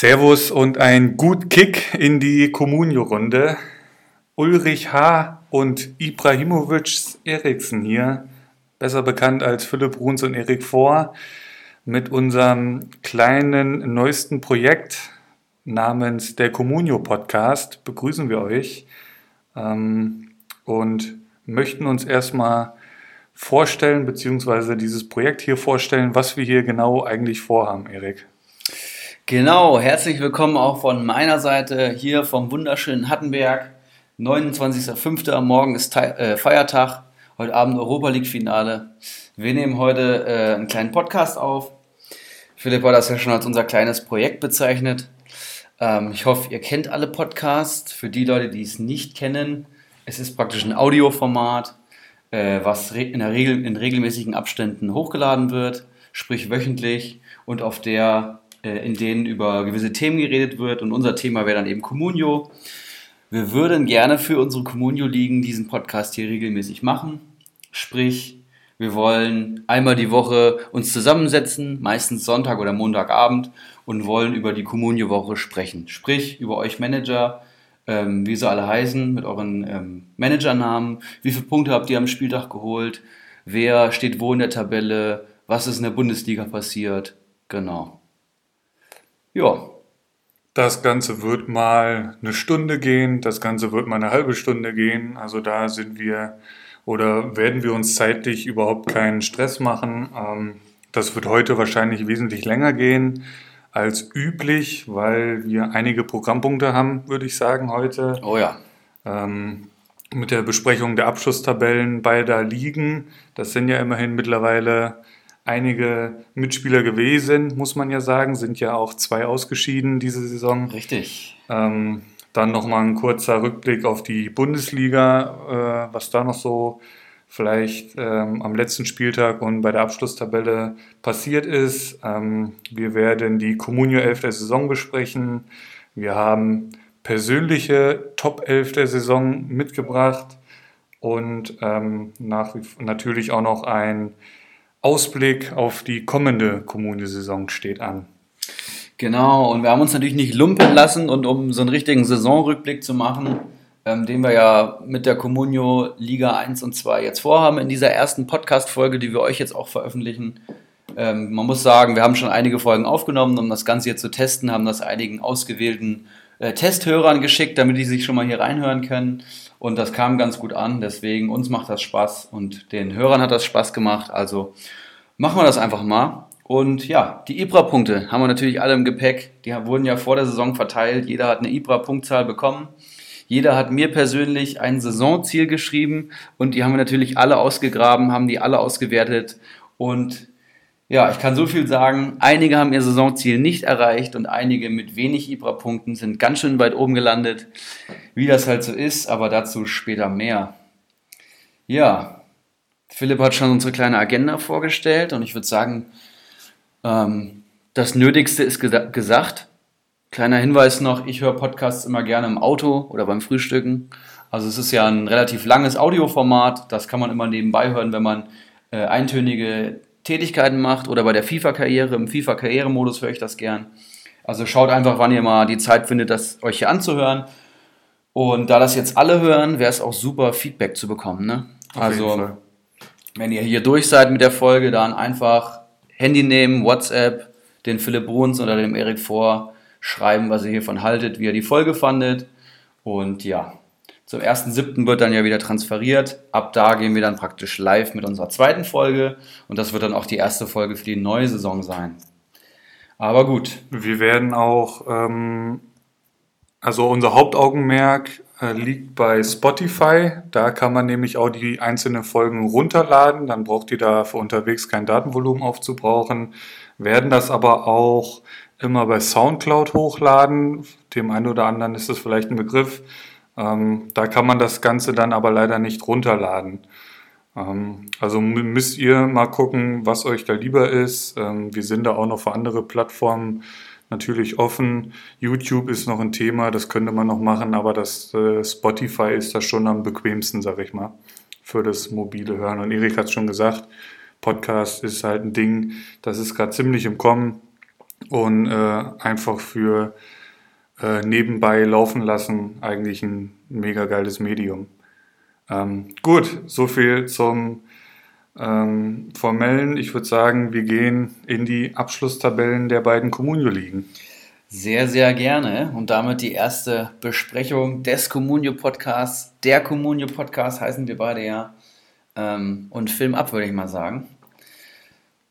Servus und ein gut Kick in die Communio-Runde. Ulrich H. und Ibrahimovic Eriksen hier, besser bekannt als Philipp Bruns und Erik Vor, mit unserem kleinen neuesten Projekt namens der Communio Podcast begrüßen wir euch ähm, und möchten uns erstmal vorstellen, beziehungsweise dieses Projekt hier vorstellen, was wir hier genau eigentlich vorhaben, Erik. Genau, herzlich willkommen auch von meiner Seite hier vom wunderschönen Hattenberg. 29.05. Morgen ist äh, Feiertag, heute Abend Europa League Finale. Wir nehmen heute äh, einen kleinen Podcast auf. Philipp hat das ja schon als unser kleines Projekt bezeichnet. Ähm, ich hoffe, ihr kennt alle Podcasts. Für die Leute, die es nicht kennen, es ist praktisch ein Audioformat, äh, was in, der Regel, in regelmäßigen Abständen hochgeladen wird, sprich wöchentlich und auf der in denen über gewisse Themen geredet wird. Und unser Thema wäre dann eben Communio. Wir würden gerne für unsere Communio-Ligen diesen Podcast hier regelmäßig machen. Sprich, wir wollen einmal die Woche uns zusammensetzen, meistens Sonntag oder Montagabend, und wollen über die Communio-Woche sprechen. Sprich, über euch Manager, ähm, wie sie alle heißen, mit euren ähm, Managernamen, wie viele Punkte habt ihr am Spieltag geholt, wer steht wo in der Tabelle, was ist in der Bundesliga passiert. Genau. Ja. Das Ganze wird mal eine Stunde gehen, das Ganze wird mal eine halbe Stunde gehen. Also da sind wir oder werden wir uns zeitlich überhaupt keinen Stress machen. Ähm, das wird heute wahrscheinlich wesentlich länger gehen als üblich, weil wir einige Programmpunkte haben, würde ich sagen, heute. Oh ja. Ähm, mit der Besprechung der Abschlusstabellen beider Ligen. Das sind ja immerhin mittlerweile einige Mitspieler gewesen, muss man ja sagen. Sind ja auch zwei ausgeschieden diese Saison. Richtig. Ähm, dann nochmal ein kurzer Rückblick auf die Bundesliga, äh, was da noch so vielleicht ähm, am letzten Spieltag und bei der Abschlusstabelle passiert ist. Ähm, wir werden die Communio 11 der Saison besprechen. Wir haben persönliche Top 11 der Saison mitgebracht und ähm, nach, natürlich auch noch ein Ausblick auf die kommende Kommune-Saison steht an. Genau, und wir haben uns natürlich nicht lumpen lassen und um so einen richtigen Saisonrückblick zu machen, ähm, den wir ja mit der Comunio Liga 1 und 2 jetzt vorhaben in dieser ersten Podcast-Folge, die wir euch jetzt auch veröffentlichen. Ähm, man muss sagen, wir haben schon einige Folgen aufgenommen, um das Ganze jetzt zu testen, haben das einigen ausgewählten äh, Testhörern geschickt, damit die sich schon mal hier reinhören können. Und das kam ganz gut an. Deswegen, uns macht das Spaß und den Hörern hat das Spaß gemacht. Also machen wir das einfach mal. Und ja, die IBRA-Punkte haben wir natürlich alle im Gepäck. Die wurden ja vor der Saison verteilt. Jeder hat eine IBRA-Punktzahl bekommen. Jeder hat mir persönlich ein Saisonziel geschrieben und die haben wir natürlich alle ausgegraben, haben die alle ausgewertet und ja, ich kann so viel sagen. Einige haben ihr Saisonziel nicht erreicht und einige mit wenig Ibra-Punkten sind ganz schön weit oben gelandet. Wie das halt so ist, aber dazu später mehr. Ja, Philipp hat schon unsere kleine Agenda vorgestellt und ich würde sagen, ähm, das Nötigste ist gesa gesagt. Kleiner Hinweis noch, ich höre Podcasts immer gerne im Auto oder beim Frühstücken. Also es ist ja ein relativ langes Audioformat, das kann man immer nebenbei hören, wenn man äh, eintönige Tätigkeiten macht oder bei der FIFA-Karriere, im FIFA-Karrieremodus höre ich das gern. Also schaut einfach, wann ihr mal die Zeit findet, das euch hier anzuhören. Und da das jetzt alle hören, wäre es auch super, Feedback zu bekommen. Ne? also, wenn ihr hier durch seid mit der Folge, dann einfach Handy nehmen, WhatsApp, den Philipp Bruns oder dem Erik vor, schreiben, was ihr hiervon haltet, wie ihr die Folge fandet. Und ja, zum 1.7. wird dann ja wieder transferiert. Ab da gehen wir dann praktisch live mit unserer zweiten Folge und das wird dann auch die erste Folge für die neue Saison sein. Aber gut. Wir werden auch, ähm, also unser Hauptaugenmerk äh, liegt bei Spotify. Da kann man nämlich auch die einzelnen Folgen runterladen. Dann braucht ihr da für unterwegs kein Datenvolumen aufzubrauchen. Werden das aber auch immer bei Soundcloud hochladen. Dem einen oder anderen ist das vielleicht ein Begriff. Ähm, da kann man das Ganze dann aber leider nicht runterladen. Ähm, also müsst ihr mal gucken, was euch da lieber ist. Ähm, wir sind da auch noch für andere Plattformen natürlich offen. YouTube ist noch ein Thema, das könnte man noch machen, aber das äh, Spotify ist da schon am bequemsten, sag ich mal, für das mobile Hören. Und Erik hat es schon gesagt, Podcast ist halt ein Ding, das ist gerade ziemlich im Kommen. und äh, einfach für äh, nebenbei laufen lassen eigentlich ein mega geiles Medium. Ähm, gut, so viel zum ähm, formellen. Ich würde sagen, wir gehen in die Abschlusstabellen der beiden Communio-Ligen. Sehr, sehr gerne. Und damit die erste Besprechung des Communio-Podcasts. Der Communio-Podcast heißen wir beide ja. Ähm, und Film ab, würde ich mal sagen.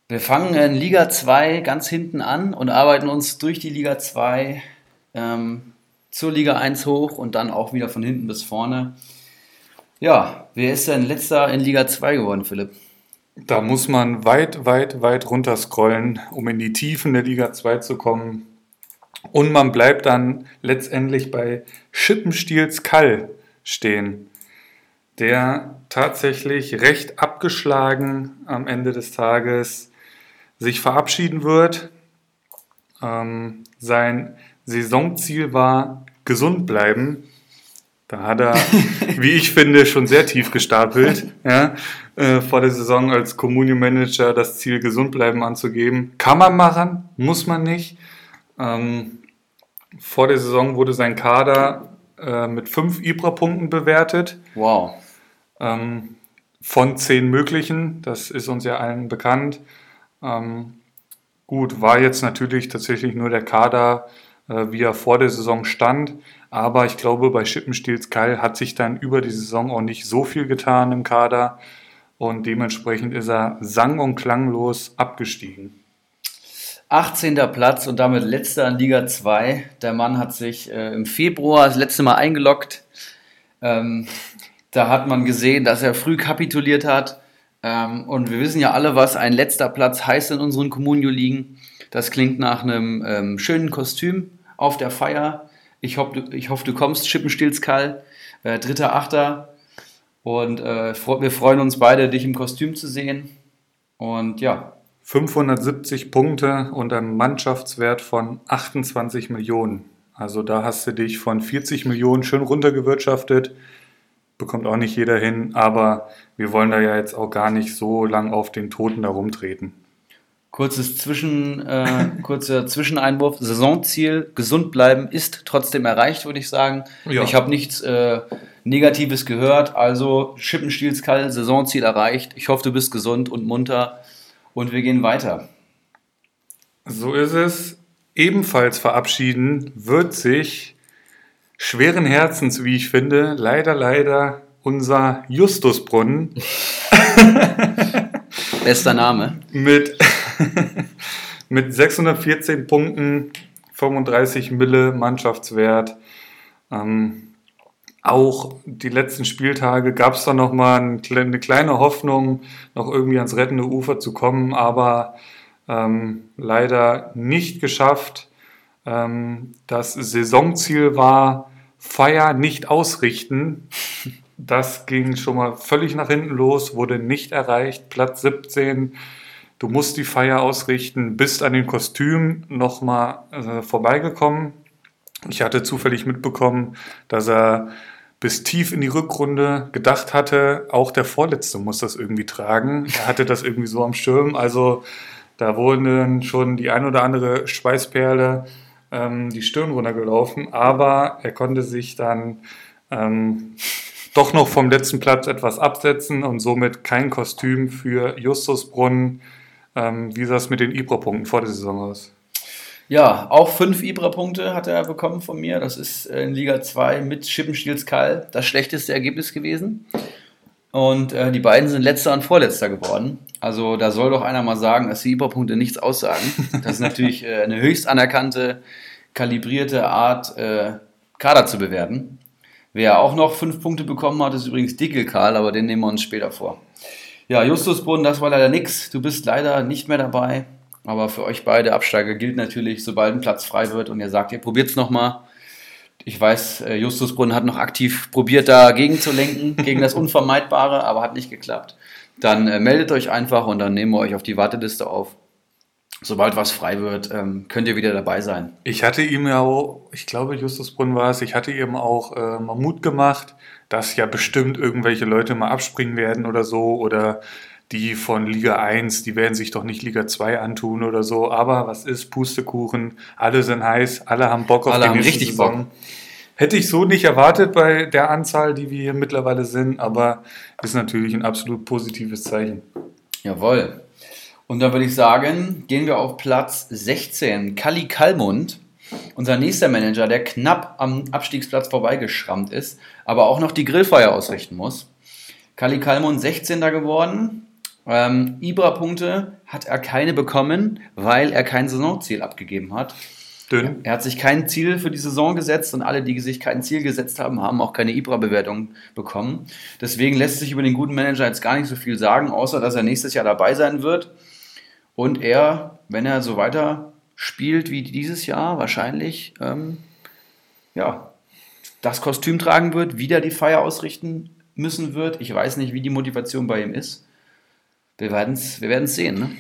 Wir fangen in Liga 2 ganz hinten an und arbeiten uns durch die Liga 2 ähm, zur Liga 1 hoch und dann auch wieder von hinten bis vorne. Ja, wer ist denn letzter in Liga 2 geworden, Philipp? Da muss man weit, weit, weit runter scrollen, um in die Tiefen der Liga 2 zu kommen. Und man bleibt dann letztendlich bei Schippenstiels Kall stehen, der tatsächlich recht abgeschlagen am Ende des Tages sich verabschieden wird. Ähm, sein Saisonziel war gesund bleiben. Da hat er, wie ich finde, schon sehr tief gestapelt, ja, äh, vor der Saison als Communio Manager das Ziel gesund bleiben anzugeben. Kann man machen, muss man nicht. Ähm, vor der Saison wurde sein Kader äh, mit fünf Ibra-Punkten bewertet. Wow. Ähm, von zehn möglichen, das ist uns ja allen bekannt. Ähm, gut, war jetzt natürlich tatsächlich nur der Kader, wie er vor der Saison stand. Aber ich glaube, bei Schippenstils Keil hat sich dann über die Saison auch nicht so viel getan im Kader. Und dementsprechend ist er sang- und klanglos abgestiegen. 18. Platz und damit letzter in Liga 2. Der Mann hat sich äh, im Februar das letzte Mal eingeloggt. Ähm, da hat man gesehen, dass er früh kapituliert hat. Ähm, und wir wissen ja alle, was ein letzter Platz heißt in unseren Communio-Ligen. Das klingt nach einem ähm, schönen Kostüm auf der Feier. Ich, hoff, ich hoffe, du kommst, Schippenstilzkall, äh, dritter, achter. Und äh, wir freuen uns beide, dich im Kostüm zu sehen. Und ja, 570 Punkte und ein Mannschaftswert von 28 Millionen. Also da hast du dich von 40 Millionen schön runtergewirtschaftet. Bekommt auch nicht jeder hin, aber wir wollen da ja jetzt auch gar nicht so lang auf den Toten da rumtreten. Kurzes Zwischen, äh, kurzer Zwischeneinwurf. Saisonziel, gesund bleiben, ist trotzdem erreicht, würde ich sagen. Ja. Ich habe nichts äh, Negatives gehört. Also Schippenstielskall, Saisonziel erreicht. Ich hoffe, du bist gesund und munter und wir gehen weiter. So ist es. Ebenfalls verabschieden wird sich schweren Herzens, wie ich finde, leider, leider unser Justusbrunnen. Bester Name. Mit, mit 614 Punkten, 35 Mille Mannschaftswert. Ähm, auch die letzten Spieltage gab es da nochmal eine kleine Hoffnung, noch irgendwie ans rettende Ufer zu kommen, aber ähm, leider nicht geschafft. Ähm, das Saisonziel war Feier nicht ausrichten. Das ging schon mal völlig nach hinten los, wurde nicht erreicht. Platz 17. Du musst die Feier ausrichten, bist an den Kostüm nochmal äh, vorbeigekommen. Ich hatte zufällig mitbekommen, dass er bis tief in die Rückrunde gedacht hatte, auch der Vorletzte muss das irgendwie tragen. Er hatte das irgendwie so am Schirm. Also da wurden schon die ein oder andere Schweißperle ähm, die Stirn runtergelaufen, aber er konnte sich dann ähm, doch noch vom letzten Platz etwas absetzen und somit kein Kostüm für Justus Brunn. Ähm, wie sah es mit den Ibra-Punkten vor der Saison aus? Ja, auch fünf Ibra-Punkte hat er bekommen von mir. Das ist in Liga 2 mit Schippenstiels Kall das schlechteste Ergebnis gewesen. Und äh, die beiden sind letzter und vorletzter geworden. Also da soll doch einer mal sagen, dass die Ibra-Punkte nichts aussagen. Das ist natürlich äh, eine höchst anerkannte, kalibrierte Art, äh, Kader zu bewerten. Wer auch noch fünf Punkte bekommen hat, ist übrigens Dickel Karl, aber den nehmen wir uns später vor. Ja, Justus Brunn, das war leider nix. Du bist leider nicht mehr dabei. Aber für euch beide Absteiger gilt natürlich, sobald ein Platz frei wird und ihr sagt, ihr probiert es nochmal. Ich weiß, äh, Justus Brunn hat noch aktiv probiert, dagegen zu lenken, gegen das Unvermeidbare, aber hat nicht geklappt. Dann äh, meldet euch einfach und dann nehmen wir euch auf die Warteliste auf. Sobald was frei wird, ähm, könnt ihr wieder dabei sein. Ich hatte ihm ja auch, ich glaube, Justus Brunn war es, ich hatte ihm auch äh, mal Mut gemacht, dass ja bestimmt irgendwelche Leute mal abspringen werden oder so oder die von Liga 1, die werden sich doch nicht Liga 2 antun oder so. Aber was ist Pustekuchen? Alle sind heiß, alle haben Bock auf Alle die haben richtig Saison. Bock. Hätte ich so nicht erwartet bei der Anzahl, die wir hier mittlerweile sind, aber ist natürlich ein absolut positives Zeichen. Jawohl. Und dann würde ich sagen, gehen wir auf Platz 16. Kalli Kalmund, unser nächster Manager, der knapp am Abstiegsplatz vorbeigeschrammt ist, aber auch noch die Grillfeier ausrichten muss. Kalli Kalmund 16. geworden. Ähm, Ibra-Punkte hat er keine bekommen, weil er kein Saisonziel abgegeben hat. Dünn. Er hat sich kein Ziel für die Saison gesetzt und alle, die sich kein Ziel gesetzt haben, haben auch keine Ibra-Bewertung bekommen. Deswegen lässt sich über den guten Manager jetzt gar nicht so viel sagen, außer dass er nächstes Jahr dabei sein wird. Und er, wenn er so weiter spielt wie dieses Jahr, wahrscheinlich ähm, ja, das Kostüm tragen wird, wieder die Feier ausrichten müssen wird. Ich weiß nicht, wie die Motivation bei ihm ist. Wir werden es wir werden's sehen. Ne?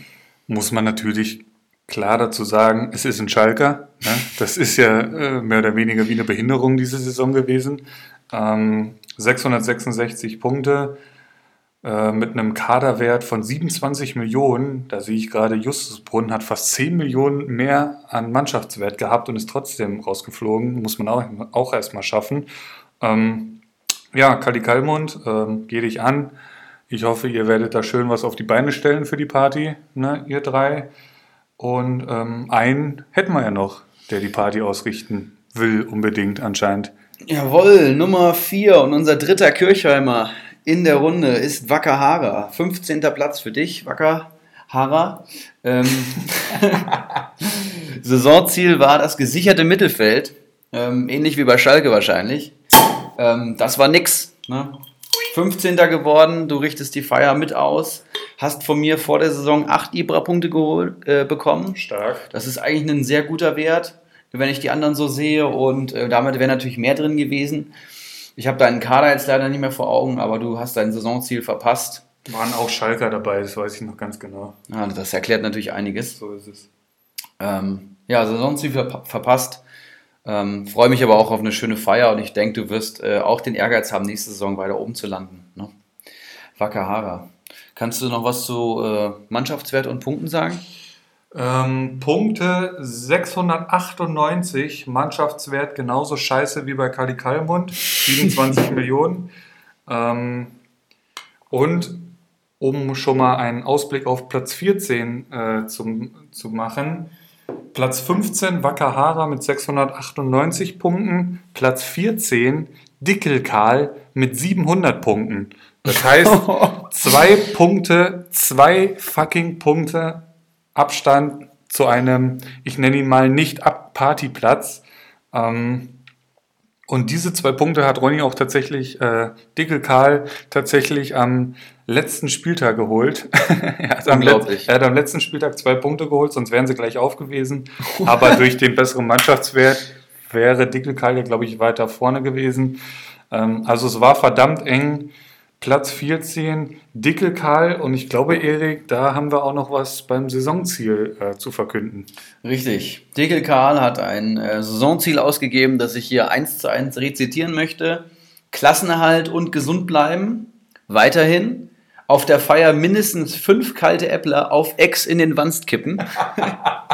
Muss man natürlich klar dazu sagen, es ist ein Schalker. Ne? Das ist ja äh, mehr oder weniger wie eine Behinderung diese Saison gewesen. Ähm, 666 Punkte äh, mit einem Kaderwert von 27 Millionen. Da sehe ich gerade, Justusbrunn hat fast 10 Millionen mehr an Mannschaftswert gehabt und ist trotzdem rausgeflogen. Muss man auch, auch erstmal schaffen. Ähm, ja, Kali Kalmund, ähm, geh dich an. Ich hoffe, ihr werdet da schön was auf die Beine stellen für die Party, ne, ihr drei. Und ähm, einen hätten wir ja noch, der die Party ausrichten will, unbedingt anscheinend. Jawohl, Nummer 4 und unser dritter Kirchheimer in der Runde ist Wacker Hara. 15. Platz für dich, Wacker Hara. Ähm, Saisonziel war das gesicherte Mittelfeld, ähm, ähnlich wie bei Schalke wahrscheinlich. Ähm, das war nix. Ne? 15. geworden, du richtest die Feier mit aus, hast von mir vor der Saison 8 Ibra-Punkte geholt, äh, bekommen. Stark. Das ist eigentlich ein sehr guter Wert, wenn ich die anderen so sehe. Und äh, damit wäre natürlich mehr drin gewesen. Ich habe deinen Kader jetzt leider nicht mehr vor Augen, aber du hast dein Saisonziel verpasst. Waren auch Schalker dabei, das weiß ich noch ganz genau. Ja, das erklärt natürlich einiges. So ist es. Ähm, ja, Saisonziel ver verpasst. Ähm, Freue mich aber auch auf eine schöne Feier und ich denke, du wirst äh, auch den Ehrgeiz haben, nächste Saison weiter oben zu landen. Ne? Wakahara. Kannst du noch was zu äh, Mannschaftswert und Punkten sagen? Ähm, Punkte 698, Mannschaftswert genauso scheiße wie bei Kali Kalmund, 27 Millionen. Ähm, und um schon mal einen Ausblick auf Platz 14 äh, zum, zu machen, Platz 15 Wakahara mit 698 Punkten, Platz 14 Dickelkarl mit 700 Punkten. Das heißt, zwei Punkte, zwei fucking Punkte Abstand zu einem, ich nenne ihn mal nicht Partyplatz. Ähm, und diese zwei Punkte hat Ronny auch tatsächlich, äh, Dicke Karl, tatsächlich am letzten Spieltag geholt. er, hat am er hat am letzten Spieltag zwei Punkte geholt, sonst wären sie gleich auf gewesen. Aber durch den besseren Mannschaftswert wäre Dicke Karl ja, glaube ich, weiter vorne gewesen. Ähm, also es war verdammt eng. Platz 14, Dicke Karl und ich glaube, Erik, da haben wir auch noch was beim Saisonziel äh, zu verkünden. Richtig. Dekel Karl hat ein äh, Saisonziel ausgegeben, das ich hier eins zu eins rezitieren möchte. Klassenerhalt und gesund bleiben. Weiterhin auf der Feier mindestens fünf kalte Äppler auf Ex in den Wanst kippen.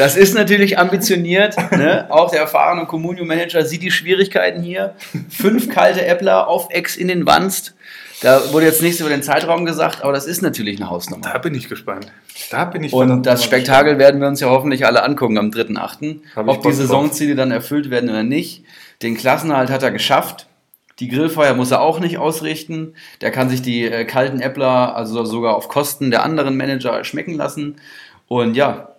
Das ist natürlich ambitioniert. Ne? Auch der erfahrene Communio-Manager sieht die Schwierigkeiten hier. Fünf kalte Äppler auf Ex in den Wanst. Da wurde jetzt nichts über den Zeitraum gesagt, aber das ist natürlich eine Hausnummer. Da bin ich gespannt. Da bin ich Und das Spektakel werden wir uns ja hoffentlich alle angucken am 3.8. Hab ich Ob die. Saisonziele dann erfüllt werden oder nicht. Den Klassenerhalt hat er geschafft. Die Grillfeier muss er auch nicht ausrichten. Der kann sich die äh, kalten Äppler also sogar auf Kosten der anderen Manager schmecken lassen. Und ja,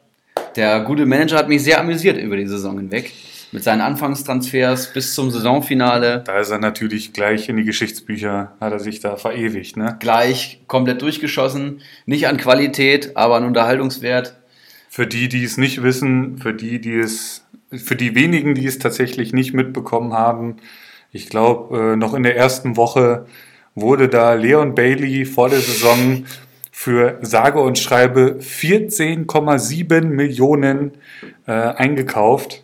der gute Manager hat mich sehr amüsiert über die Saison hinweg. Mit seinen Anfangstransfers bis zum Saisonfinale. Da ist er natürlich gleich in die Geschichtsbücher, hat er sich da verewigt. Ne? Gleich komplett durchgeschossen. Nicht an Qualität, aber an Unterhaltungswert. Für die, die es nicht wissen, für die, die es, für die wenigen, die es tatsächlich nicht mitbekommen haben, ich glaube, äh, noch in der ersten Woche wurde da Leon Bailey vor der Saison für sage und schreibe 14,7 Millionen äh, eingekauft.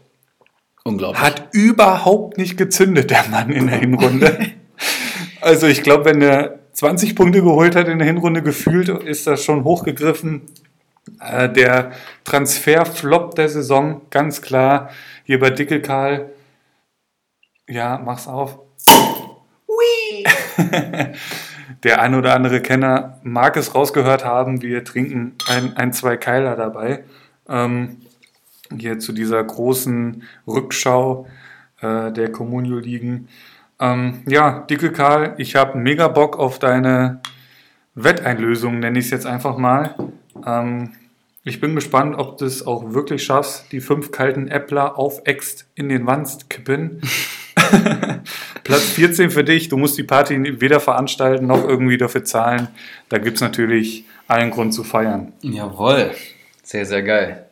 Unglaublich. Hat überhaupt nicht gezündet, der Mann in der Hinrunde. also ich glaube, wenn er 20 Punkte geholt hat in der Hinrunde, gefühlt ist das schon hochgegriffen. Äh, der Transferflop der Saison, ganz klar, hier bei Dickel Karl. Ja, mach's auf. Ui. der ein oder andere Kenner mag es rausgehört haben. Wir trinken ein, ein zwei Keiler dabei. Ähm, hier zu dieser großen Rückschau äh, der Communio-Ligen. Ähm, ja, Dicke Karl, ich habe mega Bock auf deine Wetteinlösung, nenne ich es jetzt einfach mal. Ähm, ich bin gespannt, ob du es auch wirklich schaffst, die fünf kalten Äppler auf Ext in den Wanst kippen. Platz 14 für dich. Du musst die Party weder veranstalten noch irgendwie dafür zahlen. Da gibt es natürlich allen Grund zu feiern. Jawohl. Sehr, sehr geil.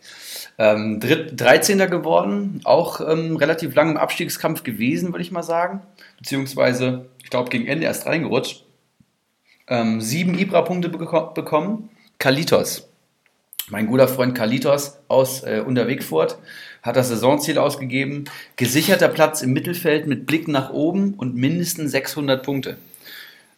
Ähm, 13. geworden, auch ähm, relativ lang im Abstiegskampf gewesen, würde ich mal sagen. Beziehungsweise, ich glaube, gegen Ende erst reingerutscht. Ähm, sieben Ibra-Punkte beko bekommen. Kalitos. Mein guter Freund Kalitos aus äh, Unterwegfurt hat das Saisonziel ausgegeben. Gesicherter Platz im Mittelfeld mit Blick nach oben und mindestens 600 Punkte.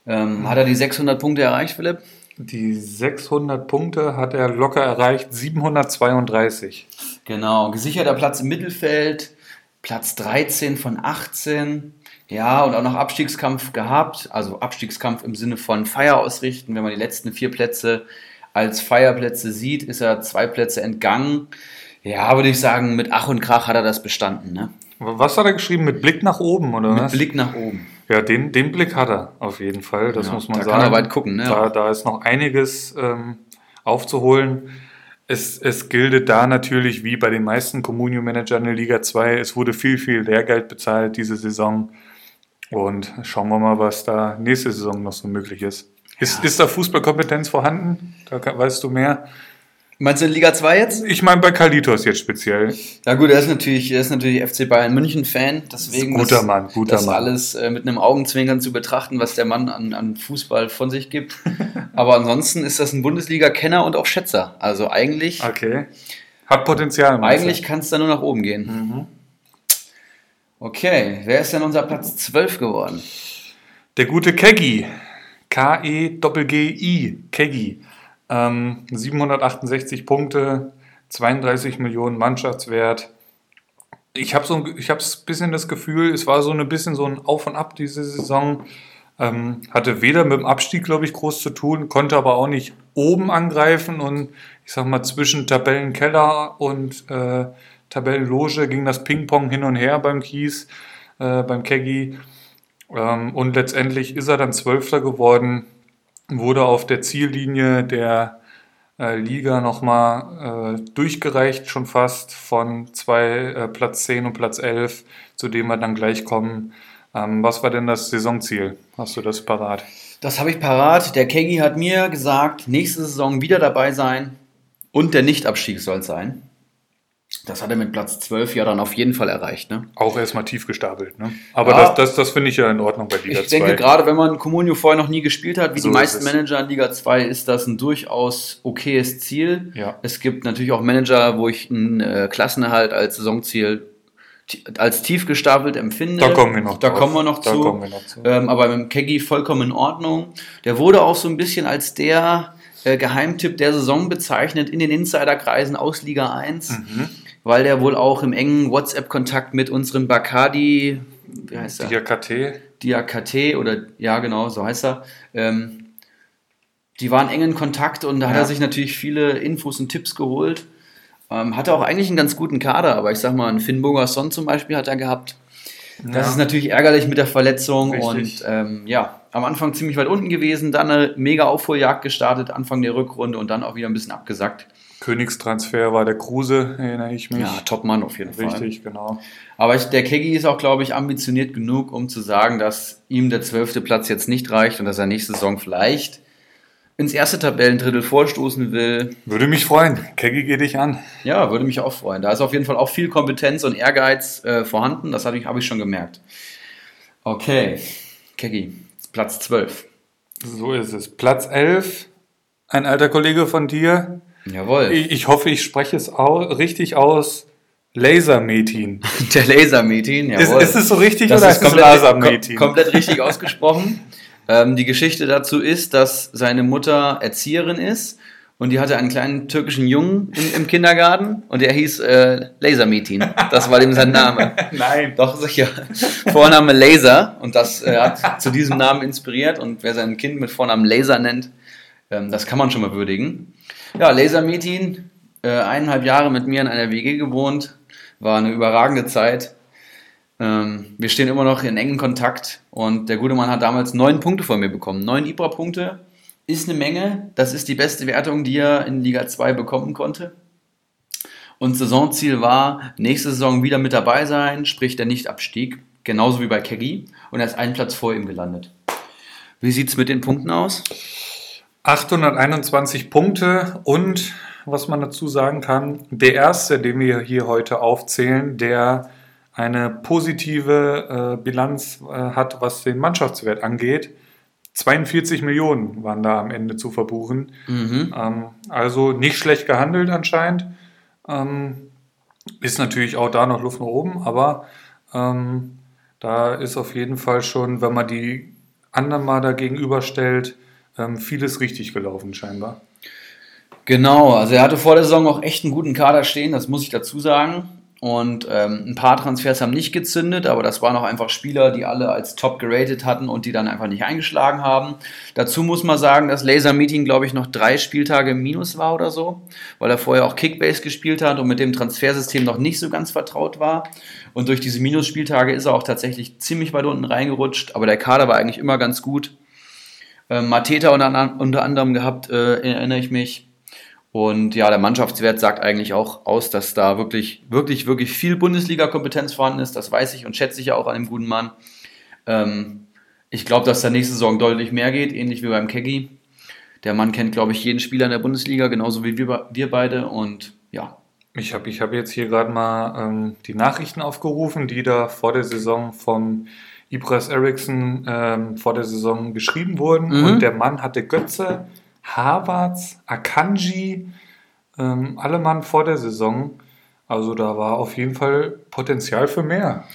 Ähm, hat er die 600 Punkte erreicht, Philipp? Die 600 Punkte hat er locker erreicht, 732. Genau, gesicherter Platz im Mittelfeld, Platz 13 von 18. Ja, und auch noch Abstiegskampf gehabt. Also Abstiegskampf im Sinne von Feier ausrichten. Wenn man die letzten vier Plätze als Feierplätze sieht, ist er zwei Plätze entgangen. Ja, würde ich sagen, mit Ach und Krach hat er das bestanden. Ne? Was hat er geschrieben? Mit Blick nach oben, oder mit was? Blick nach oben. Ja, den, den Blick hat er auf jeden Fall, das Ja, muss man da sagen. kann er weit gucken, ne? Da, da ist noch einiges ähm, aufzuholen. Es, es gilt da natürlich, wie bei den meisten Communio-Managern in der Liga 2, es wurde viel, viel Lehrgeld bezahlt diese Saison. Und schauen wir mal, was da nächste Saison noch so möglich ist. Ist, ist da Fußballkompetenz vorhanden? Da weißt du mehr. Meinst du in Liga 2 jetzt? Ich meine bei Kalitos jetzt speziell. Ja gut, er ist natürlich, er ist natürlich FC Bayern München Fan, deswegen Guter das, Mann, guter das Mann. alles äh, mit einem Augenzwinkern zu betrachten, was der Mann an, an Fußball von sich gibt. Aber ansonsten ist das ein Bundesliga-Kenner und auch Schätzer. Also eigentlich, Okay. Hat Potenzial. eigentlich kann es da nur nach oben gehen. Mhm. Okay, wer ist denn unser Platz 12 geworden? Der gute Keggy. K-E-G-G-I. Keggy. Ähm, 768 Punkte, 32 Millionen Mannschaftswert. Ich habe so ein, ich ein bisschen das Gefühl, es war so ein bisschen so ein Auf und Ab diese Saison. Ähm, hatte weder mit dem Abstieg, glaube ich, groß zu tun, konnte aber auch nicht oben angreifen und ich sag mal zwischen Tabellenkeller und äh, Tabellenloge ging das Ping-Pong hin und her beim Kies, äh, beim Keggy. Ähm, und letztendlich ist er dann Zwölfter geworden, wurde auf der Ziellinie der äh, Liga nochmal äh, durchgereicht, schon fast von zwei, äh, Platz 10 und Platz 11, zu dem wir dann gleich kommen. Ähm, was war denn das Saisonziel? Hast du das parat? Das habe ich parat. Der Kegi hat mir gesagt, nächste Saison wieder dabei sein und der Nichtabstieg soll es sein. Das hat er mit Platz 12 ja dann auf jeden Fall erreicht. Ne? Auch erstmal tief gestapelt, ne? Aber Ja. das, das, das finde ich ja in Ordnung bei Liga Ich denke, 2. gerade wenn man Comunio vorher noch nie gespielt hat, wie So die ist meisten. Manager in Liga 2, ist das ein durchaus okayes Ziel. Ja. Es gibt natürlich auch Manager, wo ich einen äh, Klassenerhalt als Saisonziel als tief gestapelt empfinde. Da kommen wir noch Da drauf. kommen wir noch Da zu. kommen wir noch zu. Ähm, aber mit dem Keggy vollkommen in Ordnung. Der wurde auch so ein bisschen als der äh, Geheimtipp der Saison bezeichnet in den Insiderkreisen aus Liga 1, Mhm. weil der wohl auch im engen WhatsApp-Kontakt mit unserem Bacardi, wie heißt er? KT. Diakate oder ja genau, so heißt er. Ähm, die waren eng in Kontakt und da hat Ja. er sich natürlich viele Infos und Tipps geholt. Ähm, hatte auch eigentlich einen ganz guten Kader, aber ich sag mal, einen Finn Bogerson zum Beispiel hat er gehabt. Das Ja. ist natürlich ärgerlich mit der Verletzung Richtig. und ähm, ja, am Anfang ziemlich weit unten gewesen, dann eine mega Aufholjagd gestartet, Anfang der Rückrunde und dann auch wieder ein bisschen abgesackt. Königstransfer war der Kruse, erinnere ich mich. Ja, Top-Mann auf jeden Fall. Richtig, genau. Aber ich, der Keggy ist auch, glaube ich, ambitioniert genug, um zu sagen, dass ihm der zwölfte Platz jetzt nicht reicht und dass er nächste Saison vielleicht ins erste Tabellendrittel vorstoßen will. Würde mich freuen. Keggy, geh dich an. Ja, würde mich auch freuen. Da ist auf jeden Fall auch viel Kompetenz und Ehrgeiz äh, vorhanden. Das habe ich, habe ich schon gemerkt. Okay, Keggy, Platz 12. So ist es. Platz 11, ein alter Kollege von dir. Jawohl. Ich, ich hoffe, ich spreche es au richtig aus. Lasermetin. Der Lasermeeting, Ist, jawohl. ist es so richtig das oder ist ist es Lasermetin? kom komplett richtig ausgesprochen. Ähm, die Geschichte dazu ist, dass seine Mutter Erzieherin ist und die hatte einen kleinen türkischen Jungen im, im Kindergarten und der hieß äh, Lasermetin. Das war dem sein Name. Nein. Doch, sicher. Vorname Laser und das äh, hat zu diesem Namen inspiriert und wer sein Kind mit Vornamen Laser nennt, ähm, das kann man schon mal würdigen. Ja, Lasermetin, äh, eineinhalb Jahre mit mir in einer WG gewohnt, war eine überragende Zeit. Ähm, wir stehen immer noch in engem Kontakt und der gute Mann hat damals neun Punkte von mir bekommen. Neun Ibra-Punkte ist eine Menge. Das ist die beste Wertung, die er in Liga 2 bekommen konnte. Und Saisonziel war, nächste Saison wieder mit dabei sein, sprich der Nichtabstieg, genauso wie bei Keggy. Und er ist einen Platz vor ihm gelandet. Wie sieht es mit den Punkten aus? 821 Punkte und was man dazu sagen kann, der erste, den wir hier heute aufzählen, der eine positive äh, Bilanz äh, hat, was den Mannschaftswert angeht. 42 Millionen waren da am Ende zu verbuchen. Mhm. Ähm, also nicht schlecht gehandelt anscheinend. Ähm, ist natürlich auch da noch Luft nach oben, aber ähm, da ist auf jeden Fall schon, wenn man die anderen mal da gegenüberstellt, ähm, vieles richtig gelaufen scheinbar. Genau, also er hatte vor der Saison auch echt einen guten Kader stehen, das muss ich dazu sagen. Und ähm, ein paar Transfers haben nicht gezündet, aber das waren auch einfach Spieler, die alle als top geratet hatten und die dann einfach nicht eingeschlagen haben. Dazu muss man sagen, dass Laser Meeting, glaube ich, noch drei Spieltage im Minus war oder so, weil er vorher auch Kickbase gespielt hat und mit dem Transfersystem noch nicht so ganz vertraut war. Und durch diese Minusspieltage ist er auch tatsächlich ziemlich weit unten reingerutscht, aber der Kader war eigentlich immer ganz gut. Ähm, Mateta unter, unter anderem gehabt, äh, erinnere ich mich. Und ja, der Mannschaftswert sagt eigentlich auch aus, dass da wirklich, wirklich, wirklich viel Bundesliga-Kompetenz vorhanden ist. Das weiß ich und schätze ich ja auch an dem guten Mann. Ähm, ich glaube, dass da nächste Saison deutlich mehr geht, ähnlich wie beim Keggy. Der Mann kennt, glaube ich, jeden Spieler in der Bundesliga, genauso wie wir, wir beide. Und ja. Ich habe ich hab jetzt hier gerade mal ähm, die Nachrichten aufgerufen, die da vor der Saison vom Ibras Eriksson ähm, vor der Saison geschrieben wurden. Mhm. Und der Mann hatte Götze, Havertz, Akanji, ähm, alle Mann vor der Saison. Also da war auf jeden Fall Potenzial für mehr.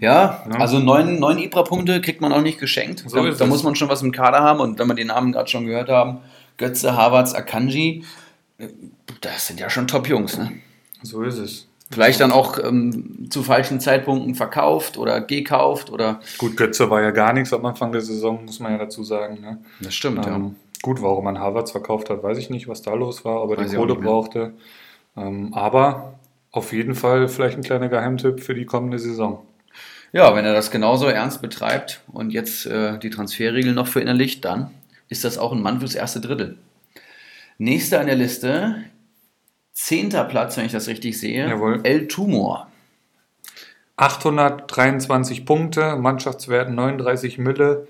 Ja, Ja. also neun, neun Ibra-Punkte kriegt man auch nicht geschenkt. So da, da muss man schon was im Kader haben. Und wenn wir die Namen gerade schon gehört haben, Götze, Havertz, Akanji, äh, das sind ja schon Top-Jungs. Ne? So ist es. Vielleicht dann auch ähm, zu falschen Zeitpunkten verkauft oder gekauft oder. Gut, Götze war ja gar nichts am Anfang der Saison, muss man ja dazu sagen. Ne? Das stimmt, Ähm, gut, warum man Havertz verkauft hat, weiß ich nicht, was da los war, ob er Weiß die Kohle brauchte. Ähm, aber auf jeden Fall vielleicht ein kleiner Geheimtipp für die kommende Saison. Ja, wenn er das genauso ernst betreibt und jetzt äh, die Transferregeln noch verinnerlicht, dann ist das auch ein Mann fürs erste Drittel. Nächster an der Liste, zehnter Platz, wenn ich das richtig sehe, Jawohl. El Tumor. 823 Punkte, Mannschaftswert 39 Mille.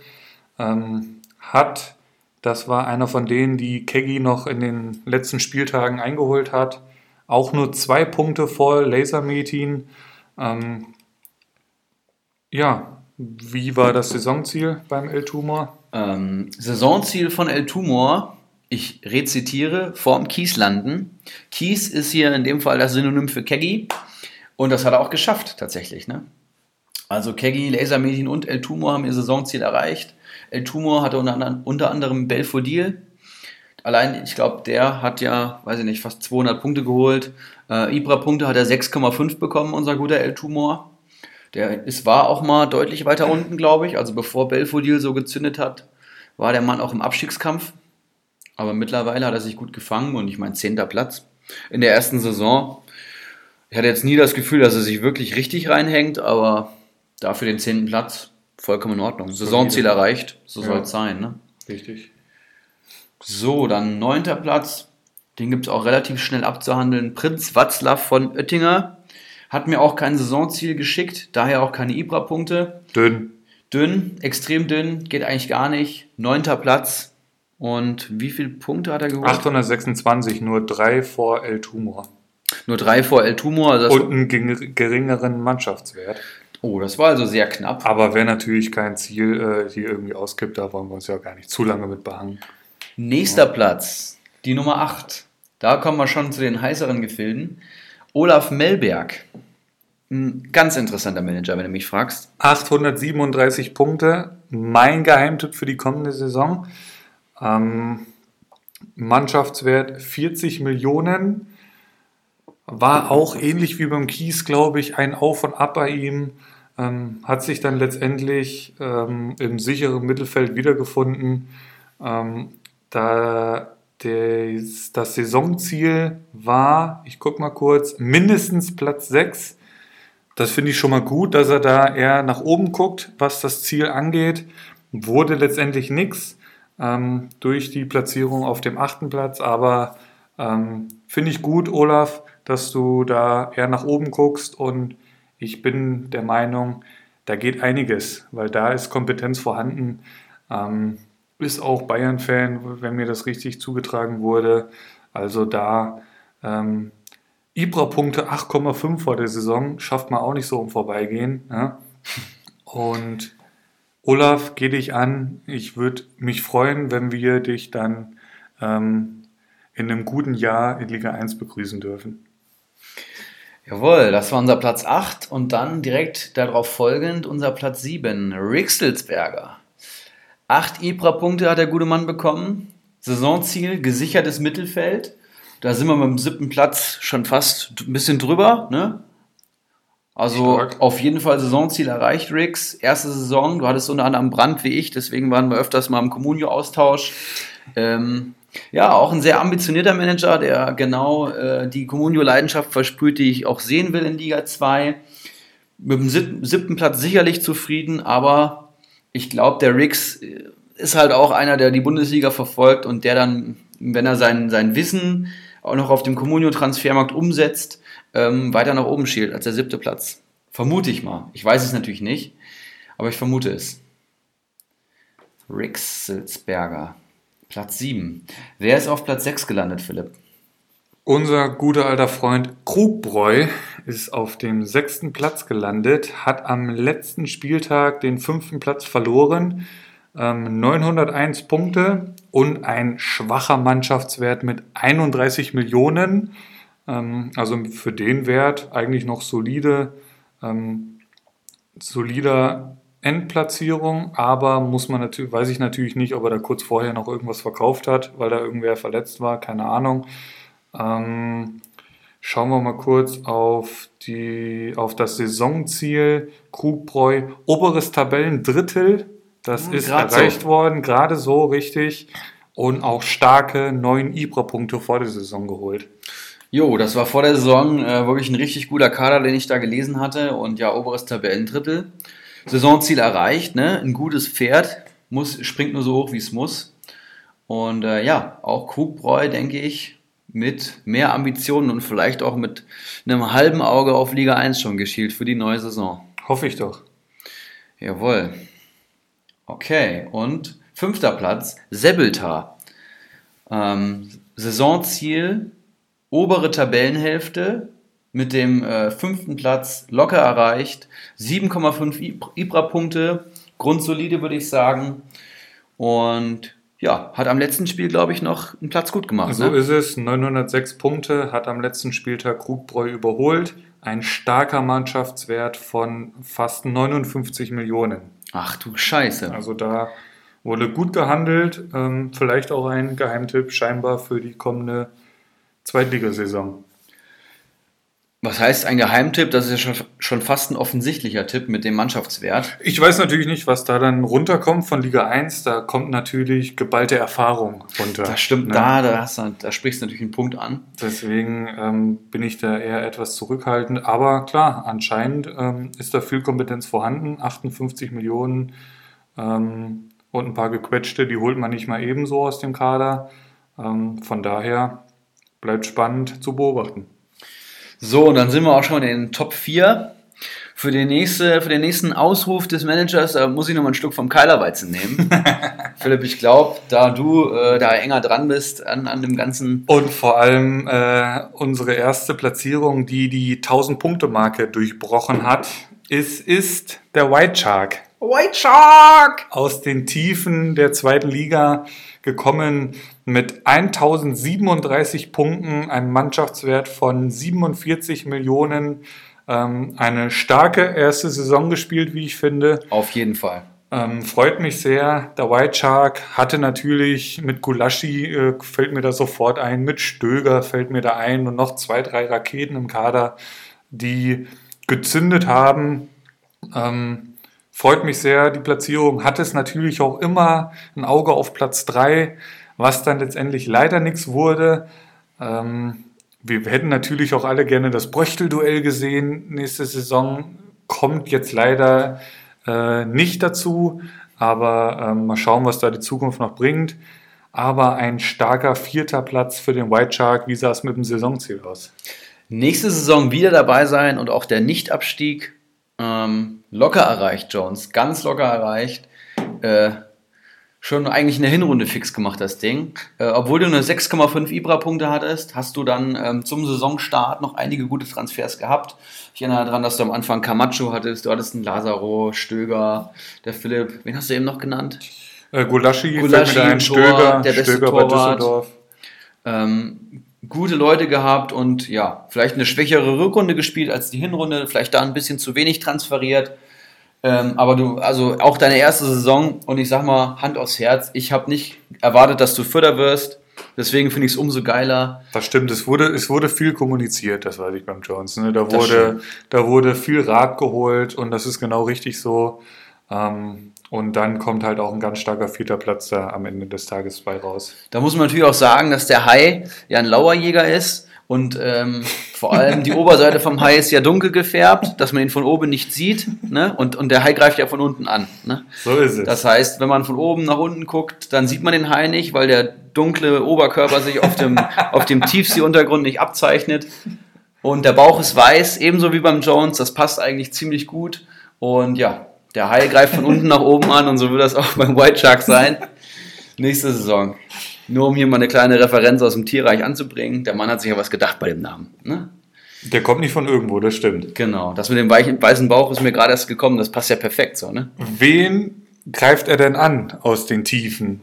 Ähm, hat, das war einer von denen, die Keggy noch in den letzten Spieltagen eingeholt hat. Auch nur zwei Punkte vor Lasermetin. Ähm, ja, wie war das Saisonziel beim El Tumor? Ähm, Saisonziel von El Tumor, ich rezitiere, vorm Kies landen. Kies ist hier in dem Fall das Synonym für Keggy und das hat er auch geschafft tatsächlich. Ne? Also Keggy, Lasermedien und El Tumor haben ihr Saisonziel erreicht. El Tumor hatte unter anderem, unter anderem Belfodil. Allein, ich glaube, der hat ja, weiß ich nicht, fast 200 Punkte geholt. Äh, Ibra-Punkte hat er 6,5 bekommen, unser guter El Tumor. Der ist, war auch mal deutlich weiter unten, glaube ich. Also bevor Belfodil so gezündet hat, war der Mann auch im Abstiegskampf. Aber mittlerweile hat er sich gut gefangen und ich meine, zehnter Platz in der ersten Saison. Ich hatte jetzt nie das Gefühl, dass er sich wirklich richtig reinhängt, aber dafür den zehnten Platz vollkommen in Ordnung. Saisonziel erreicht, so Ja. soll es sein. Ne? Richtig. So, dann neunter Platz. Den gibt es auch relativ schnell abzuhandeln. Prinz Watzlaw von Oettinger hat mir auch kein Saisonziel geschickt, daher auch keine Ibra-Punkte. Dünn. Dünn, extrem dünn, geht eigentlich gar nicht. Neunter Platz. Und wie viele Punkte hat er geholt? 826, nur drei vor El Tumor. Nur drei vor El Tumor. Also Und einen gering- geringeren Mannschaftswert. Oh, das war also sehr knapp. Aber wäre natürlich kein Ziel, äh, die irgendwie auskippt, da wollen wir uns ja gar nicht zu lange mit behangen. Nächster Platz, die Nummer 8. Da kommen wir schon zu den heißeren Gefilden. Olaf Melberg. Ein ganz interessanter Manager, wenn du mich fragst. 837 Punkte, mein Geheimtipp für die kommende Saison. Ähm, Mannschaftswert 40 Millionen. War auch ähnlich wie beim Kies, glaube ich, ein Auf und Ab bei ihm. Ähm, hat sich dann letztendlich ähm, im sicheren Mittelfeld wiedergefunden. Ähm, da des, das Saisonziel war, ich gucke mal kurz, mindestens Platz 6. Das finde ich schon mal gut, dass er da eher nach oben guckt, was das Ziel angeht. Wurde letztendlich nichts ähm, durch die Platzierung auf dem achten Platz, aber ähm, finde ich gut, Olaf, dass du da eher nach oben guckst und ich bin der Meinung, da geht einiges, weil da ist Kompetenz vorhanden. Ähm, ist auch Bayern-Fan, wenn mir das richtig zugetragen wurde. Also da ähm, Ibra-Punkte 8,5 vor der Saison schafft man auch nicht so um Vorbeigehen. Ja? Und Olaf, geh dich an. Ich würde mich freuen, wenn wir dich dann ähm, in einem guten Jahr in Liga 1 begrüßen dürfen. Jawohl, das war unser Platz 8 und dann direkt darauf folgend unser Platz 7, Rixelsberger. Acht Ibra-Punkte hat der gute Mann bekommen. Saisonziel, gesichertes Mittelfeld. Da sind wir mit dem siebten Platz schon fast ein bisschen drüber. Ne? Also Stark. auf jeden Fall Saisonziel erreicht, Rix. Erste Saison, du hattest unter anderem Brand wie ich, deswegen waren wir öfters mal im Communio-Austausch. Ähm, ja, auch ein sehr ambitionierter Manager, der genau äh, die Communio-Leidenschaft versprüht, die ich auch sehen will in Liga 2. Mit dem siebten Platz sicherlich zufrieden, aber ich glaube, der Rix ist halt auch einer, der die Bundesliga verfolgt und der dann, wenn er sein, sein Wissen auch noch auf dem Communio-Transfermarkt umsetzt, ähm, weiter nach oben schielt als der siebte Platz. Vermute ich mal. Ich weiß es natürlich nicht, aber ich vermute es. Rixelsberger, Platz 7. Wer ist auf Platz 6 gelandet, Philipp? Unser guter alter Freund Krugbräu ist auf dem sechsten Platz gelandet, hat am letzten Spieltag den fünften Platz verloren 901 ähm, Punkte und ein schwacher Mannschaftswert mit 31 Millionen. Ähm, also für den Wert eigentlich noch solide, ähm, solider Endplatzierung, aber muss man natürlich, weiß ich natürlich nicht, ob er da kurz vorher noch irgendwas verkauft hat, weil da irgendwer verletzt war, keine Ahnung. Ähm, schauen wir mal kurz auf, die, auf das Saisonziel. Krugbräu, oberes Tabellendrittel das ja, ist erreicht so. worden, gerade so richtig. Und auch starke neun Ibra-Punkte vor der Saison geholt. Jo, das war vor der Saison äh, wirklich ein richtig guter Kader, den ich da gelesen hatte. Und ja, oberes Tabellendrittel. Saisonziel erreicht, ne? Ein gutes Pferd. Muss, springt nur so hoch, wie es muss. Und äh, ja, auch Krugbräu, denke ich, mit mehr Ambitionen und vielleicht auch mit einem halben Auge auf Liga 1 schon geschielt für die neue Saison. Hoffe ich doch. Jawohl. Okay, und fünfter Platz, Sebeltar. Ähm, Saisonziel, obere Tabellenhälfte, mit dem äh, fünften Platz locker erreicht. 7,5 Ibra-Punkte, grundsolide würde ich sagen. Und ja, hat am letzten Spiel, glaube ich, noch einen Platz gut gemacht. So ne? ist es. 906 Punkte, hat am letzten Spieltag Krugbräu überholt. Ein starker Mannschaftswert von fast 59 Millionen. Ach du Scheiße. Also da wurde gut gehandelt. Ähm, vielleicht auch ein Geheimtipp scheinbar für die kommende Zweitligasaison. Was heißt ein Geheimtipp? Das ist ja schon, schon fast ein offensichtlicher Tipp mit dem Mannschaftswert. Ich weiß natürlich nicht, was da dann runterkommt von Liga 1. Da kommt natürlich geballte Erfahrung runter. Das stimmt, ne? da, da, hast du, da sprichst du natürlich einen Punkt an. Deswegen ähm, bin ich da eher etwas zurückhaltend. Aber klar, anscheinend ähm, ist da viel Kompetenz vorhanden. 58 Millionen ähm, und ein paar gequetschte, die holt man nicht mal ebenso aus dem Kader. Ähm, von daher bleibt spannend zu beobachten. So, und dann sind wir auch schon in den Top 4. Für den, nächste, für den nächsten Ausruf des Managers äh, muss ich noch mal ein Stück vom Keilerweizen nehmen. Philipp, ich glaube, da du äh, da enger dran bist an, an dem Ganzen. Und vor allem äh, unsere erste Platzierung, die die 1000-Punkte-Marke durchbrochen hat, ist, ist der White Shark. White Shark! Aus den Tiefen der zweiten Liga gekommen mit 1037 Punkten, einem Mannschaftswert von 47 Millionen. Ähm, eine starke erste Saison gespielt, wie ich finde. Auf jeden Fall. Ähm, freut mich sehr. Der White Shark hatte natürlich mit Gulaschi, äh, fällt mir da sofort ein, mit Stöger fällt mir da ein und noch zwei, drei Raketen im Kader, die gezündet haben. Ähm, freut mich sehr, die Platzierung. Hat es natürlich auch immer ein Auge auf Platz 3, was dann letztendlich leider nichts wurde. Ähm, wir hätten natürlich auch alle gerne das Bröchtel-Duell gesehen nächste Saison. Kommt jetzt leider äh, nicht dazu, aber ähm, mal schauen, was da die Zukunft noch bringt. Aber ein starker vierter Platz für den White Shark. Wie sah es mit dem Saisonziel aus? Nächste Saison wieder dabei sein und auch der Nichtabstieg ähm, locker erreicht, Jones. Ganz locker erreicht. Äh, schon eigentlich eine Hinrunde fix gemacht, das Ding. Äh, obwohl du nur 6,5 Ibra-Punkte hattest, hast du dann ähm, zum Saisonstart noch einige gute Transfers gehabt. Ich erinnere daran, dass du am Anfang Camacho hattest, du hattest einen Lazaro, Stöger, der Philipp, wen hast du eben noch genannt? Äh, Gulaschi, Gulaschi fällt mir ein, Stöger, der beste Stöger bei Torwart. Düsseldorf. Ähm, gute Leute gehabt und ja, vielleicht eine schwächere Rückrunde gespielt als die Hinrunde, vielleicht da ein bisschen zu wenig transferiert. Ähm, aber du, also auch deine erste Saison und ich sag mal, Hand aufs Herz, ich habe nicht erwartet, dass du Förder wirst. Deswegen finde ich es umso geiler. Das stimmt, es wurde, es wurde viel kommuniziert, das weiß ich beim Jones. Ne? Da, wurde, da wurde viel Rat geholt und das ist genau richtig so. Ähm, und dann kommt halt auch ein ganz starker vierter Platz da am Ende des Tages bei raus. Da muss man natürlich auch sagen, dass der Hai ja ein Lauerjäger ist und ähm, vor allem die Oberseite vom Hai ist ja dunkel gefärbt, dass man ihn von oben nicht sieht. Ne? Und, und der Hai greift ja von unten an. Ne? So ist es. Das heißt, wenn man von oben nach unten guckt, dann sieht man den Hai nicht, weil der dunkle Oberkörper sich auf dem, auf dem Tiefseeuntergrund nicht abzeichnet. Und der Bauch ist weiß, ebenso wie beim Jones. Das passt eigentlich ziemlich gut. Und ja, der Hai greift von unten nach oben an und so wird das auch beim White Shark sein. Nächste Saison. Nur um hier mal eine kleine Referenz aus dem Tierreich anzubringen. Der Mann hat sich ja was gedacht bei dem Namen. Ne? Der kommt nicht von irgendwo, das stimmt. Genau. Das mit dem weichen, weißen Bauch ist mir gerade erst gekommen. Das passt ja perfekt so. Ne? Wen greift er denn an aus den Tiefen?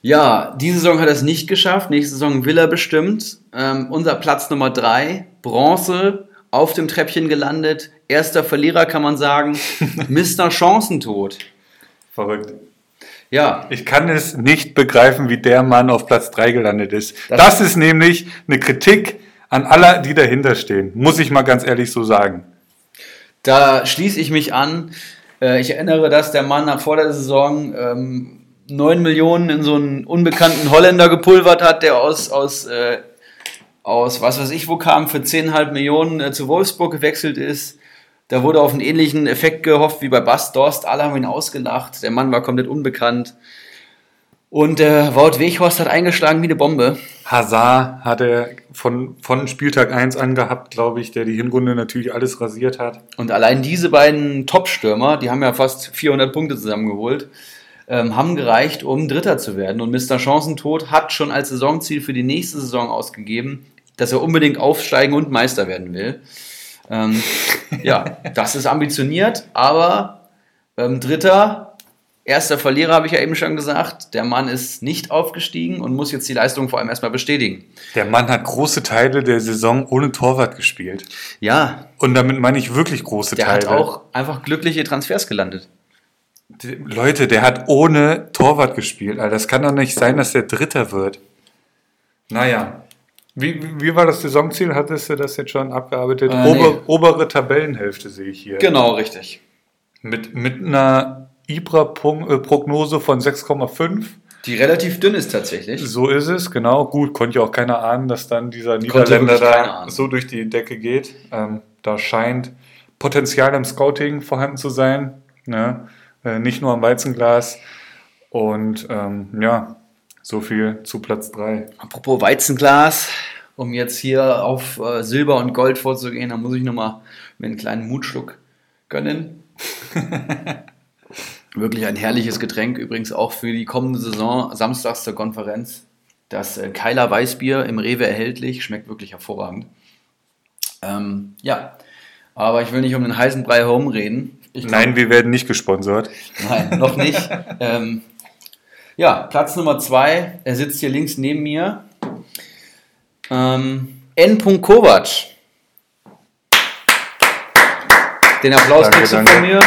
Ja, diese Saison hat er es nicht geschafft. Nächste Saison will er bestimmt. Ähm, unser Platz Nummer drei, Bronze, auf dem Treppchen gelandet. Erster Verlierer kann man sagen. Mr. Chancentod. Verrückt. Ja, Ich kann es nicht begreifen, wie der Mann auf Platz 3 gelandet ist. Das- Das, ist nämlich eine Kritik an alle, die dahinter stehen. Muss ich mal ganz ehrlich so sagen. da schließe ich mich an. Äh, ich erinnere, dass der Mann nach vor der Saison ähm, 9 Millionen in so einen unbekannten Holländer gepulvert hat, der aus, aus, äh, aus was weiß ich wo kam, für 10,5 Millionen äh, zu Wolfsburg gewechselt ist. Da wurde auf einen ähnlichen Effekt gehofft wie bei Bas Dorst. Alle haben ihn ausgelacht. Der Mann war komplett unbekannt. Und äh, Wout Weghorst hat eingeschlagen wie eine Bombe. Hazard hat er von, von Spieltag 1 an gehabt, glaube ich, der die Hinrunde natürlich alles rasiert hat. Und allein diese beiden Top-Stürmer, die haben ja fast 400 Punkte zusammengeholt, ähm, haben gereicht, um Dritter zu werden. Und Mr. Chancentod hat schon als Saisonziel für die nächste Saison ausgegeben, dass er unbedingt aufsteigen und Meister werden will. Ähm, ja, das ist ambitioniert, aber ähm, Dritter, erster Verlierer habe ich ja eben schon gesagt. Der Mann ist nicht aufgestiegen und muss jetzt die Leistung vor allem erstmal bestätigen. Der Mann hat große Teile der Saison ohne Torwart gespielt. Ja, Und damit meine ich wirklich große der Teile. hat auch einfach glückliche Transfers gelandet. Leute, der hat ohne Torwart gespielt. Alter, das kann doch nicht sein, dass der Dritter wird. Naja. Wie, wie- wie war das Saisonziel? Hattest du das jetzt schon abgearbeitet? Äh, Ober, nee. Obere Tabellenhälfte sehe ich hier. Genau, richtig. Mit, mit einer Ibra-Prognose von 6,5. Die relativ dünn ist tatsächlich. So ist es, genau. Gut, konnte ja auch keiner ahnen, dass dann dieser Niederländer da so durch die Decke geht. Ähm, da scheint Potenzial im Scouting vorhanden zu sein. Ne? Äh, nicht nur am Weizenglas. Und ähm, ja, so viel zu Platz 3. Apropos Weizenglas, um jetzt hier auf äh, Silber und Gold vorzugehen, da muss ich nochmal mir einen kleinen Mutschluck gönnen. Wirklich ein herrliches Getränk, übrigens auch für die kommende Saison, samstags zur Konferenz. Das äh, Keiler Weißbier im Rewe erhältlich, schmeckt wirklich hervorragend. Ähm, ja, aber ich will nicht um den heißen Brei herumreden. Ich Nein, wir werden nicht gesponsert. Nein, noch nicht. ähm, ja, Platz Nummer zwei. Er sitzt hier links neben mir. Ähm, N. Kovac. Den Applaus Danke, kriegst du danke. von mir.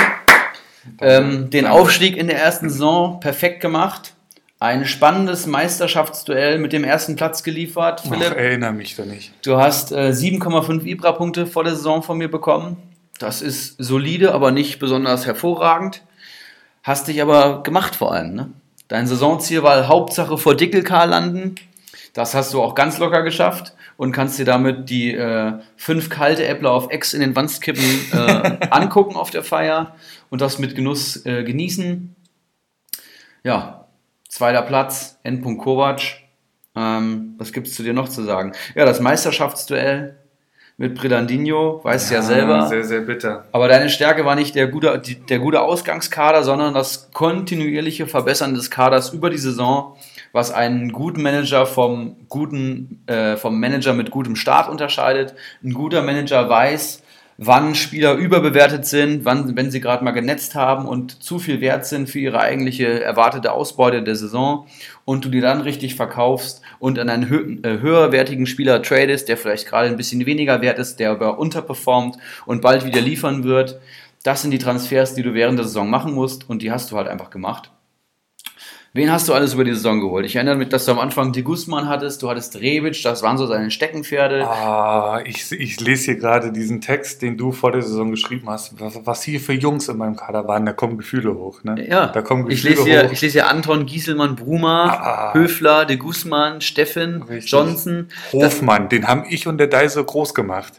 Ähm, den Danke. Aufstieg in der ersten Saison perfekt gemacht. Ein spannendes Meisterschaftsduell mit dem ersten Platz geliefert. Ach, Philipp, erinnere mich da nicht. du hast äh, 7,5 Ibra-Punkte vor der Saison von mir bekommen. Das ist solide, aber nicht besonders hervorragend. Hast dich aber gemacht vor allem. Ne? Dein Saisonziel war Hauptsache vor Dickelkar landen. Das hast du auch ganz locker geschafft und kannst dir damit die äh, fünf kalte Äppler auf Ex in den Wandskippen äh, angucken auf der Feier und das mit Genuss äh, genießen. Ja, zweiter Platz, Endpunkt Kovac. Ähm, was gibt es zu dir noch zu sagen? Ja, das Meisterschaftsduell mit Bredandinho, weißt ja, selber. Sehr, sehr bitter. Aber deine Stärke war nicht der gute, der gute Ausgangskader, sondern das kontinuierliche Verbessern des Kaders über die Saison, was einen guten Manager vom guten, äh, vom Manager mit gutem Start unterscheidet. Ein guter Manager weiß, wann Spieler überbewertet sind, wann, wenn sie gerade mal genetzt haben und zu viel wert sind für ihre eigentliche erwartete Ausbeute der Saison und du die dann richtig verkaufst und an einen hö äh, höherwertigen Spieler tradest, der vielleicht gerade ein bisschen weniger wert ist, der aber unterperformt und bald wieder liefern wird. Das sind die Transfers, die du während der Saison machen musst und die hast du halt einfach gemacht. Wen hast du alles über die Saison geholt? Ich erinnere mich, dass du am Anfang die Guzman hattest, du hattest Rebic, das waren so seine Steckenpferde. Ah, ich, ich lese hier gerade diesen Text, den du vor der Saison geschrieben hast. Was, was hier für Jungs in meinem Kader waren, da kommen Gefühle hoch. Ne? Ja, da kommen ich Gefühle lese, hier, hoch. ich lese hier Anton, Gieselmann, Bruma, Ah. Höfler, de Guzman, Steffen, Richtig. Johnson. Hofmann, den haben ich und der Deiso groß gemacht.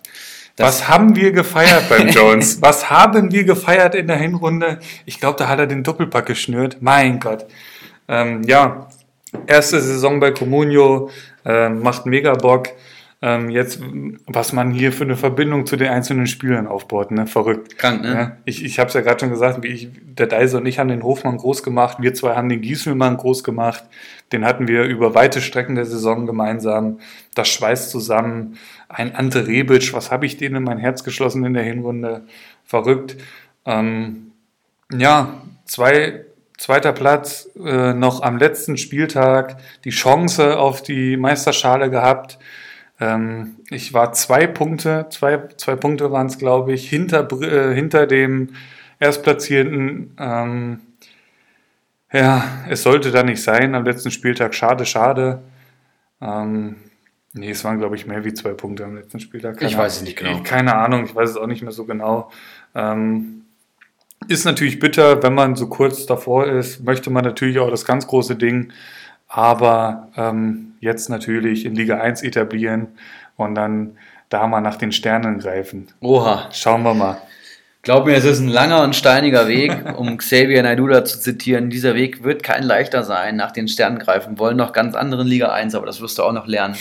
Das- Was haben wir gefeiert beim Jones? Was haben wir gefeiert in der Hinrunde? Ich glaube, da hat er den Doppelpack geschnürt. Mein Gott. Ähm, ja, erste Saison bei Comunio, äh, macht mega Bock. Ähm, jetzt, was man hier für eine Verbindung zu den einzelnen Spielern aufbaut, ne? Verrückt. Krank, ne? Ja, ich ich habe es ja gerade schon gesagt, wie ich, der Deise und ich haben den Hofmann groß gemacht, wir zwei haben den Gieselmann groß gemacht. Den hatten wir über weite Strecken der Saison gemeinsam. Das schweißt zusammen. Ein Ante Rebic, was habe ich denen in mein Herz geschlossen in der Hinrunde? Verrückt. Ähm, ja, zwei, zweiter Platz, äh, noch am letzten Spieltag die Chance auf die Meisterschale gehabt. Ähm, ich war zwei Punkte, zwei, zwei Punkte waren es, glaube ich, hinter, äh, hinter dem Erstplatzierten. Ähm, ja, es sollte da nicht sein am letzten Spieltag. Schade, schade. Ähm, nee, es waren, glaube ich, mehr wie zwei Punkte am letzten Spieltag. Ich weiß es nicht genau. Keine Ahnung, ich weiß es auch nicht mehr so genau. Ähm, ist natürlich bitter, wenn man so kurz davor ist, möchte man natürlich auch das ganz große Ding, aber ähm, jetzt natürlich in Liga 1 etablieren und dann da mal nach den Sternen greifen. Oha. Schauen wir mal. Glaub mir, es ist ein langer und steiniger Weg, um Xavier Naidula zu zitieren. Dieser Weg wird kein leichter sein, nach den Sternen greifen. Wollen noch ganz anderen Liga 1, aber das wirst du auch noch lernen.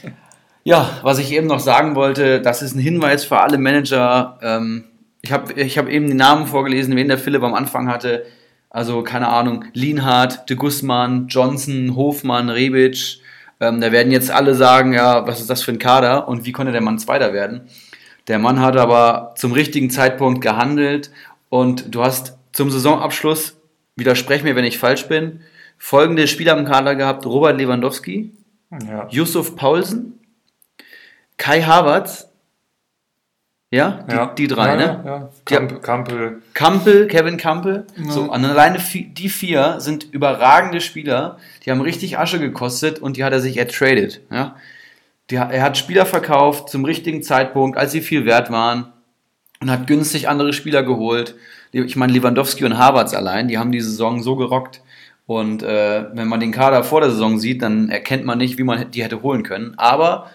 ja, was ich eben noch sagen wollte, das ist ein Hinweis für alle Manager. Ähm, ich habe ich hab eben die Namen vorgelesen, wen der Philipp am Anfang hatte. Also, keine Ahnung, Lienhardt, de Guzman, Johnson, Hofmann, Rebic. Ähm, da werden jetzt alle sagen, ja, was ist das für ein Kader und wie konnte der Mann Zweiter werden? Der Mann hat aber zum richtigen Zeitpunkt gehandelt und du hast zum Saisonabschluss, widersprech mir, wenn ich falsch bin, folgende Spieler im Kader gehabt: Robert Lewandowski, Ja. Yusuf Paulsen, Kai Havertz, ja, die, ja. die drei, ja, ne? Ja. Kamp Kampel. Kampel, Kevin Kampel. Ja. So, und alleine die vier sind überragende Spieler. Die haben richtig Asche gekostet und die hat er sich ertradet. Ja? Die, er hat Spieler verkauft zum richtigen Zeitpunkt, als sie viel wert waren und hat günstig andere Spieler geholt. Ich meine, Lewandowski und Havertz allein, die haben die Saison so gerockt. Und äh, wenn man den Kader vor der Saison sieht, dann erkennt man nicht, wie man die hätte holen können. Aber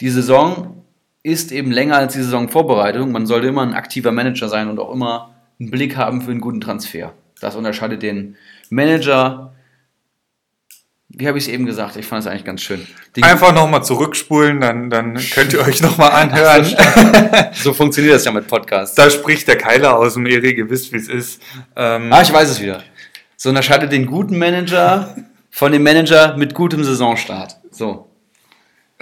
die Saison ist eben länger als die Saisonvorbereitung. Man sollte immer ein aktiver Manager sein und auch immer einen Blick haben für einen guten Transfer. Das unterscheidet den Manager. Wie habe ich es eben gesagt? Ich fand es eigentlich ganz schön. Die, Einfach nochmal zurückspulen, dann, dann könnt ihr euch nochmal anhören. so funktioniert das ja mit Podcasts. da spricht der Keiler aus dem Ehre, ihr wisst, wie es ist. Ähm, Ah, ich weiß es wieder. So unterscheidet den guten Manager von dem Manager mit gutem Saisonstart. So.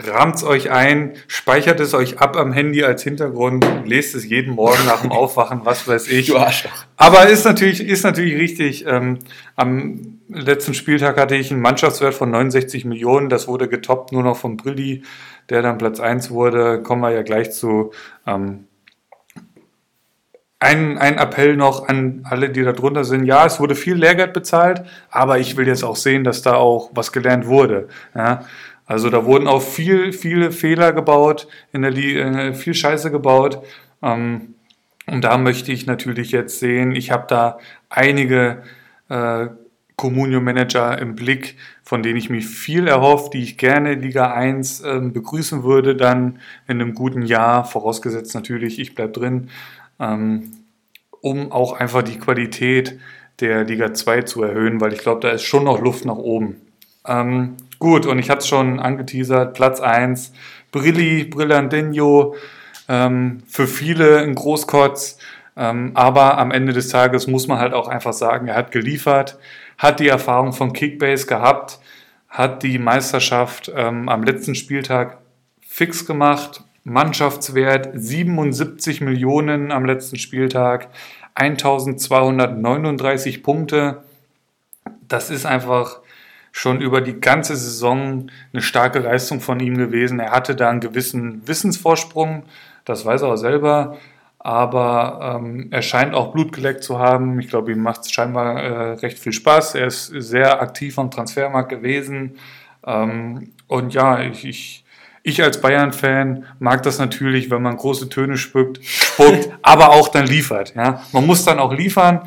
Rahmt euch ein, speichert es euch ab am Handy als Hintergrund, lest es jeden Morgen nach dem Aufwachen, was weiß ich. Du Arschloch. Aber ist natürlich, ist natürlich richtig. Ähm, am letzten Spieltag hatte ich einen Mannschaftswert von 69 Millionen. Das wurde getoppt nur noch von Brilli, der dann Platz 1 wurde. Kommen wir ja gleich zu. Ähm, ein, ein Appell noch an alle, die da drunter sind. Ja, es wurde viel Lehrgeld bezahlt, aber ich will jetzt auch sehen, dass da auch was gelernt wurde. Ja, also da wurden auch viel, viele Fehler gebaut, in der Liga, viel Scheiße gebaut. Ähm, und da möchte ich natürlich jetzt sehen, ich habe da einige äh, Communio-Manager im Blick, von denen ich mir viel erhoffe, die ich gerne Liga 1 äh, begrüßen würde, dann in einem guten Jahr, vorausgesetzt natürlich, ich bleibe drin, ähm, um auch einfach die Qualität der Liga 2 zu erhöhen, weil ich glaube, da ist schon noch Luft nach oben. Ähm, Gut, und ich hatte es schon angeteasert, Platz 1, Brilli, Brillandinho, ähm, für viele ein Großkotz, ähm, aber am Ende des Tages muss man halt auch einfach sagen, er hat geliefert, hat die Erfahrung von Kickbase gehabt, hat die Meisterschaft ähm, am letzten Spieltag fix gemacht, Mannschaftswert 77 Millionen am letzten Spieltag, 1239 Punkte. Das ist einfach schon über die ganze Saison eine starke Leistung von ihm gewesen. Er hatte da einen gewissen Wissensvorsprung, das weiß er auch selber, aber ähm, er scheint auch Blut geleckt zu haben. Ich glaube, ihm macht es scheinbar äh, recht viel Spaß. Er ist sehr aktiv am Transfermarkt gewesen. Ähm, und ja, ich, ich, ich als Bayern-Fan mag das natürlich, wenn man große Töne spuckt, spuckt aber auch dann liefert. Ja? Man muss dann auch liefern.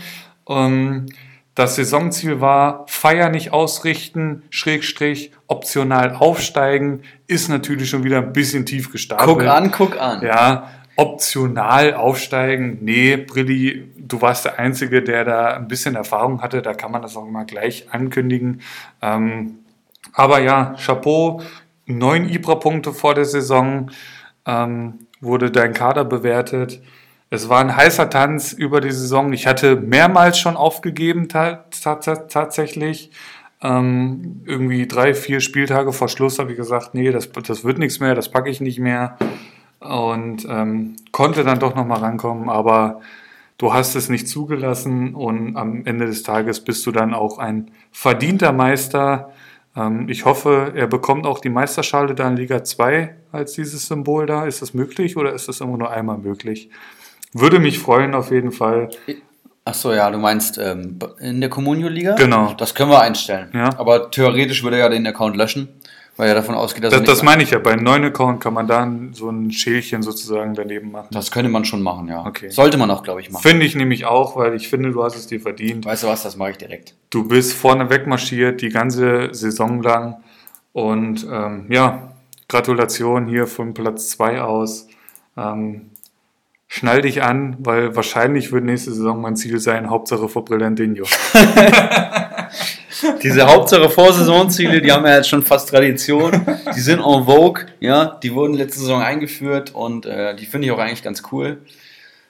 Ähm, das Saisonziel war, Feier nicht ausrichten, Schrägstrich, optional aufsteigen, ist natürlich schon wieder ein bisschen tief gestartet. Guck an, guck an. Ja, optional aufsteigen, nee, Brilli, du warst der Einzige, der da ein bisschen Erfahrung hatte, da kann man das auch mal gleich ankündigen. Ähm, aber ja, Chapeau, neun Ibra-Punkte vor der Saison, ähm, wurde dein Kader bewertet. Es war ein heißer Tanz über die Saison. Ich hatte mehrmals schon aufgegeben tatsächlich. Ähm, irgendwie drei, vier Spieltage vor Schluss habe ich gesagt, nee, das, das wird nichts mehr, das packe ich nicht mehr. Und ähm, konnte dann doch nochmal rankommen, aber du hast es nicht zugelassen und am Ende des Tages bist du dann auch ein verdienter Meister. Ähm, ich hoffe, er bekommt auch die Meisterschale da in Liga 2 als dieses Symbol da. Ist das möglich oder ist das immer nur einmal möglich? Würde mich freuen auf jeden Fall. Achso, ja, du meinst ähm, in der Communio-Liga? Genau. Das können wir einstellen. Ja. Aber theoretisch würde er ja den Account löschen, weil er davon ausgeht, dass Das, er das meine ich ja. Bei einem neuen Account kann man da so ein Schälchen sozusagen daneben machen. Das könnte man schon machen, ja. Okay. Sollte man auch, glaube ich, machen. Finde ich nämlich auch, weil ich finde, du hast es dir verdient. Weißt du was, das mache ich direkt. Du bist vorne wegmarschiert die ganze Saison lang. Und ähm, ja, Gratulation hier von Platz 2 aus. Ähm, schnall dich an, weil wahrscheinlich wird nächste Saison mein Ziel sein, Hauptsache vor Brillantinho. Diese Hauptsache Vorsaisonziele, die haben ja jetzt schon fast Tradition. Die sind en vogue, ja. Die wurden letzte Saison eingeführt und äh, die finde ich auch eigentlich ganz cool.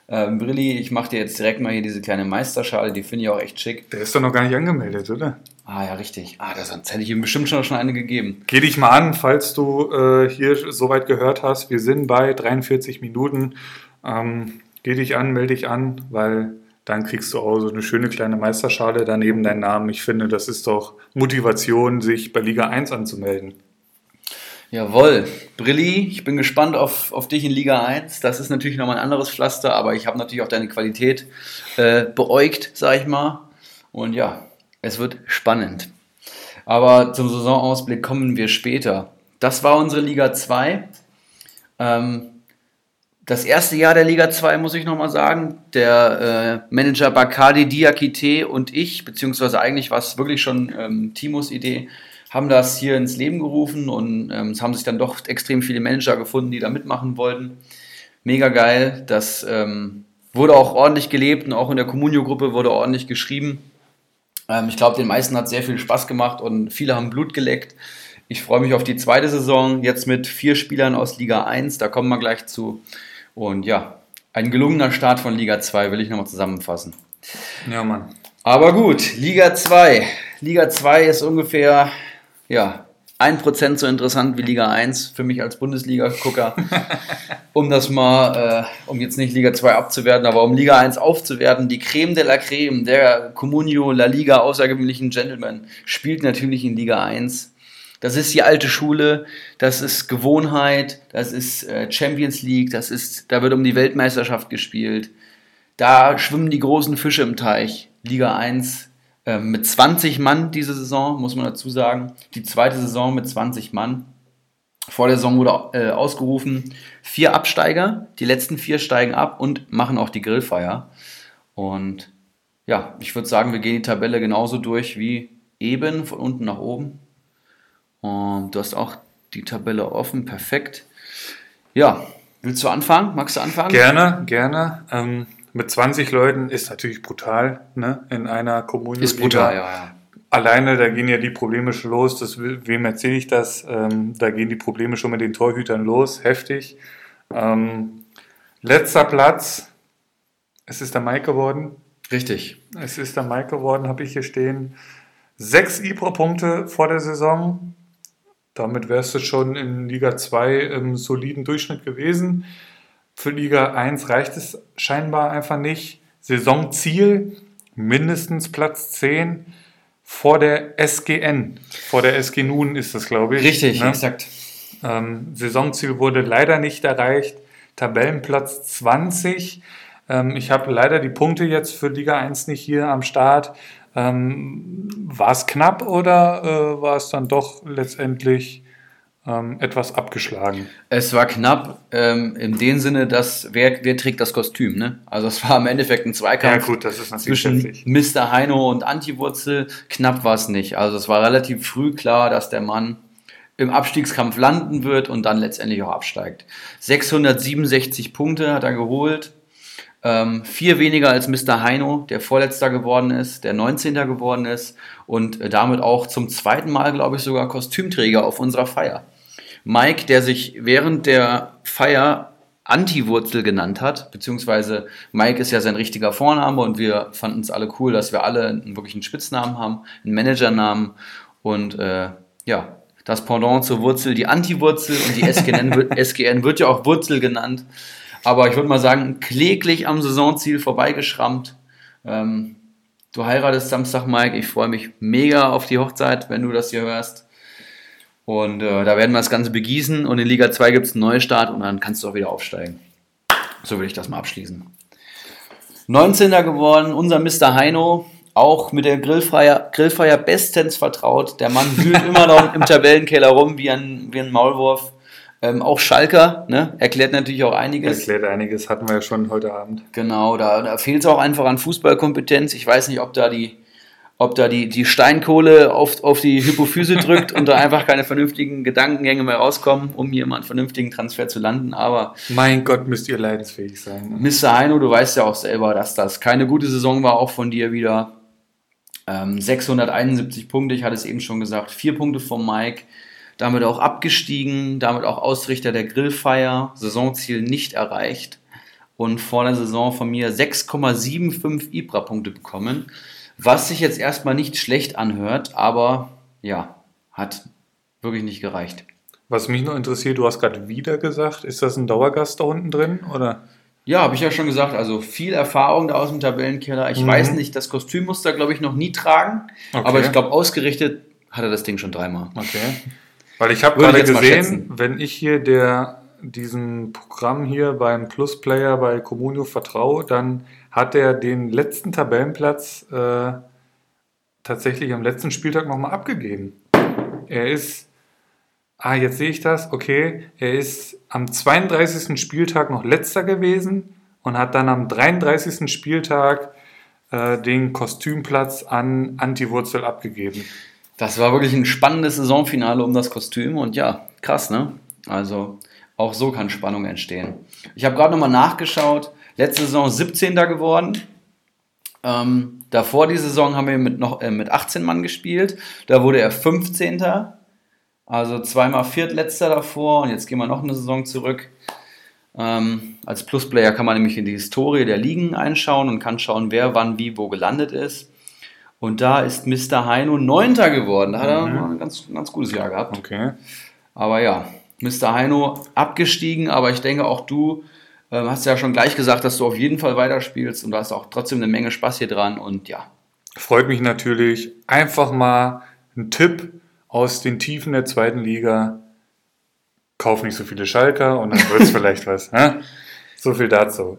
Ähm, Brilli, ich mache dir jetzt direkt mal hier diese kleine Meisterschale, die finde ich auch echt schick. Der ist doch noch gar nicht angemeldet, oder? Ah ja, richtig. Ah, das hätte ich ihm bestimmt schon, schon eine gegeben. Geh dich mal an, falls du äh, hier soweit gehört hast. Wir sind bei 43 Minuten. Ähm, geh dich an, melde dich an, weil dann kriegst du auch so eine schöne kleine Meisterschale daneben deinen Namen. Ich finde, das ist doch Motivation, sich bei Liga 1 anzumelden. Jawohl. Brilli, ich bin gespannt auf, auf dich in Liga 1. Das ist natürlich nochmal ein anderes Pflaster, aber ich habe natürlich auch deine Qualität äh, beäugt, sag ich mal. Und ja, es wird spannend. Aber zum Saisonausblick kommen wir später. Das war unsere Liga 2. Ähm, das erste Jahr der Liga 2, muss ich nochmal sagen, der äh, Manager Bakadi Diakite und ich, beziehungsweise eigentlich war es wirklich schon ähm, Timos Idee, haben das hier ins Leben gerufen und ähm, es haben sich dann doch extrem viele Manager gefunden, die da mitmachen wollten. Mega geil, das ähm, wurde auch ordentlich gelebt und auch in der Communio-Gruppe wurde ordentlich geschrieben. Ähm, ich glaube, den meisten hat sehr viel Spaß gemacht und viele haben Blut geleckt. Ich freue mich auf die zweite Saison, jetzt mit vier Spielern aus Liga 1, da kommen wir gleich zu. Und ja, ein gelungener Start von Liga 2 will ich nochmal zusammenfassen. Ja, Mann. Aber gut, Liga 2. Liga 2 ist ungefähr, ja, 1% so interessant wie Liga 1 für mich als Bundesliga-Gucker. um das mal, äh, um jetzt nicht Liga 2 abzuwerten, aber um Liga 1 aufzuwerten, die Creme de la Creme der Comunio La Liga außergewöhnlichen Gentlemen spielt natürlich in Liga 1. Das ist die alte Schule, das ist Gewohnheit, das ist äh, Champions League, das ist, da wird um die Weltmeisterschaft gespielt. da schwimmen die großen Fische im Teich. Liga 1 äh, mit 20 Mann diese Saison, muss man dazu sagen. Die zweite Saison mit 20 Mann. Vor der Saison wurde äh, ausgerufen, vier Absteiger, die letzten vier steigen ab und machen auch die Grillfeier. Und ja, ich würde sagen, wir gehen die Tabelle genauso durch wie eben, von unten nach oben. Und du hast auch die Tabelle offen, perfekt. Ja, willst du anfangen? Magst du anfangen? Gerne, gerne. Ähm, mit 20 Leuten ist natürlich brutal, ne? In einer Kommune. Ist brutal, ja, ja. Alleine, da gehen ja die Probleme schon los. Das, wem erzähle ich das? Ähm, da gehen die Probleme schon mit den Torhütern los. Heftig. Ähm, letzter Platz. Es ist der Mike geworden. Richtig. Es ist der Mike geworden, habe ich hier stehen. Sechs Ibro-Punkte vor der Saison. Damit wärst du schon in Liga 2 im soliden Durchschnitt gewesen. Für Liga 1 reicht es scheinbar einfach nicht. Saisonziel mindestens Platz 10 vor der SGN. Vor der SG Nun ist das, glaube ich. Richtig, ne? exakt. Ähm, Saisonziel wurde leider nicht erreicht. Tabellenplatz 20. Ähm, ich habe leider die Punkte jetzt für Liga 1 nicht hier am Start. Ähm, war es knapp oder äh, war es dann doch letztendlich ähm, etwas abgeschlagen? Es war knapp ähm, in dem Sinne, dass wer, wer trägt das Kostüm, ne? Also es war im Endeffekt ein Zweikampf ja, gut, zwischen heftig. Mr. Heino und Antiwurzel. Knapp war es nicht. Also es war relativ früh klar, dass der Mann im Abstiegskampf landen wird und dann letztendlich auch absteigt. 667 Punkte hat er geholt. Ähm, vier weniger als Mr. Heino, der Vorletzter geworden ist, der 19. geworden ist und äh, damit auch zum zweiten Mal, glaube ich, sogar Kostümträger auf unserer Feier. Mike, der sich während der Feier Anti-Wurzel genannt hat, beziehungsweise Mike ist ja sein richtiger Vorname und wir fanden es alle cool, dass wir alle einen wirklichen Spitznamen haben, einen Managernamen und äh, ja, das Pendant zur Wurzel, die Anti-Wurzel und die SGN SGN wird ja auch Wurzel genannt. Aber ich würde mal sagen, kläglich am Saisonziel vorbeigeschrammt. Ähm, du heiratest Samstag, Mike. Ich freue mich mega auf die Hochzeit, wenn du das hier hörst. Und äh, da werden wir das Ganze begießen und in Liga 2 gibt es einen Neustart und dann kannst du auch wieder aufsteigen. So will ich das mal abschließen. 19. geworden, unser Mr. Heino, auch mit der Grillfeier, Grillfeier bestens vertraut. Der Mann wühlt immer noch im Tabellenkeller rum wie ein, wie ein Maulwurf. Ähm, auch Schalker, ne? erklärt natürlich auch einiges. Erklärt einiges, hatten wir ja schon heute Abend. Genau, da, da fehlt es auch einfach an Fußballkompetenz. Ich weiß nicht, ob da die, ob da die, die Steinkohle auf, auf die Hypophyse drückt und da einfach keine vernünftigen Gedankengänge mehr rauskommen, um hier mal einen vernünftigen Transfer zu landen. Aber mein Gott, müsst ihr leidensfähig sein. Ne? Mr. Heino, du weißt ja auch selber, dass das keine gute Saison war, auch von dir wieder. Ähm, 671 Punkte, ich hatte es eben schon gesagt, vier Punkte vom Mike damit auch abgestiegen, damit auch Ausrichter der Grillfeier, Saisonziel nicht erreicht und vor der Saison von mir 6,75 Ibra-Punkte bekommen, was sich jetzt erstmal nicht schlecht anhört, aber ja, hat wirklich nicht gereicht. Was mich noch interessiert, du hast gerade wieder gesagt, ist das ein Dauergast da unten drin oder? Ja, habe ich ja schon gesagt. Also viel Erfahrung da aus dem Tabellenkeller. Ich mhm. weiß nicht, das Kostüm muss da, glaube ich, noch nie tragen. Okay. Aber ich glaube, ausgerichtet hat er das Ding schon dreimal. Okay. Weil ich habe gerade gesehen, wenn ich hier der diesem Programm hier beim Plus Player bei Comunio vertraue, dann hat er den letzten Tabellenplatz äh, tatsächlich am letzten Spieltag nochmal abgegeben. Er ist, ah, jetzt sehe ich das, okay, er ist am 32. Spieltag noch letzter gewesen und hat dann am 33. Spieltag äh, den Kostümplatz an Antiwurzel abgegeben. Das war wirklich ein spannendes Saisonfinale um das Kostüm und ja, krass, ne? Also auch so kann Spannung entstehen. Ich habe gerade nochmal nachgeschaut. Letzte Saison 17. geworden. Ähm, davor die Saison haben wir mit, noch, äh, mit 18 Mann gespielt. Da wurde er 15. Also zweimal Viertletzter davor und jetzt gehen wir noch eine Saison zurück. Ähm, als Plusplayer kann man nämlich in die Historie der Ligen einschauen und kann schauen, wer wann wie wo gelandet ist. Und da ist Mr. Heino Neunter geworden. Da hat er mhm. ein ganz, ganz gutes Jahr gehabt. Okay. Aber ja, Mr. Heino abgestiegen, aber ich denke auch du äh, hast ja schon gleich gesagt, dass du auf jeden Fall weiterspielst und da hast auch trotzdem eine Menge Spaß hier dran und ja. Freut mich natürlich. Einfach mal ein Tipp aus den Tiefen der zweiten Liga. Kauf nicht so viele Schalker und dann wird es vielleicht was. Hä? So viel dazu.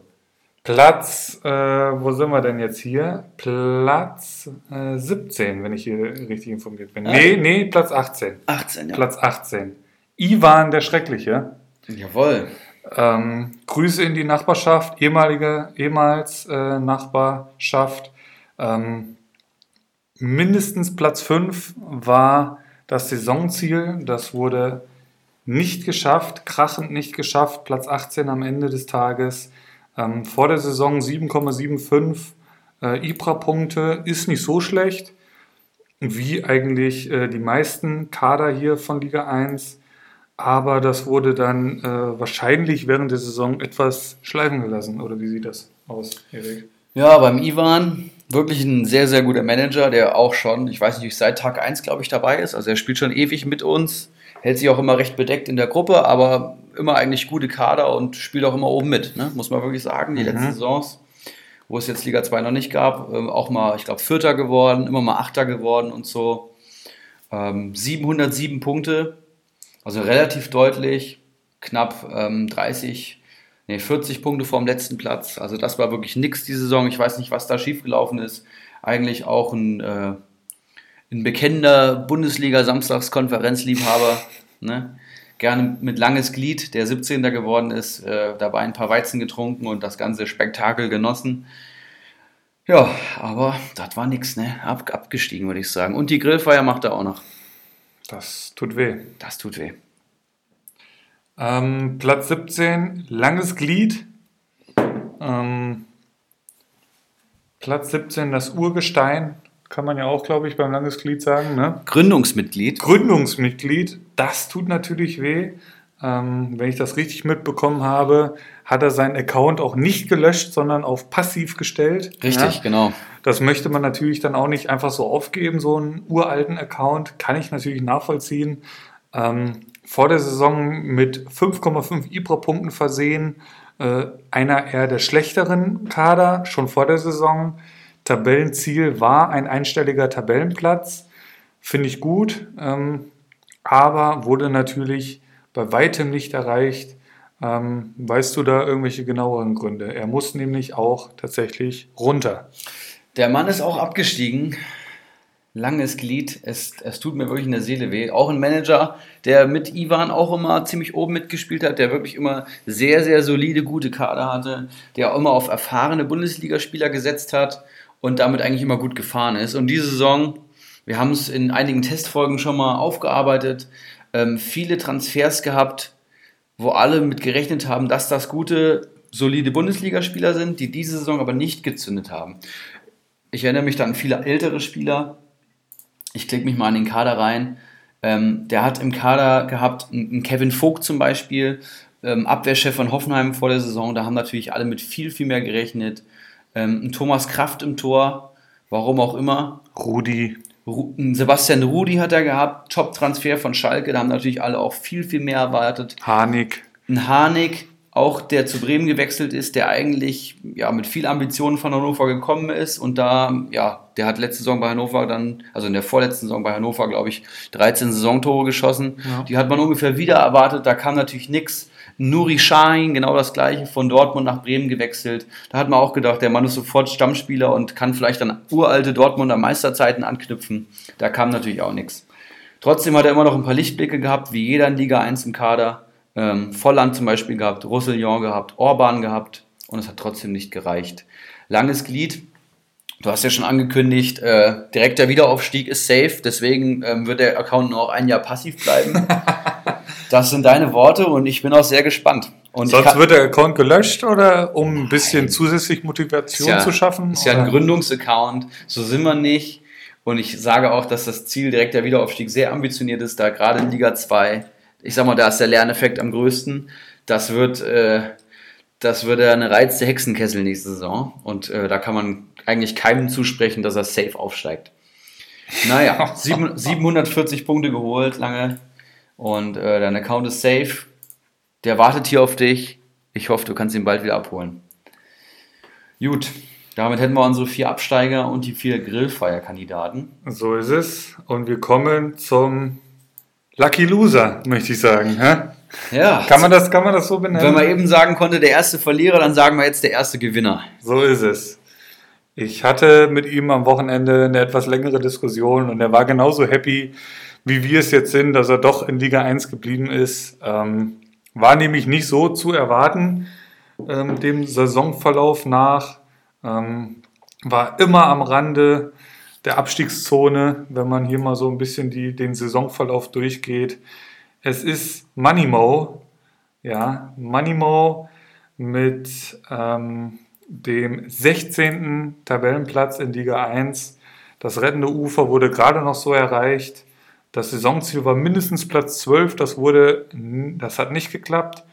Platz, äh, wo sind wir denn jetzt hier? Platz äh, 17, wenn ich hier richtig informiert bin. Nee, nee, Platz 18. 18, ja. Platz 18. Ivan der Schreckliche. Jawohl. Ähm, Grüße in die Nachbarschaft, ehemalige, ehemals äh, Nachbarschaft. Ähm, mindestens Platz 5 war das Saisonziel. Das wurde nicht geschafft, krachend nicht geschafft. Platz 18 am Ende des Tages. Ähm, vor der Saison 7,75 äh, IPRA-Punkte ist nicht so schlecht, wie eigentlich äh, die meisten Kader hier von Liga 1. Aber das wurde dann äh, wahrscheinlich während der Saison etwas schleifen gelassen. Oder wie sieht das aus, Erik? Ja, beim Ivan wirklich ein sehr, sehr guter Manager, der auch schon, ich weiß nicht, seit Tag 1, glaube ich, dabei ist. Also er spielt schon ewig mit uns, hält sich auch immer recht bedeckt in der Gruppe, aber immer eigentlich gute Kader und spielt auch immer oben mit, ne? muss man wirklich sagen. Die Mhm. letzten Saisons, wo es jetzt Liga 2 noch nicht gab, ähm, auch mal, ich glaube, Vierter geworden, immer mal Achter geworden und so. Ähm, 707 Punkte, also relativ deutlich, knapp ähm, 30, nee, 40 Punkte vom letzten Platz. Also das war wirklich nix die Saison. Ich weiß nicht, was da schiefgelaufen ist. Eigentlich auch ein, äh, ein bekennender Bundesliga-Samstagskonferenzliebhaber. Ne? Gerne mit langes Glied, der 17. geworden ist, äh, dabei ein paar Weizen getrunken und das ganze Spektakel genossen. Ja, aber das war nix, ne? Ab, abgestiegen, würde ich sagen. Und die Grillfeier macht er auch noch. Das tut weh. Das tut weh. Ähm, Platz 17, langes Glied. Ähm, Platz 17, das Urgestein. Kann man ja auch, glaube ich, beim langes Glied sagen. Ne? Gründungsmitglied. Gründungsmitglied, das tut natürlich weh. Ähm, wenn ich das richtig mitbekommen habe, hat er seinen Account auch nicht gelöscht, sondern auf passiv gestellt. Richtig, Ja. genau. Das möchte man natürlich dann auch nicht einfach so aufgeben, so einen uralten Account. Kann ich natürlich nachvollziehen. Ähm, vor der Saison mit 5,5 IPRA-Punkten versehen. Äh, einer eher der schlechteren Kader, schon vor der Saison. Tabellenziel war ein einstelliger Tabellenplatz. Finde ich gut. Ähm, aber wurde natürlich bei weitem nicht erreicht. Ähm, weißt du da irgendwelche genaueren Gründe? Er muss nämlich auch tatsächlich runter. Der Mann ist auch abgestiegen. Langes Glied. Es, es tut mir wirklich in der Seele weh. Auch ein Manager, der mit Ivan auch immer ziemlich oben mitgespielt hat, der wirklich immer sehr, sehr solide, gute Kader hatte, der auch immer auf erfahrene Bundesligaspieler gesetzt hat und damit eigentlich immer gut gefahren ist. Und diese Saison, wir haben es in einigen Testfolgen schon mal aufgearbeitet, ähm, viele Transfers gehabt, wo alle mit gerechnet haben, dass das gute, solide Bundesligaspieler sind, die diese Saison aber nicht gezündet haben. Ich erinnere mich da an viele ältere Spieler. Ich klicke mich mal in den Kader rein. Ähm, der hat im Kader gehabt einen Kevin Vogt zum Beispiel, ähm, Abwehrchef von Hoffenheim vor der Saison. Da haben natürlich alle mit viel, viel mehr gerechnet. Ähm, ein Thomas Kraft im Tor, warum auch immer. Rudi. Ru- Sebastian Rudi hat er gehabt, Top-Transfer von Schalke. Da haben natürlich alle auch viel, viel mehr erwartet. Harnik. Ein Harnik, auch der zu Bremen gewechselt ist, der eigentlich ja, mit viel Ambitionen von Hannover gekommen ist und da, ja, der hat letzte Saison bei Hannover dann, also in der vorletzten Saison bei Hannover, glaube ich, 13 Saisontore geschossen. Ja. Die hat man ungefähr wieder erwartet, da kam natürlich nichts. Nuri Sahin, genau das gleiche, von Dortmund nach Bremen gewechselt. Da hat man auch gedacht, der Mann ist sofort Stammspieler und kann vielleicht an uralte Dortmunder Meisterzeiten anknüpfen. Da kam natürlich auch nichts. Trotzdem hat er immer noch ein paar Lichtblicke gehabt, wie jeder in Liga 1 im Kader. Ähm, Volland zum Beispiel gehabt, Roussillon gehabt, Orban gehabt und es hat trotzdem nicht gereicht. Langes Glied, du hast ja schon angekündigt, äh, direkter Wiederaufstieg ist safe, deswegen ähm, wird der Account nur noch ein Jahr passiv bleiben. das sind deine Worte und ich bin auch sehr gespannt. Und Sonst kann- wird der Account gelöscht oder um ein bisschen zusätzlich Motivation ja, zu schaffen? Ist ja ein oder? Gründungsaccount, so sind wir nicht. Und ich sage auch, dass das Ziel direkter Wiederaufstieg sehr ambitioniert ist, da gerade in Liga 2, ich sag mal, da ist der Lerneffekt am größten. Das wird, äh, das wird eine Reiz der Hexenkessel nächste Saison. Und äh, da kann man eigentlich keinem zusprechen, dass er safe aufsteigt. Naja, sieben- 740 Punkte geholt, lange. Und äh, dein Account ist safe. Der wartet hier auf dich. Ich hoffe, du kannst ihn bald wieder abholen. Gut, damit hätten wir unsere vier Absteiger und die vier Grillfeierkandidaten. So ist es. Und wir kommen zum Lucky Loser, möchte ich sagen. Hä? Ja. Kann man das, kann man das so benennen? Wenn man eben sagen konnte, der erste Verlierer, dann sagen wir jetzt der erste Gewinner. So ist es. Ich hatte mit ihm am Wochenende eine etwas längere Diskussion und er war genauso happy, wie wir es jetzt sind, dass er doch in Liga 1 geblieben ist. Ähm, war nämlich nicht so zu erwarten, ähm, dem Saisonverlauf nach. Ähm, war immer am Rande der Abstiegszone, wenn man hier mal so ein bisschen die, den Saisonverlauf durchgeht. Es ist Moneymo, ja, Moneymo mit ähm, dem 16. Tabellenplatz in Liga 1. Das rettende Ufer wurde gerade noch so erreicht. Das Saisonziel war mindestens Platz 12. Das wurde, das hat nicht geklappt.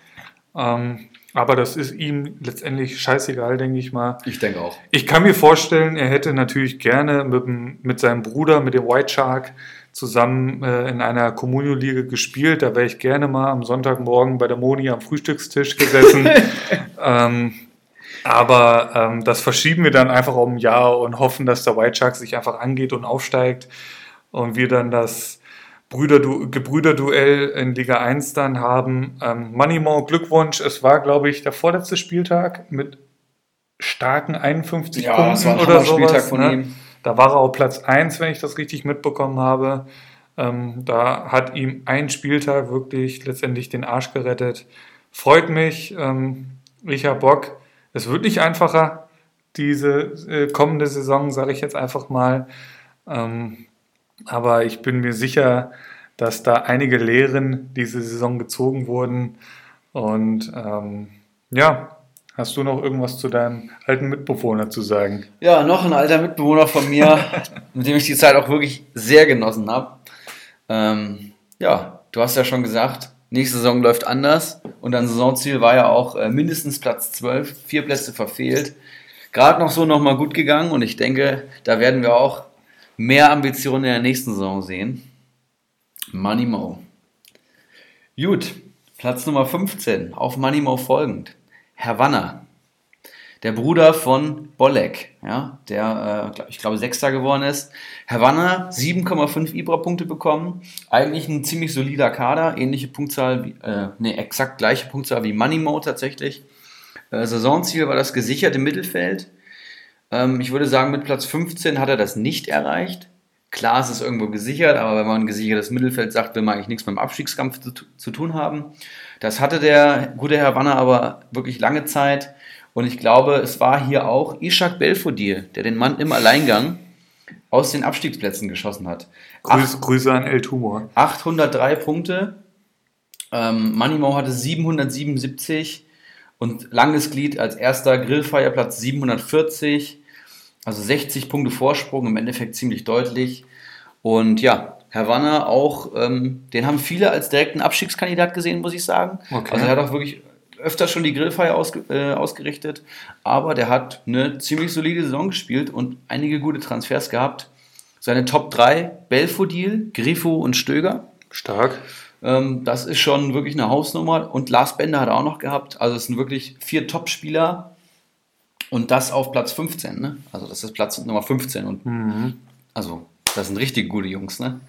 Ähm, aber das ist ihm letztendlich scheißegal, denke ich mal. Ich denke auch. Ich kann mir vorstellen, er hätte natürlich gerne mit, mit seinem Bruder, mit dem White Shark, zusammen äh, in einer Communio-Liga gespielt. Da wäre ich gerne mal am Sonntagmorgen bei der Moni am Frühstückstisch gesessen. ähm, aber ähm, das verschieben wir dann einfach um ein Jahr und hoffen, dass der White Shark sich einfach angeht und aufsteigt und wir dann das Brüderdu Gebrüderduell in Liga 1 dann haben. Ähm, Moneymo, Glückwunsch. Es war, glaube ich, der vorletzte Spieltag mit starken 51 Ja, Punkten oder sowas. Hammer-Spieltag von ne? ihm. Da war er auf Platz 1, wenn ich das richtig mitbekommen habe. Ähm, da hat ihm ein Spieltag wirklich letztendlich den Arsch gerettet. Freut mich. Ähm, ich habe Bock. Es wird nicht einfacher, diese äh, kommende Saison, sage ich jetzt einfach mal. Ähm, aber ich bin mir sicher, dass da einige Lehren diese Saison gezogen wurden. Und ähm, ja, hast du noch irgendwas zu deinem alten Mitbewohner zu sagen? Ja, noch ein alter Mitbewohner von mir, mit dem ich die Zeit auch wirklich sehr genossen habe. Ähm, ja, du hast ja schon gesagt, nächste Saison läuft anders und dein Saisonziel war ja auch äh, mindestens Platz 12, vier Plätze verfehlt. Gerade noch so nochmal gut gegangen und ich denke, da werden wir auch mehr Ambitionen in der nächsten Saison sehen. Money Mo. Gut, Platz Nummer 15, auf Money Mo folgend. Havanna, der Bruder von Bolek, ja, der, äh, ich glaube, Sechster geworden ist. Havanna, 7,5 Ibra-Punkte bekommen. Eigentlich ein ziemlich solider Kader, ähnliche Punktzahl, äh, ne, exakt gleiche Punktzahl wie Moneymo tatsächlich. Äh, Saisonziel war das gesicherte Mittelfeld. Ähm, ich würde sagen, mit Platz 15 hat er das nicht erreicht. Klar, es ist irgendwo gesichert, aber wenn man ein gesichertes Mittelfeld sagt, will man eigentlich nichts mit dem Abstiegskampf zu, zu tun haben. Das hatte der gute Herr Wanner aber wirklich lange Zeit. Und ich glaube, es war hier auch Ishak Belfodil, der den Mann im Alleingang aus den Abstiegsplätzen geschossen hat. Grüß, Grüße an El Tumor. 803 Punkte. Ähm, Moneymo hatte 777 und langes Glied als erster Grillfeierplatz 740. Also 60 Punkte Vorsprung, im Endeffekt ziemlich deutlich. Und ja, Herr Wanner auch, ähm, den haben viele als direkten Abstiegskandidat gesehen, muss ich sagen. Okay. Also er hat auch wirklich öfter schon die Grillfeier ausge äh, ausgerichtet, aber der hat eine ziemlich solide Saison gespielt und einige gute Transfers gehabt. Seine Top 3, Belfodil, Grifo und Stöger. Stark. Ähm, das ist schon wirklich eine Hausnummer. Und Lars Bender hat er auch noch gehabt. Also es sind wirklich vier Top-Spieler. Und das auf Platz 15. Ne? Also das ist Platz Nummer 15. Und Mhm. also das sind richtig gute Jungs. Ne?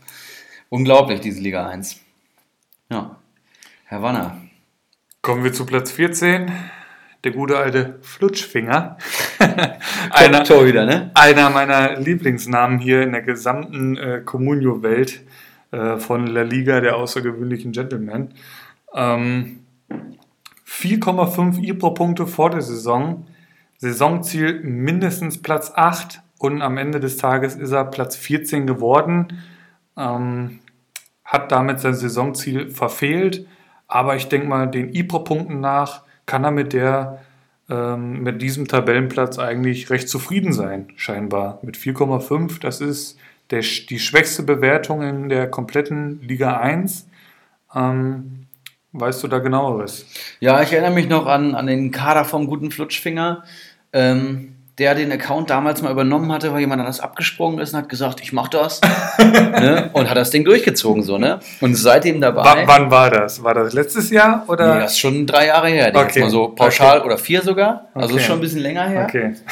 Unglaublich, diese Liga 1. Ja. Herr Wanner. Kommen wir zu Platz 14. Der gute alte Flutschfinger. einer, Torhüter, ne? einer meiner Lieblingsnamen hier in der gesamten äh, Comunio-Welt äh, von La Liga der außergewöhnlichen Gentlemen. Ähm, 4,5 Ibro-Punkte vor der Saison. Saisonziel mindestens Platz 8 und am Ende des Tages ist er Platz 14 geworden. Ähm, hat damit sein Saisonziel verfehlt. Aber ich denke mal, den Ibro-Punkten nach kann er mit der ähm, mit diesem Tabellenplatz eigentlich recht zufrieden sein, scheinbar. Mit 4,5, das ist der, die schwächste Bewertung in der kompletten Liga 1. Ähm, weißt du da genaueres? Ja, ich erinnere mich noch an, an den Kader vom guten Flutschfinger. Ähm, der den Account damals mal übernommen hatte, weil jemand anders abgesprungen ist und hat gesagt, ich mach das. ne? Und hat das Ding durchgezogen, so, ne? Und seitdem dabei. Wann, wann war das? War das letztes Jahr oder? Nee, das ist schon drei Jahre her. Okay. Jetzt mal so pauschal Okay. oder vier sogar. Also Okay. ist schon ein bisschen länger her. Okay.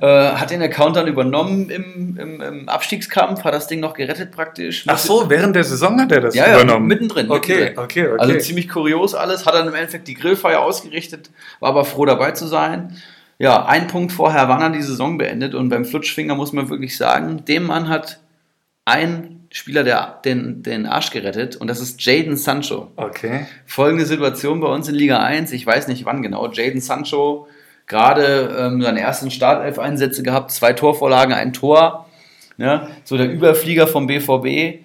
Äh, hat den Account dann übernommen im, im, im Abstiegskampf, hat das Ding noch gerettet praktisch. Ach so, während der Saison hat er das Ja, ja, übernommen. mittendrin. Okay, mittendrin. okay, okay. Also ziemlich kurios alles. Hat dann im Endeffekt die Grillfeier ausgerichtet, war aber froh dabei zu sein. Ja, ein Punkt vorher war dann die Saison beendet und beim Flutschfinger muss man wirklich sagen, dem Mann hat ein Spieler der, den, den Arsch gerettet und das ist Jaden Sancho. okay. Folgende Situation bei uns in Liga 1, ich weiß nicht wann genau, Jaden Sancho gerade ähm, seine ersten Startelf-Einsätze gehabt, zwei Torvorlagen, ein Tor. Ne? So der Überflieger vom BVB,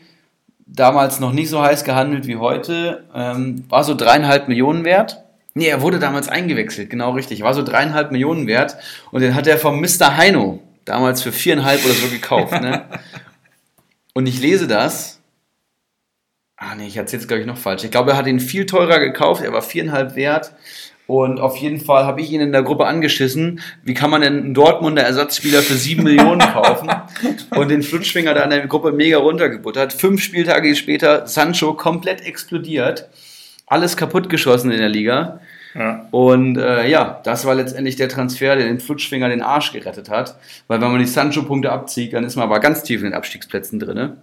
damals noch nicht so heiß gehandelt wie heute, ähm, war so dreieinhalb Millionen wert. Nee, er wurde damals eingewechselt, genau richtig, war so dreieinhalb Millionen wert und den hat er vom Mr. Heino damals für viereinhalb oder so gekauft. Ne? Und ich lese das Ah, nee, ich erzähle es, glaube ich, noch falsch. Ich glaube, er hat ihn viel teurer gekauft. Er war viereinhalb wert. Und auf jeden Fall habe ich ihn in der Gruppe angeschissen. Wie kann man denn einen Dortmunder Ersatzspieler für sieben Millionen kaufen? Und den Flutschfinger da in der Gruppe mega runtergebuttert. Fünf Spieltage später Sancho komplett explodiert. Alles kaputtgeschossen in der Liga. Ja. Und äh, ja, das war letztendlich der Transfer, der den Flutschfinger den Arsch gerettet hat. Weil wenn man die Sancho-Punkte abzieht, dann ist man aber ganz tief in den Abstiegsplätzen drin.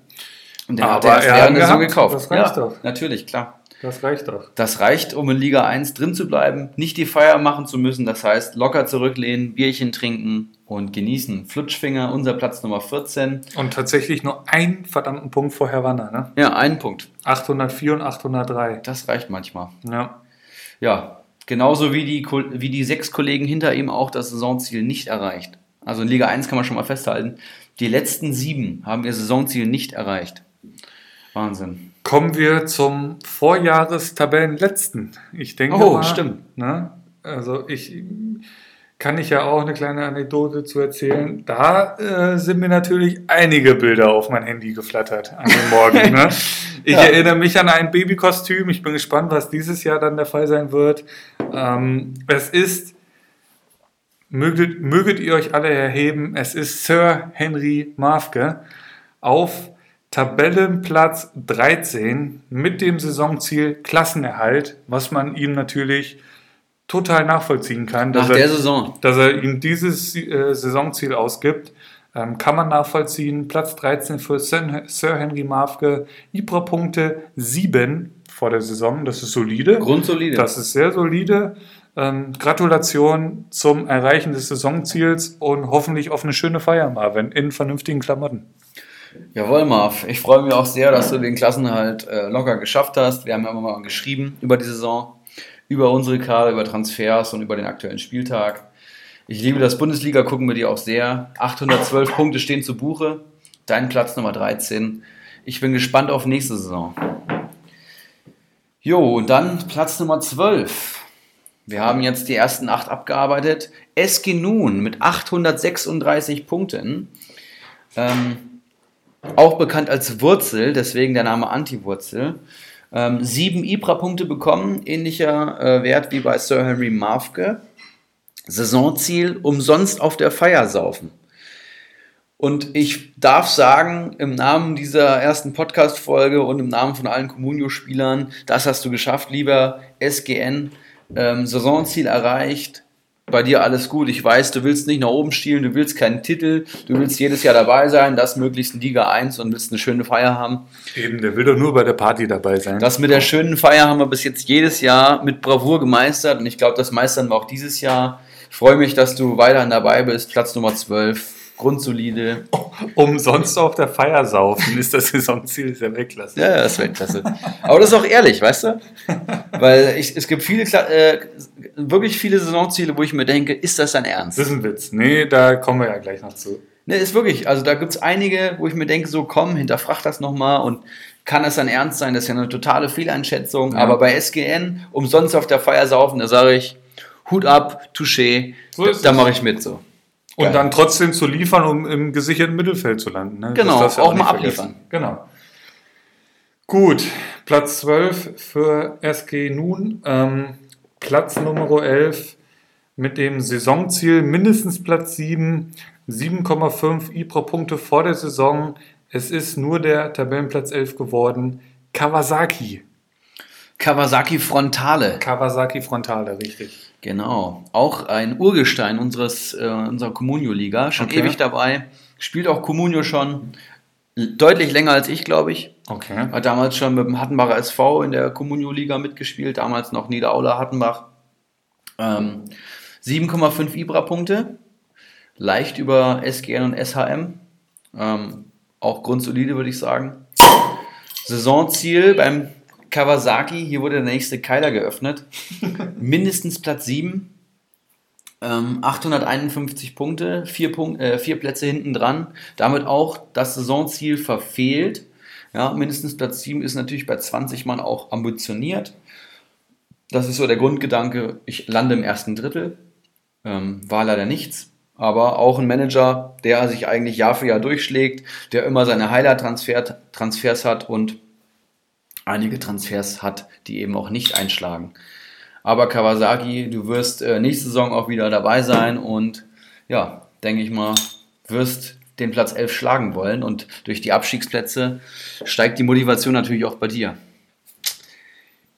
Und den hat Aber er er hat der Saison gehabt. gekauft. Das reicht ja, doch. Natürlich, klar. Das reicht doch. Das reicht, um in Liga 1 drin zu bleiben, nicht die Feier machen zu müssen. Das heißt, locker zurücklehnen, Bierchen trinken und genießen. Flutschfinger, unser Platz Nummer 14. Und tatsächlich nur einen verdammten Punkt vor Havanna, ne? Ja, ein Punkt. 804 und 803. Das reicht manchmal. Ja. Ja, genauso wie die, wie die sechs Kollegen hinter ihm auch das Saisonziel nicht erreicht. Also in Liga 1 kann man schon mal festhalten, die letzten sieben haben ihr Saisonziel nicht erreicht. Wahnsinn. Kommen wir zum Vorjahrestabellenletzten. Ich denke Oh, mal, stimmt. Ne? Also ich kann ich ja auch eine kleine Anekdote zu erzählen. Da äh, sind mir natürlich einige Bilder auf mein Handy geflattert an dem Morgen. Ne? Ich Ja. erinnere mich an ein Babykostüm. Ich bin gespannt, was dieses Jahr dann der Fall sein wird. Ähm, es ist, möget, möget ihr euch alle erheben, es ist Sir Henry Mafke auf Tabellenplatz 13 mit dem Saisonziel Klassenerhalt, was man ihm natürlich total nachvollziehen kann, Nach dass, der er, Saison. dass er ihm dieses äh, Saisonziel ausgibt. Ähm, kann man nachvollziehen. Platz 13 für Sir Sir Henry Mafke. Ibra-Punkte 7 vor der Saison. Das ist solide. Grundsolide. Das ist sehr solide. Ähm, Gratulation zum Erreichen des Saisonziels und hoffentlich auf eine schöne Feier, Marvin, in vernünftigen Klamotten. Jawohl, Marv. Ich freue mich auch sehr, dass du den Klassenhalt äh, locker geschafft hast. Wir haben ja immer mal geschrieben über die Saison, über unsere Kader, über Transfers und über den aktuellen Spieltag. Ich liebe das Bundesliga, gucken wir dir auch sehr. 812 Punkte stehen zu Buche. Dein Platz Nummer 13. Ich bin gespannt auf nächste Saison. Jo, und dann Platz Nummer 12. Wir haben jetzt die ersten acht abgearbeitet. SG Nun mit 836 Punkten. Ähm, auch bekannt als Wurzel, deswegen der Name Antiwurzel. Ähm, sieben Ibra-Punkte bekommen, ähnlicher äh, Wert wie bei Sir Henry Mafke. Saisonziel, umsonst auf der Feier saufen. Und ich darf sagen, im Namen dieser ersten Podcast-Folge und im Namen von allen Communio-Spielern, das hast du geschafft, lieber SGN. Ähm, Saisonziel erreicht. Bei dir alles gut. Ich weiß, du willst nicht nach oben stielen, du willst keinen Titel, du willst jedes Jahr dabei sein, das möglichst in Liga 1 und willst eine schöne Feier haben. Eben, der will doch nur bei der Party dabei sein. Das mit der schönen Feier haben wir bis jetzt jedes Jahr mit Bravour gemeistert und ich glaube, das meistern wir auch dieses Jahr. Ich freue mich, dass du weiterhin dabei bist. Platz Nummer 12, grundsolide. Umsonst auf der Feier saufen ist das Saisonziel der Weltklasse. Ja, das ist Weltklasse. Aber das ist auch ehrlich, weißt du? Weil ich, es gibt viele, Kla- äh, wirklich viele Saisonziele, wo ich mir denke, ist das dein Ernst? Das ist ein Witz. Nee, da kommen wir ja gleich noch zu. Ne, ist wirklich. Also da gibt es einige, wo ich mir denke, so komm, hinterfrag das nochmal und kann das dann ernst sein? Das ist ja eine totale Fehleinschätzung. Ja. Aber bei SGN, umsonst auf der Feier saufen, da sage ich, Hut ab, Touché, So da, da mache ich mit so. Und Geil. dann trotzdem zu liefern, um im gesicherten Mittelfeld zu landen. Ne? Genau, Das du auch nicht mal vergessen. abliefern. Genau. Gut, Platz 12 für SG Nun. Ähm, Platz Nummer 11 mit dem Saisonziel mindestens Platz 7, 7,5 IPRO-Punkte vor der Saison. Es ist nur der Tabellenplatz 11 geworden. Kawasaki. Kawasaki Frontale. Kawasaki Frontale, richtig. Genau. Auch ein Urgestein unseres, äh, unserer Comunio-Liga. Schon Okay. ewig dabei. Spielt auch Comunio schon deutlich länger als ich, glaube ich. Okay. Hat damals schon mit dem Hattenbacher SV in der Comunio-Liga mitgespielt. Damals noch Niederaula Hattenbach. Ähm, 7,5 Ibra-Punkte. Leicht über SGN und SHM. Ähm, auch grundsolide, würde ich sagen. Saisonziel beim Kawasaki. Hier wurde der nächste Keiler geöffnet. Mindestens Platz 7. Ähm, 851 Punkte, vier, Punkt, äh, vier Plätze hinten dran. Damit auch das Saisonziel verfehlt. Ja, mindestens Platz 7 ist natürlich bei 20 Mann auch ambitioniert. Das ist so der Grundgedanke. Ich lande im ersten Drittel. Ähm, war leider nichts. Aber auch ein Manager, der sich eigentlich Jahr für Jahr durchschlägt, der immer seine Highlight-Transfers Transfers hat und einige Transfers hat, die eben auch nicht einschlagen. Aber Kawasaki, du wirst äh, nächste Saison auch wieder dabei sein und ja, denke ich mal, wirst den Platz 11 schlagen wollen und durch die Abstiegsplätze steigt die Motivation natürlich auch bei dir.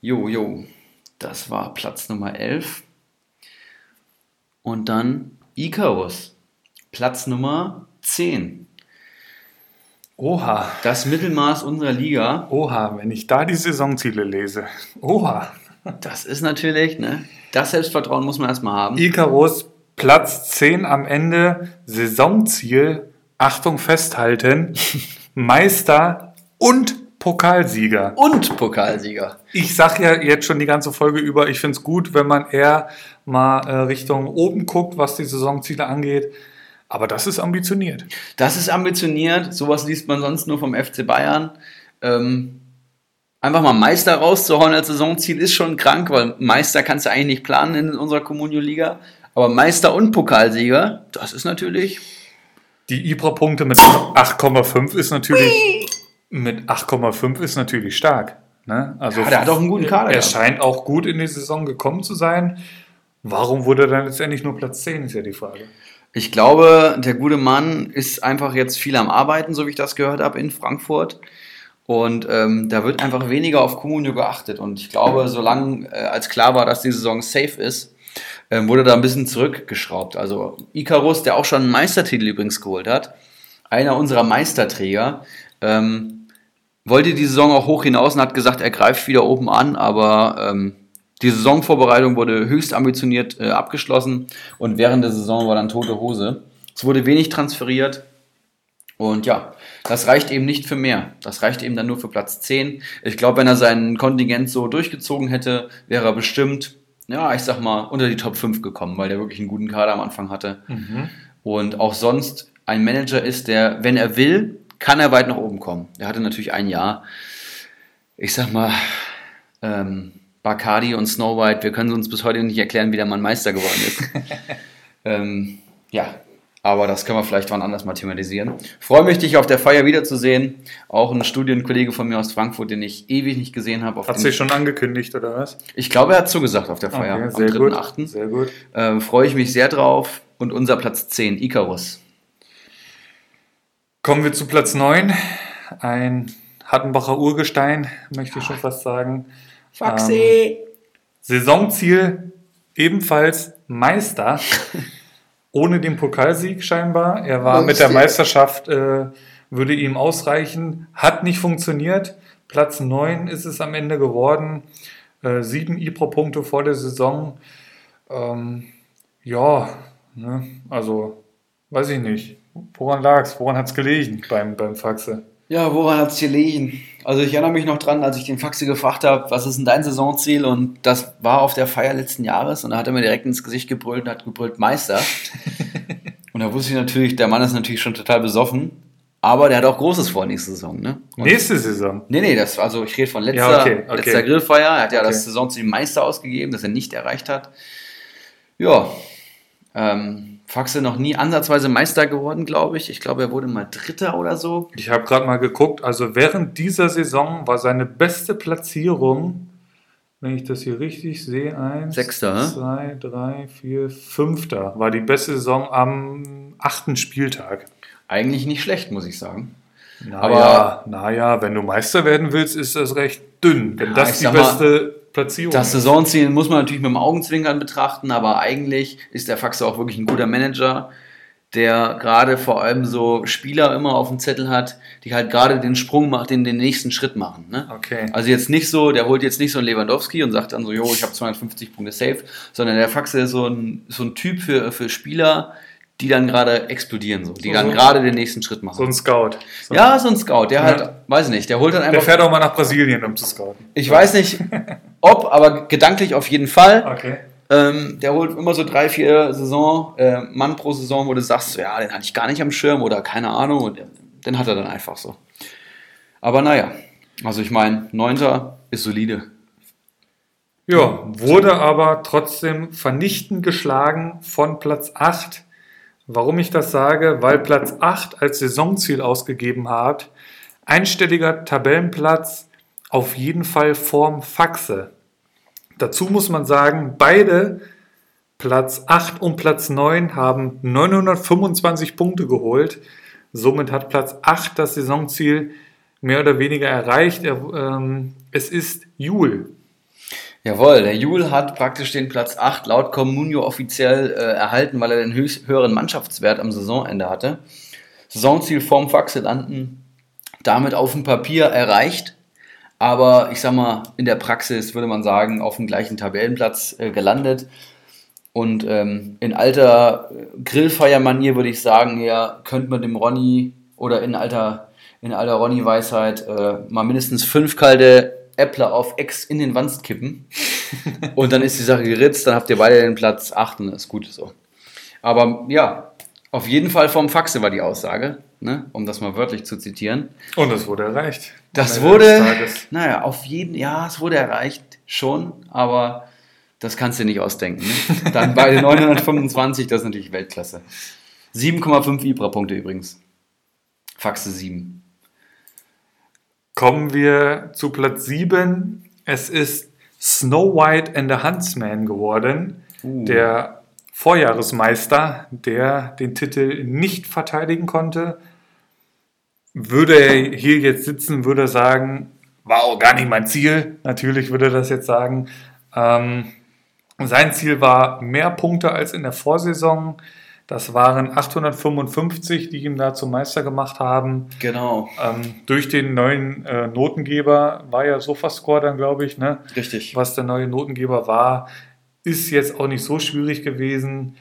Jo, jo, das war Platz Nummer 11. Und dann Icarus, Platz Nummer 10. Oha. Das Mittelmaß unserer Liga. Oha, wenn ich da die Saisonziele lese. Oha. Das ist natürlich, ne? Das Selbstvertrauen muss man erstmal haben. Icarus, Platz 10 am Ende, Saisonziel, Achtung festhalten, Meister und Pokalsieger. Und Pokalsieger. Ich sag ja jetzt schon die ganze Folge über, ich finde es gut, wenn man eher mal äh, Richtung oben guckt, was die Saisonziele angeht. Aber das ist ambitioniert. Das ist ambitioniert. Sowas liest man sonst nur vom FC Bayern. Ähm, einfach mal Meister rauszuhauen als Saisonziel ist schon krank, weil Meister kannst du eigentlich nicht planen in unserer Communio-Liga. Aber Meister und Pokalsieger, das ist natürlich. Die Ibra-Punkte mit 8,5 ist natürlich mit 8,5 ist natürlich stark. Ne? Also Ja, der hat auch einen guten Kader Er gehabt. scheint auch gut in die Saison gekommen zu sein. Warum wurde er dann letztendlich nur Platz 10, ist ja die Frage. Ich glaube, der gute Mann ist einfach jetzt viel am Arbeiten, so wie ich das gehört habe, in Frankfurt. Und ähm, da wird einfach weniger auf Comunio geachtet. Und ich glaube, solange äh, als klar war, dass die Saison safe ist, ähm, wurde da ein bisschen zurückgeschraubt. Also Icarus, der auch schon einen Meistertitel übrigens geholt hat, einer unserer Meisterträger, ähm, wollte die Saison auch hoch hinaus und hat gesagt, er greift wieder oben an, aber ähm, die Saisonvorbereitung wurde höchst ambitioniert äh, abgeschlossen und während der Saison war dann tote Hose. Es wurde wenig transferiert und ja, das reicht eben nicht für mehr. Das reicht eben dann nur für Platz 10. Ich glaube, wenn er sein Kontingent so durchgezogen hätte, wäre er bestimmt, ja, ich sag mal, unter die Top 5 gekommen, weil der wirklich einen guten Kader am Anfang hatte. Und auch sonst ein Manager ist, der, wenn er will, kann er weit nach oben kommen. Er hatte natürlich ein Jahr. Ich sag mal, ähm, Bacardi und Snow White, wir können uns bis heute nicht erklären, wie der Mann Meister geworden ist. ähm, ja, aber das können wir vielleicht wann anders mal thematisieren. Freue mich, dich auf der Feier wiederzusehen. Auch ein Studienkollege von mir aus Frankfurt, den ich ewig nicht gesehen habe. auf Hat sich schon angekündigt, oder was? Ich glaube, er hat zugesagt auf der Feier Okay, am sehr gut. 3.8. Sehr gut. Äh, freue ich mich sehr drauf. Und unser Platz 10, Icarus. Kommen wir zu Platz 9. Ein Hattenbacher Urgestein, möchte ich schon fast sagen. Ähm, Saisonziel ebenfalls Meister. Ohne den Pokalsieg scheinbar. Er war mit der Meisterschaft, äh, würde ihm ausreichen. Hat nicht funktioniert. Platz 9 ist es am Ende geworden. Äh, sieben IPRO-Punkte vor der Saison. Ähm, ja, ne? also weiß ich nicht. Woran lag es? Woran hat es gelegen beim, beim Faxe? Ja, woran hat es gelegen? Also ich erinnere mich noch dran, als ich den Faxe gefragt habe, was ist denn dein Saisonziel? Und das war auf der Feier letzten Jahres und da hat er mir direkt ins Gesicht gebrüllt und hat gebrüllt Meister. und da wusste ich natürlich, der Mann ist natürlich schon total besoffen, aber der hat auch Großes vor nächste Saison, ne? Und Nächste Saison. Nee, nee, das, also ich rede von letzter, Ja, okay, okay. letzter Grillfeier. Er hat ja Okay. das Saisonziel Meister ausgegeben, das er nicht erreicht hat. Ja, ähm, Faxe noch nie ansatzweise Meister geworden, glaube ich. Ich glaube, er wurde mal Dritter oder so. Ich habe gerade mal geguckt, also während dieser Saison war seine beste Platzierung wenn ich das hier richtig sehe, eins, Sechster, zwei, drei, vier, fünfter. War die beste Saison am achten Spieltag. Eigentlich nicht schlecht, muss ich sagen. Naja, Aber- naja, wenn du Meister werden willst, ist das recht dünn. Wenn Ja, das die mal, beste Platzierung Das. Saisonziel muss man natürlich mit dem Augenzwinkern betrachten, aber eigentlich ist der Faxe auch wirklich ein guter Manager, der gerade vor allem so Spieler immer auf dem Zettel hat, die halt gerade den Sprung machen, den, den nächsten Schritt machen. Ne? Okay. Also jetzt nicht so, der holt jetzt nicht so einen Lewandowski und sagt dann so, jo, ich habe 250 Punkte safe, sondern der Faxe ist so ein, so ein Typ für, für Spieler, die dann gerade explodieren, so, die So- dann so- gerade den nächsten Schritt machen. So ein Scout. So ja, so ein Scout, der Ja. halt, weiß ich nicht, der holt dann Der einfach. fährt auch mal nach Brasilien, um zu scouten. Ich weiß nicht, ob, aber gedanklich auf jeden Fall. Okay. Ähm, der holt immer so drei, vier Saison, äh, Mann pro Saison, wo du sagst, so, ja, den hatte ich gar nicht am Schirm oder keine Ahnung. Und den hat er dann einfach so. Aber naja, also ich meine, Neunter ist solide. Ja, wurde aber trotzdem vernichtend geschlagen von Platz 8. Warum ich das sage? Weil Platz 8 als Saisonziel ausgegeben hat. Einstelliger Tabellenplatz auf jeden Fall vorm Faxe. Dazu muss man sagen, beide Platz 8 und Platz 9 haben 925 Punkte geholt. Somit hat Platz 8 das Saisonziel mehr oder weniger erreicht. Er, ähm, es ist Jul. Jawohl, der Jul hat praktisch den Platz 8 laut Comunio offiziell äh, erhalten, weil er den höchst, höheren Mannschaftswert am Saisonende hatte. Saisonziel vorm Faxe landen, damit auf dem Papier erreicht, aber ich sag mal, in der Praxis würde man sagen, auf dem gleichen Tabellenplatz äh, gelandet. Und ähm, in alter äh, Grillfeiermanier würde ich sagen, ja, könnte man dem Ronny oder in alter, in alter Ronny-Weisheit äh, mal mindestens fünf kalte Äppler auf Ex in den Wanst kippen. und dann ist die Sache geritzt, dann habt ihr beide den Platz 8 und das ist gut so. Aber ja, auf jeden Fall vom Faxe war die Aussage, ne? um das mal wörtlich zu zitieren. Und es wurde erreicht. Das wurde, naja, auf jeden, ja, es wurde erreicht, schon, aber das kannst du dir nicht ausdenken. Ne? Dann beide 925, das ist natürlich Weltklasse. 7,5 Ibra-Punkte übrigens. Faxe 7. Kommen wir zu Platz 7. Es ist Snow White and the Huntsman geworden. Uh. Der Vorjahresmeister, der den Titel nicht verteidigen konnte. Würde er hier jetzt sitzen, würde er sagen, war auch gar nicht mein Ziel. Natürlich würde er das jetzt sagen. Ähm, sein Ziel war mehr Punkte als in der Vorsaison. Das waren 855, die ihm da zum Meister gemacht haben. Genau, Ähm, durch den neuen äh, Notengeber war ja Sofascore dann, glaube ich, ne? richtig. was der neue Notengeber war, ist jetzt auch nicht so schwierig gewesen.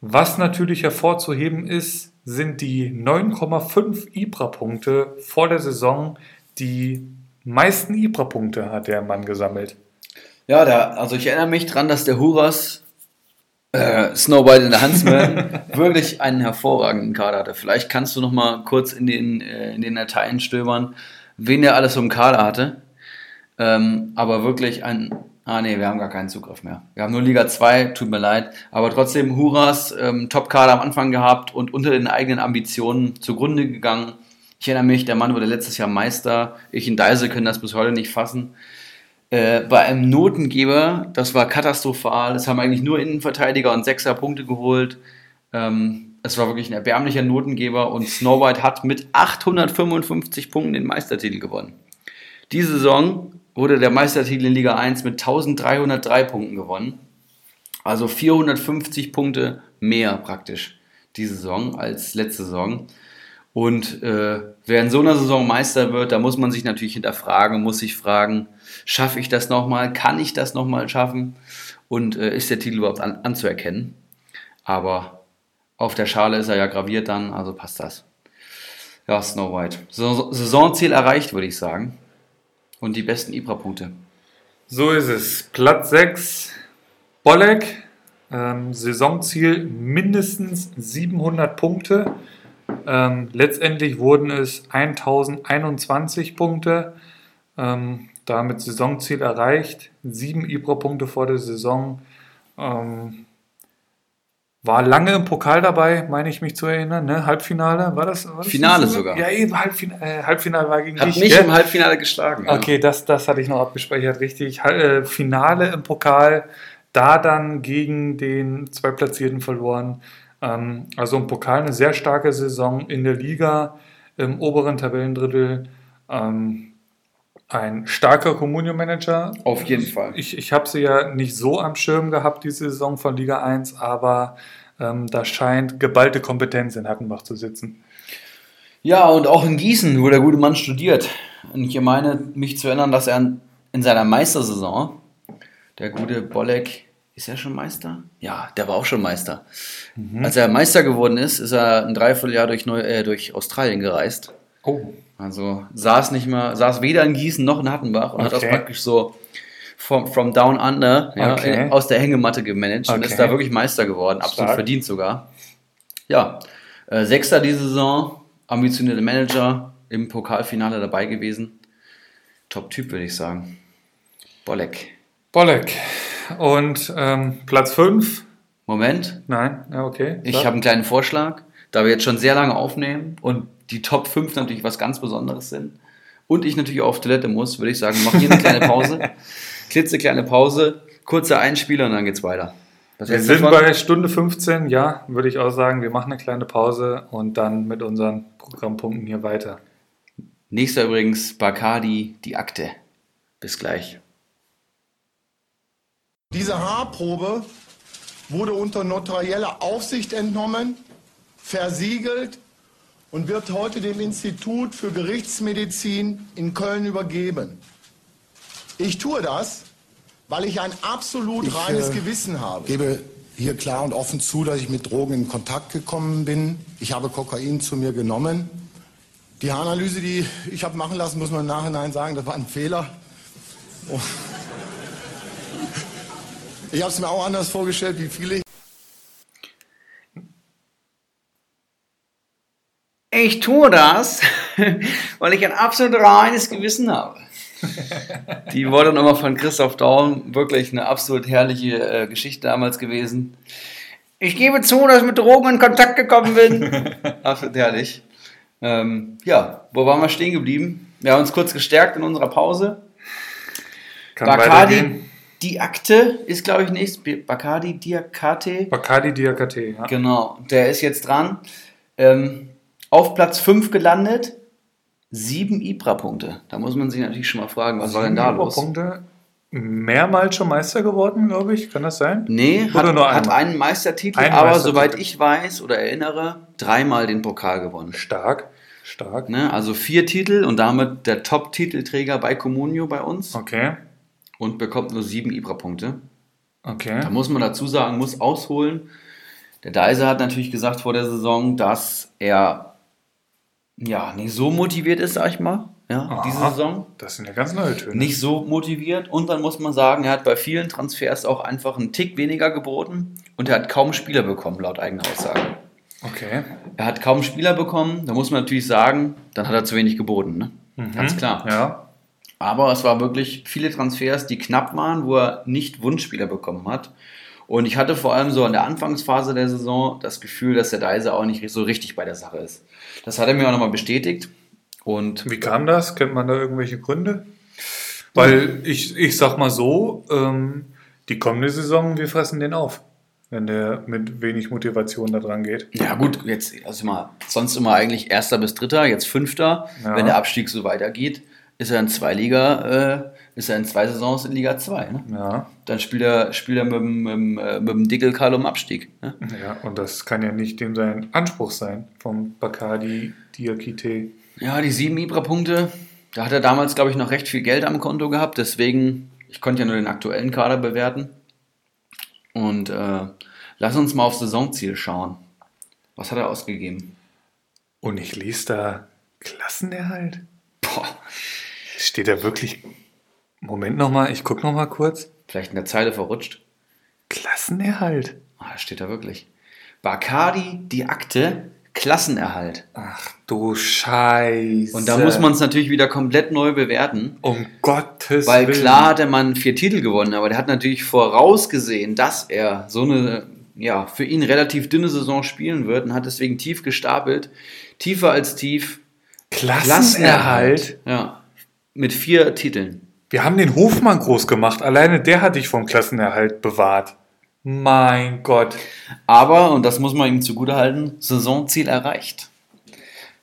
Was natürlich hervorzuheben ist, sind die 9,5 Ibra-Punkte vor der Saison. Die meisten Ibra-Punkte hat der Mann gesammelt. Ja, da, also ich erinnere mich dran, dass der Huras äh, Snow White in der Huntsman wirklich einen hervorragenden Kader hatte. Vielleicht kannst du noch mal kurz in den, äh, in den Dateien stöbern, wen der alles im Kader hatte. Ähm, aber wirklich ein. Ah, nee, wir haben gar keinen Zugriff mehr. Wir haben nur Liga 2, tut mir leid. Aber trotzdem Huras ähm, Top-Kader am Anfang gehabt und unter den eigenen Ambitionen zugrunde gegangen. Ich erinnere mich, der Mann wurde letztes Jahr Meister. Ich und Deise können das bis heute nicht fassen äh, bei einem Notengeber, das war katastrophal. Es haben eigentlich nur Innenverteidiger und Sechser Punkte geholt. Ähm, es war wirklich ein erbärmlicher Notengeber und Snow White hat mit 855 Punkten den Meistertitel gewonnen. Diese Saison wurde der Meistertitel in Liga 1 mit 1303 Punkten gewonnen. Also 450 Punkte mehr praktisch diese Saison als letzte Saison. Und äh, wer in so einer Saison Meister wird, da muss man sich natürlich hinterfragen, muss sich fragen, schaffe ich das nochmal, kann ich das nochmal schaffen und äh, ist der Titel überhaupt an, anzuerkennen? Aber auf der Schale ist er ja graviert dann, also passt das. Ja, Snow White. Saison- Saisonziel erreicht, würde ich sagen. Und die besten Ibra-Punkte. So ist es. Platz 6, Bolek. Ähm, Saisonziel mindestens 700 Punkte. Ähm, letztendlich wurden es 1021 Punkte. Ähm, damit Saisonziel erreicht. Sieben Ibra-Punkte vor der Saison. Ähm, War lange im Pokal dabei, meine ich mich zu erinnern. Ne? Halbfinale, war das? War das Finale so? sogar. Ja, eben, Halbfinale, äh, Halbfinale war gegen Hat dich. mich gell? im Halbfinale geschlagen. ja. Okay, das, das hatte ich noch abgespeichert, richtig. Hal- Äh, Finale im Pokal, da dann gegen den Zweitplatzierten verloren. Ähm, also im Pokal eine sehr starke Saison in der Liga, im oberen Tabellendrittel. Ähm, ein starker Communio-Manager. Auf jeden Fall. Ich, ich habe sie ja nicht so am Schirm gehabt, diese Saison von Liga 1, aber ähm, da scheint geballte Kompetenz in Hattenbach zu sitzen. Ja, und auch in Gießen, wo der gute Mann studiert. Und ich meine, mich zu erinnern, dass er in seiner Meistersaison, der gute Bolek, ist er schon Meister? Ja, der war auch schon Meister. Als er Meister geworden ist, ist er ein Dreivierteljahr durch, Neu äh, durch Australien gereist. Oh, Also saß nicht mal, saß weder in Gießen noch in Hattenbach und hat das Okay. praktisch so from, from down under ja, Okay. äh, aus der Hängematte gemanagt und Okay. ist da wirklich Meister geworden, absolut Stark. verdient sogar. Ja, äh, Sechster diese Saison, ambitionierter Manager, im Pokalfinale dabei gewesen. Top-Typ, würde ich sagen. Bolek. Bolek. Und ähm, Platz 5? Moment, Nein, ja, okay. ich habe einen kleinen Vorschlag, da wir jetzt schon sehr lange aufnehmen und die Top 5 natürlich was ganz Besonderes sind und ich natürlich auch auf Toilette muss, würde ich sagen, mach hier eine kleine Pause, klitzekleine Pause, kurzer Einspieler und dann geht's weiter. Was Wir sind davon? bei Stunde 15, ja, würde ich auch sagen. Wir machen eine kleine Pause und dann mit unseren Programmpunkten hier weiter. Nächster übrigens Bacardi, die Akte. Bis gleich. Diese Haarprobe wurde unter notarieller Aufsicht entnommen, versiegelt und wird heute dem Institut für Gerichtsmedizin in Köln übergeben. Ich tue das, weil ich ein absolut Ich, reines äh, Gewissen habe. gebe hier klar und offen zu, dass ich mit Drogen in Kontakt gekommen bin. Ich habe Kokain zu mir genommen. Die Haaranalyse, die ich habe machen lassen, muss man im Nachhinein sagen, das war ein Fehler. Oh. Ich habe es mir auch anders vorgestellt, wie viele. Ich tue das, weil ich ein absolut reines Gewissen habe. Die wurde nochmal von Christoph Daum wirklich eine absolut herrliche äh, Geschichte damals gewesen. Ich gebe zu, dass ich mit Drogen in Kontakt gekommen bin. absolut herrlich. Ähm, ja, wo waren wir stehen geblieben? Wir haben uns kurz gestärkt in unserer Pause. Kann Bacardi, weitergehen. die Akte ist, glaube ich, nächst. Bacardi Diakate. Bacardi Diakate, ja. Genau, der ist jetzt dran. Ähm, auf Platz 5 gelandet. Sieben Ibra-Punkte. Da muss man sich natürlich schon mal fragen, was war denn da los? Punkte. Mehrmals schon Meister geworden, glaube ich. Kann das sein? Nee, Oder hat, nur hat einen Meistertitel, Einen aber Meistertitel. soweit ich weiß oder erinnere, dreimal den Pokal gewonnen. Stark. Stark. Ne? Also vier Titel und damit der Top-Titelträger bei Comunio bei uns Okay. und bekommt nur sieben Ibra-Punkte. Okay. Da muss man dazu sagen, muss ausholen. Der Deiser hat natürlich gesagt vor der Saison, dass er ja nicht so motiviert ist, sag ich mal, ja, diese Aha. Saison. Das sind ja ganz neue Töne. Nicht so motiviert und dann muss man sagen, er hat bei vielen Transfers auch einfach einen Tick weniger geboten und er hat kaum Spieler bekommen, laut eigener Aussage. Okay. Er hat kaum Spieler bekommen, da muss man natürlich sagen, dann hat er zu wenig geboten, ne? Ganz klar. Mhm. Ja. Aber es war wirklich viele Transfers, die knapp waren, wo er nicht Wunschspieler bekommen hat. Und ich hatte vor allem so in der Anfangsphase der Saison das Gefühl, dass der Deise auch nicht so richtig bei der Sache ist. Das hat er mir auch nochmal bestätigt. Und Wie kam das? Kennt man da irgendwelche Gründe? Weil ich, ich sag mal so, ähm, die kommende Saison, wir fressen den auf, wenn der mit wenig Motivation da dran geht. ja gut, jetzt also mal sonst immer eigentlich erster bis dritter, jetzt fünfter. Ja. Wenn der Abstieg so weitergeht, ist er in zwei Liga, äh, ist er in zwei Saisons in Liga 2. Ne? Ja, Dann spielt er, spielt er mit, dem- mit, dem, äh, mit dem Dickelkarl um Abstieg. Ne? ja, und das kann ja nicht dem sein Anspruch sein vom Bacardi Diakite. Ja, die sieben Ibra-Punkte, da hat er damals, glaube ich, noch recht viel Geld am Konto gehabt. Deswegen, ich konnte ja nur den aktuellen Kader bewerten. Und äh, lass uns mal auf Saisonziel schauen. Was hat er ausgegeben? Und ich lese da Klassenerhalt. Boah, Steht da wirklich. Moment nochmal, ich guck nochmal kurz. vielleicht in der Zeile verrutscht. Klassenerhalt. Ah, da steht da wirklich. Bacardi, die Akte, Klassenerhalt. Ach du Scheiße. Und da muss man es natürlich wieder komplett neu bewerten. Um Gottes Weil Willen. klar hat der Mann vier Titel gewonnen, aber der hat natürlich vorausgesehen, dass er so eine ja, für ihn relativ dünne Saison spielen wird und hat deswegen tief gestapelt. Tiefer als tief. Klassenerhalt. Ja. Mit vier Titeln. Wir haben den Hofmann groß gemacht. Alleine der hat dich vom Klassenerhalt bewahrt. Mein Gott. Aber, und das muss man ihm zugutehalten, Saisonziel erreicht.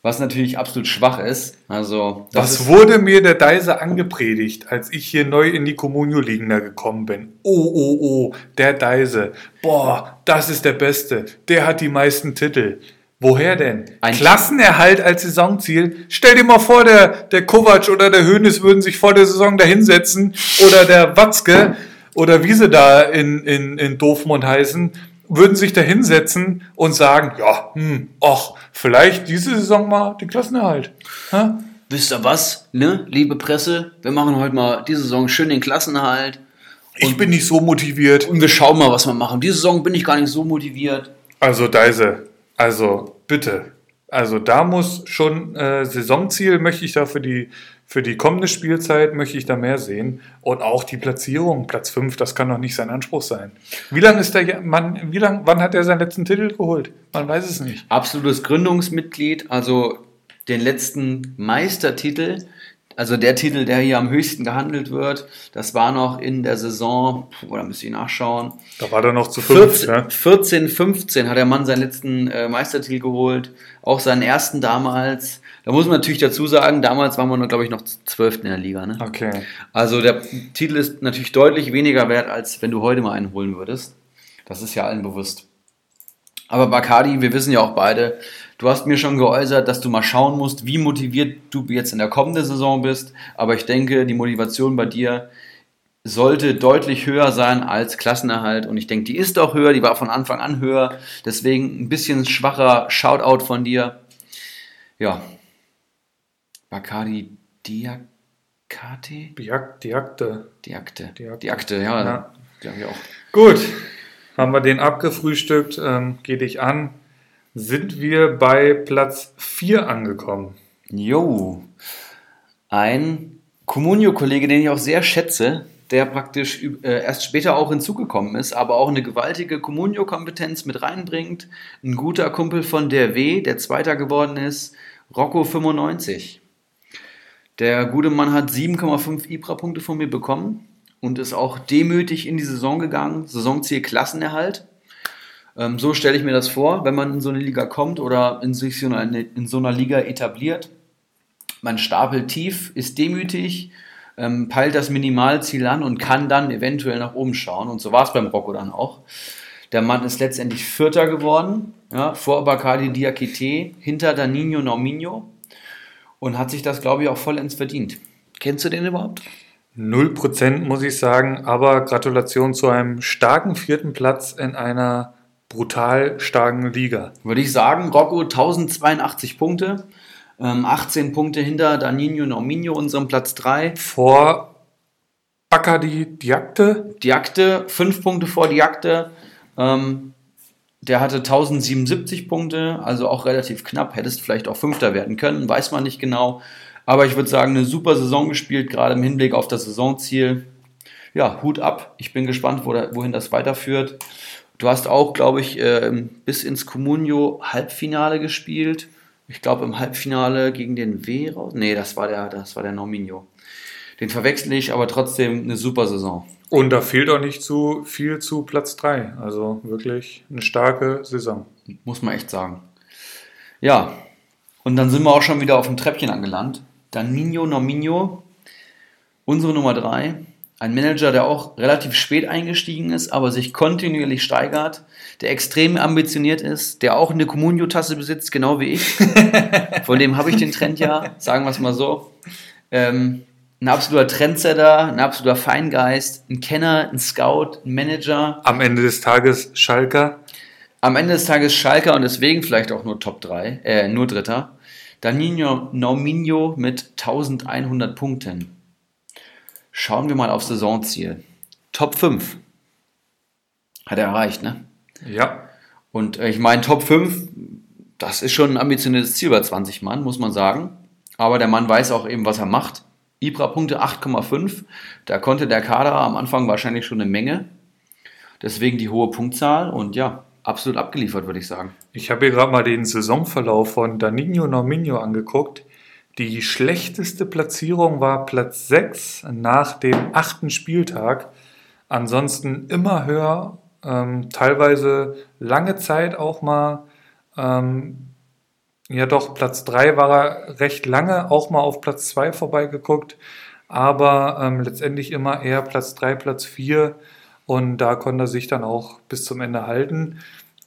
Was natürlich absolut schwach ist. Also, das Was wurde mir der Deise angepredigt, als ich hier neu in die Communio-Ligen da gekommen bin? Oh, oh, oh, der Deise. Boah, das ist der Beste. Der hat die meisten Titel. Woher denn? Ein- Klassenerhalt als Saisonziel? Stell dir mal vor, der, der Kovac oder der Hönes würden sich vor der Saison da hinsetzen oder der Watzke oder wie sie da in, in, in Doofmund heißen, würden sich da hinsetzen und sagen, ja, hm, ach, vielleicht diese Saison mal den Klassenerhalt. Hä? wisst ihr was, ne, liebe Presse? Wir machen heute mal diese Saison schön den Klassenerhalt. Ich bin nicht so motiviert. Und wir schauen mal, was wir machen. Diese Saison bin ich gar nicht so motiviert. Also Deise, also bitte. Also da muss schon äh, Saisonziel möchte ich da für die für die kommende Spielzeit möchte ich da mehr sehen und auch die Platzierung Platz 5, das kann doch nicht sein Anspruch sein. Wie lange ist der Mann wie lang wann hat er seinen letzten Titel geholt? Man weiß es nicht. Absolutes Gründungsmitglied, also den letzten Meistertitel, also der Titel, der hier am höchsten gehandelt wird, das war noch in der Saison, da müsste ich nachschauen, Da war er noch zu fünf, 14, ne? 14, 15 hat der Mann seinen letzten äh, Meistertitel geholt, auch seinen ersten damals. Da muss man natürlich dazu sagen, damals waren wir glaube ich, noch 12. in der Liga. Ne? Okay. Also der Titel ist natürlich deutlich weniger wert, als wenn du heute mal einen holen würdest. Das ist ja allen bewusst. Aber Bacardi, wir wissen ja auch beide, du hast mir schon geäußert, dass du mal schauen musst, wie motiviert du jetzt in der kommenden Saison bist. Aber ich denke, die Motivation bei dir sollte deutlich höher sein als Klassenerhalt. Und ich denke, die ist auch höher, die war von Anfang an höher. Deswegen ein bisschen schwacher Shoutout von dir. Ja. Bacardi Diakate? Die Akte, die Akte. Die Akte. Die Akte. Die Akte, ja. Ja. Die habe ich auch. Gut, haben wir den abgefrühstückt, ähm, geh dich an. Sind wir bei Platz 4 angekommen? Jo. Ein Comunio-Kollege, den ich auch sehr schätze, der praktisch äh, erst später auch hinzugekommen ist, aber auch eine gewaltige Comunio-Kompetenz mit reinbringt. Ein guter Kumpel von der W, der Zweiter geworden ist, Rocco 95. Der gute Mann hat 7,5 Ibra-Punkte von mir bekommen und ist auch demütig in die Saison gegangen. Saisonziel Klassenerhalt. Ähm, so stelle ich mir das vor, wenn man in so eine Liga kommt oder in sich so eine, in so einer Liga etabliert. Man stapelt tief, ist demütig, ähm, peilt das Minimalziel an und kann dann eventuell nach oben schauen. Und so war es beim Rocco dann auch. Der Mann ist letztendlich Vierter geworden, ja, vor Bacardi Diakite, hinter Danino Norminho und hat sich das, glaube ich, auch vollends verdient. Kennst du den überhaupt? 0% muss ich sagen, aber Gratulation zu einem starken vierten Platz in einer brutal starken Liga. Würde ich sagen, Rocco 1082 Punkte, ähm, 18 Punkte hinter Danino Norminho, unserem Platz 3. Vor Bacardi Diakte, Diakte, 5 Punkte vor Diakte. Ähm, der hatte 1077 Punkte, also auch relativ knapp. Hättest vielleicht auch Fünfter werden können, weiß man nicht genau. Aber ich würde sagen, eine super Saison gespielt, gerade im Hinblick auf das Saisonziel. Ja, Hut ab. Ich bin gespannt, wo da, wohin das weiterführt. Du hast auch, glaube ich, ähm, bis ins Comunio Halbfinale gespielt. Ich glaube im Halbfinale gegen den raus. Nee, das war der, das war der Norminho. Den verwechsel ich, aber trotzdem eine super Saison. Und da fehlt auch nicht zu viel zu Platz 3. Also wirklich eine starke Saison. Muss man echt sagen. Ja, und dann sind wir auch schon wieder auf dem Treppchen angelangt. Danino Norminho, unsere Nummer 3. Ein Manager, der auch relativ spät eingestiegen ist, aber sich kontinuierlich steigert, der extrem ambitioniert ist, der auch eine Comunio-Tasse besitzt, genau wie ich. Von dem habe ich den Trend ja, sagen wir es mal so. Ähm, ein absoluter Trendsetter, ein absoluter Feingeist, ein Kenner, ein Scout, ein Manager. Am Ende des Tages Schalker. Am Ende des Tages Schalker und deswegen vielleicht auch nur Top 3, äh, nur Dritter. Danino Norminho mit 1100 Punkten. Schauen wir mal auf Saisonziel. Top 5. Hat er erreicht, ne? Ja. Und äh, ich meine, Top 5, das ist schon ein ambitioniertes Ziel bei 20 Mann, muss man sagen. Aber der Mann weiß auch eben, was er macht. Ibra-Punkte 8,5. Da konnte der Kader am Anfang wahrscheinlich schon eine Menge. Deswegen die hohe Punktzahl und ja, absolut abgeliefert, würde ich sagen. Ich habe hier gerade mal den Saisonverlauf von Danilo Norminho angeguckt. Die schlechteste Platzierung war Platz 6 nach dem achten Spieltag. Ansonsten immer höher, ähm, teilweise lange Zeit auch mal, ähm, ja doch, Platz 3 war er recht lange, auch mal auf Platz 2 vorbeigeguckt, aber ähm, letztendlich immer eher Platz 3, Platz 4 und da konnte er sich dann auch bis zum Ende halten.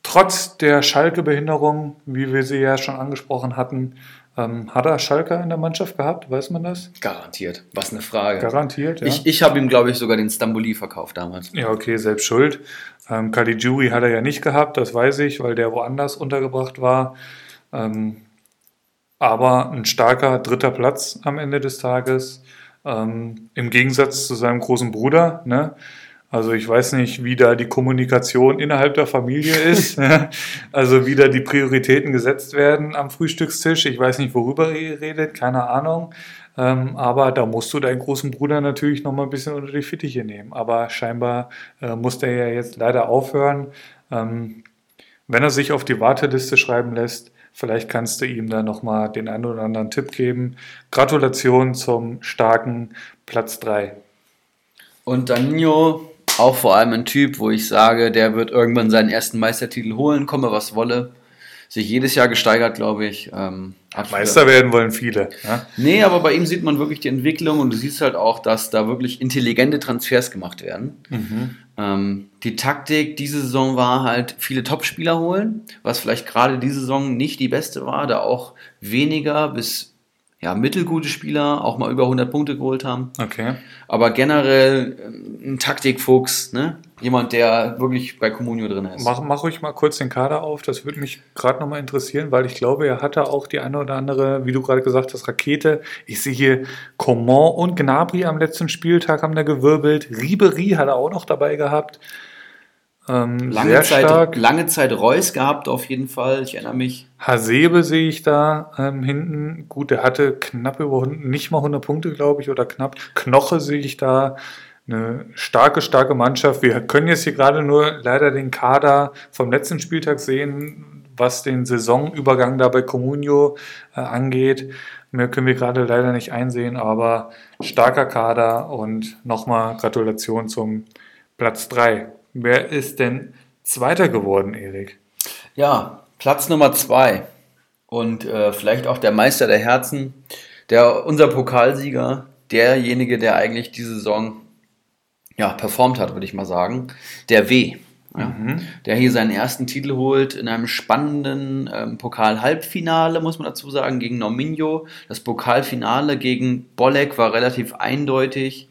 Trotz der Schalke-Behinderung, wie wir sie ja schon angesprochen hatten, ähm, hat er Schalke in der Mannschaft gehabt? Weiß man das? Garantiert. Was eine Frage. Garantiert, ja. Ich, ich habe ihm, glaube ich, sogar den Stamboli verkauft damals. Ja, okay, selbst schuld. Ähm, Caligiuri hat er ja nicht gehabt, das weiß ich, weil der woanders untergebracht war. Ähm, aber ein starker dritter Platz am Ende des Tages. Ähm, Im Gegensatz zu seinem großen Bruder. Ne? Also ich weiß nicht, wie da die Kommunikation innerhalb der Familie ist. also wie da die Prioritäten gesetzt werden am Frühstückstisch. Ich weiß nicht, worüber ihr redet, keine Ahnung. Ähm, aber da musst du deinen großen Bruder natürlich noch mal ein bisschen unter die Fittiche nehmen. Aber scheinbar äh, muss der ja jetzt leider aufhören. Ähm, wenn er sich auf die Warteliste schreiben lässt, vielleicht kannst du ihm da noch mal den einen oder anderen Tipp geben. Gratulation zum starken Platz 3. Und Danilo, auch vor allem ein Typ, wo ich sage, der wird irgendwann seinen ersten Meistertitel holen, komme was wolle. Sich jedes Jahr gesteigert, glaube ich. Ähm. Meister werden wollen viele. Ja? Nee, aber bei ihm sieht man wirklich die Entwicklung und du siehst halt auch, dass da wirklich intelligente Transfers gemacht werden. Ähm, die Taktik diese Saison war halt viele Topspieler holen, was vielleicht gerade diese Saison nicht die beste war, da auch weniger bis ja, mittelgute Spieler auch mal über 100 Punkte geholt haben. Okay. Aber generell ähm, ein Taktikfuchs, ne? Jemand, der wirklich bei Comunio drin ist. Mach, mach ruhig mal kurz den Kader auf, das würde mich gerade nochmal interessieren, weil ich glaube, er hatte auch die eine oder andere, wie du gerade gesagt hast, Rakete. Ich sehe hier Coman und Gnabry am letzten Spieltag haben da gewirbelt. Ribery hat er auch noch dabei gehabt. Ähm, Lange sehr Zeit, stark. lange Zeit Reus gehabt, auf jeden Fall. Ich erinnere mich. Hasebe sehe ich da ähm, hinten. Gut, der hatte knapp über 100, nicht mal 100 Punkte, glaube ich, oder knapp. Knoche sehe ich da. Eine starke, starke Mannschaft. Wir können jetzt hier gerade nur leider den Kader vom letzten Spieltag sehen, was den Saisonübergang da bei Comunio äh, angeht. Mehr können wir gerade leider nicht einsehen, aber starker Kader und nochmal Gratulation zum Platz 3. Wer ist denn Zweiter geworden, Erik? Ja, Platz Nummer zwei. Und äh, vielleicht auch der Meister der Herzen, der, unser Pokalsieger, derjenige, der eigentlich diese Saison ja, performt hat, würde ich mal sagen. Der W. Ja, Der hier seinen ersten Titel holt in einem spannenden ähm, Pokal-Halbfinale, muss man dazu sagen, gegen Norminho. Das Pokalfinale gegen Bolek war relativ eindeutig.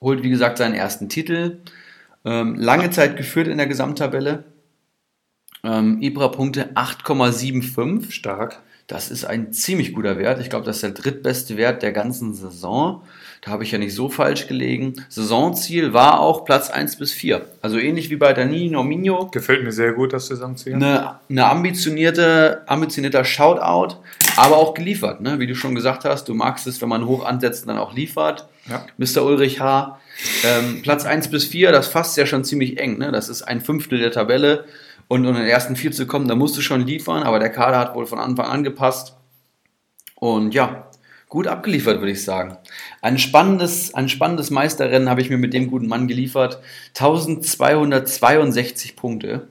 Holt, wie gesagt, seinen ersten Titel. Ähm, lange Zeit geführt in der Gesamttabelle. Ähm, Ibra-Punkte 8,75. Stark. Das ist ein ziemlich guter Wert. Ich glaube, das ist der drittbeste Wert der ganzen Saison. Da habe ich ja nicht so falsch gelegen. Saisonziel war auch Platz 1 bis 4. Also ähnlich wie bei Dani Norminho. Gefällt mir sehr gut, das Saisonziel. Eine, eine ambitionierte, ambitionierter Shoutout, aber auch geliefert. Ne? Wie du schon gesagt hast, du magst es, wenn man hoch ansetzt und dann auch liefert. Ja. Mr. Ulrich H. Ähm, Platz 1 bis 4, das fasst ja schon ziemlich eng. Ne? Das ist ein Fünftel der Tabelle. Und um in den ersten vier zu kommen, da musst du schon liefern, aber der Kader hat wohl von Anfang an gepasst. Und ja, gut abgeliefert, würde ich sagen. Ein spannendes, ein spannendes Meisterrennen habe ich mir mit dem guten Mann geliefert. 1262 Punkte.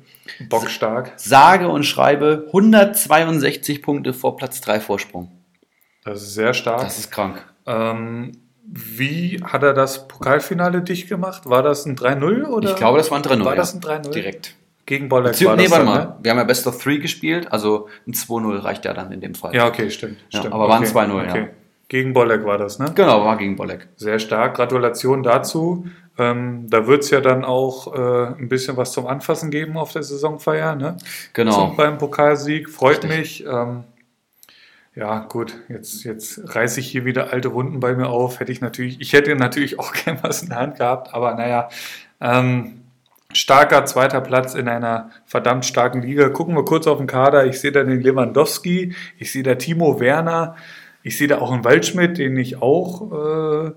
Bockstark. Sage und schreibe 162 Punkte vor Platz 3 Vorsprung. Das ist sehr stark. Das ist krank. ähm, wie hat er das Pokalfinale dicht gemacht? War das ein 3-0 oder? Ich glaube, das war ein 3-0. War ja. das ein 3-0? Direkt. Gegen Bolek Bezieh- war nee, das warte dann, mal. ne? Wir haben ja Best of 3 gespielt, also ein 2-0 reicht ja dann in dem Fall. Ja, okay, stimmt. Ja, stimmt. aber waren okay, 2-0, ja. okay. Gegen Bolek war das, ne? Genau, war gegen Bolek. Sehr stark. Gratulation dazu. Ähm, da wird es ja dann auch äh, ein bisschen was zum Anfassen geben auf der Saisonfeier, ne? Genau. Zum, beim Pokalsieg. Freut Richtig. mich. Ähm, ja, gut, jetzt, jetzt reiße ich hier wieder alte Wunden bei mir auf. Hätte ich natürlich, ich hätte natürlich auch gern was in der Hand gehabt, aber naja, ähm, starker zweiter Platz in einer verdammt starken Liga. Gucken wir kurz auf den Kader. Ich sehe da den Lewandowski, ich sehe da Timo Werner, ich sehe da auch einen Waldschmidt, den ich auch äh,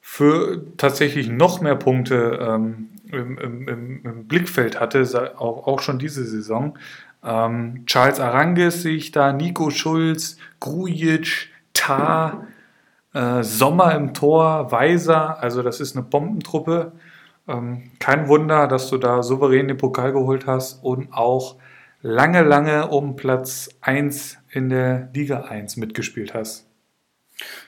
für tatsächlich noch mehr Punkte ähm, im, im, im, Blickfeld hatte, auch, auch schon diese Saison. Ähm, Charles Arangis sehe ich da, Nico Schulz, Grujic, Tar, äh, Sommer im Tor, Weiser, also das ist eine Bombentruppe. Ähm, kein Wunder, dass du da souverän den Pokal geholt hast und auch lange, lange um Platz 1 in der Liga 1 mitgespielt hast.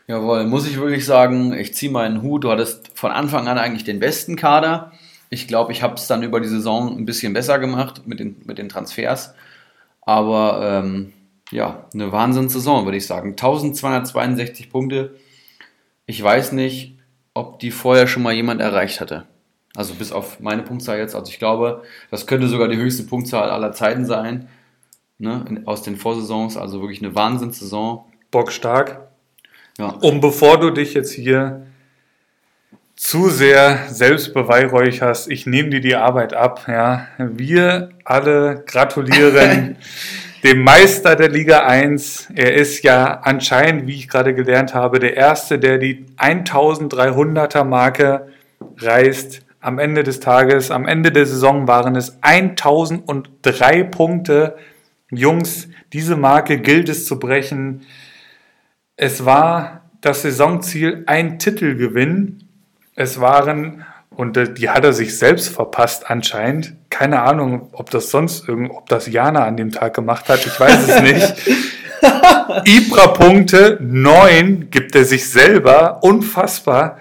Jawohl, muss ich wirklich sagen, ich ziehe meinen Hut. Du hattest von Anfang an eigentlich den besten Kader. Ich glaube, ich habe es dann über die Saison ein bisschen besser gemacht mit den, mit den Transfers. Aber ähm, ja, eine Wahnsinnssaison, würde ich sagen. 1262 Punkte. Ich weiß nicht, ob die vorher schon mal jemand erreicht hatte. Also bis auf meine Punktzahl jetzt. Also ich glaube, das könnte sogar die höchste Punktzahl aller Zeiten sein. Ne, aus den Vorsaisons. Also wirklich eine Wahnsinnssaison. Bockstark. Ja. Und bevor du dich jetzt hier zu sehr selbst beweihräucherst, ich nehme dir die Arbeit ab. Ja. Wir alle gratulieren dem Meister der Liga 1. Er ist ja anscheinend, wie ich gerade gelernt habe, der Erste, der die 1300er Marke reißt am Ende des Tages, am Ende der Saison waren es 1003 Punkte. Jungs, diese Marke gilt es zu brechen. Es war das Saisonziel ein Titelgewinn. Es waren, und die hat er sich selbst verpasst anscheinend. Keine Ahnung, ob das sonst irgend, ob das Jana an dem Tag gemacht hat. Ich weiß es nicht. Ibra-Punkte, neun gibt er sich selber. Unfassbar.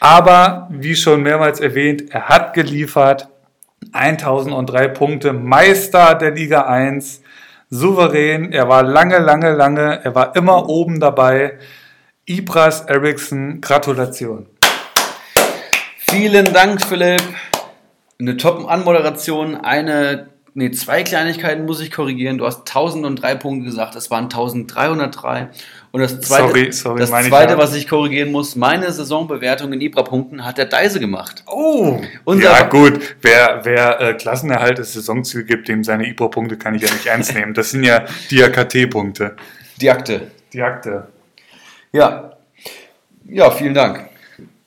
Aber wie schon mehrmals erwähnt, er hat geliefert. 1003 Punkte, Meister der Liga 1, souverän. Er war lange, lange, lange, er war immer oben dabei. Ibras Eriksson, Gratulation. Vielen Dank, Philipp. Eine Top-Anmoderation, eine Nee, zwei Kleinigkeiten muss ich korrigieren. Du hast 1003 Punkte gesagt, es waren 1303. Und das zweite, sorry, sorry, das zweite ich was ich korrigieren muss, meine Saisonbewertung in Ibra-Punkten hat der Deise gemacht. Oh! Unser ja, gut. Wer, wer äh, Klassenerhalt des Saisonziel gibt, dem seine Ibra-Punkte kann ich ja nicht ernst nehmen. Das sind ja die AKT-Punkte. Die Akte. Die Akte. Ja. Ja, vielen Dank.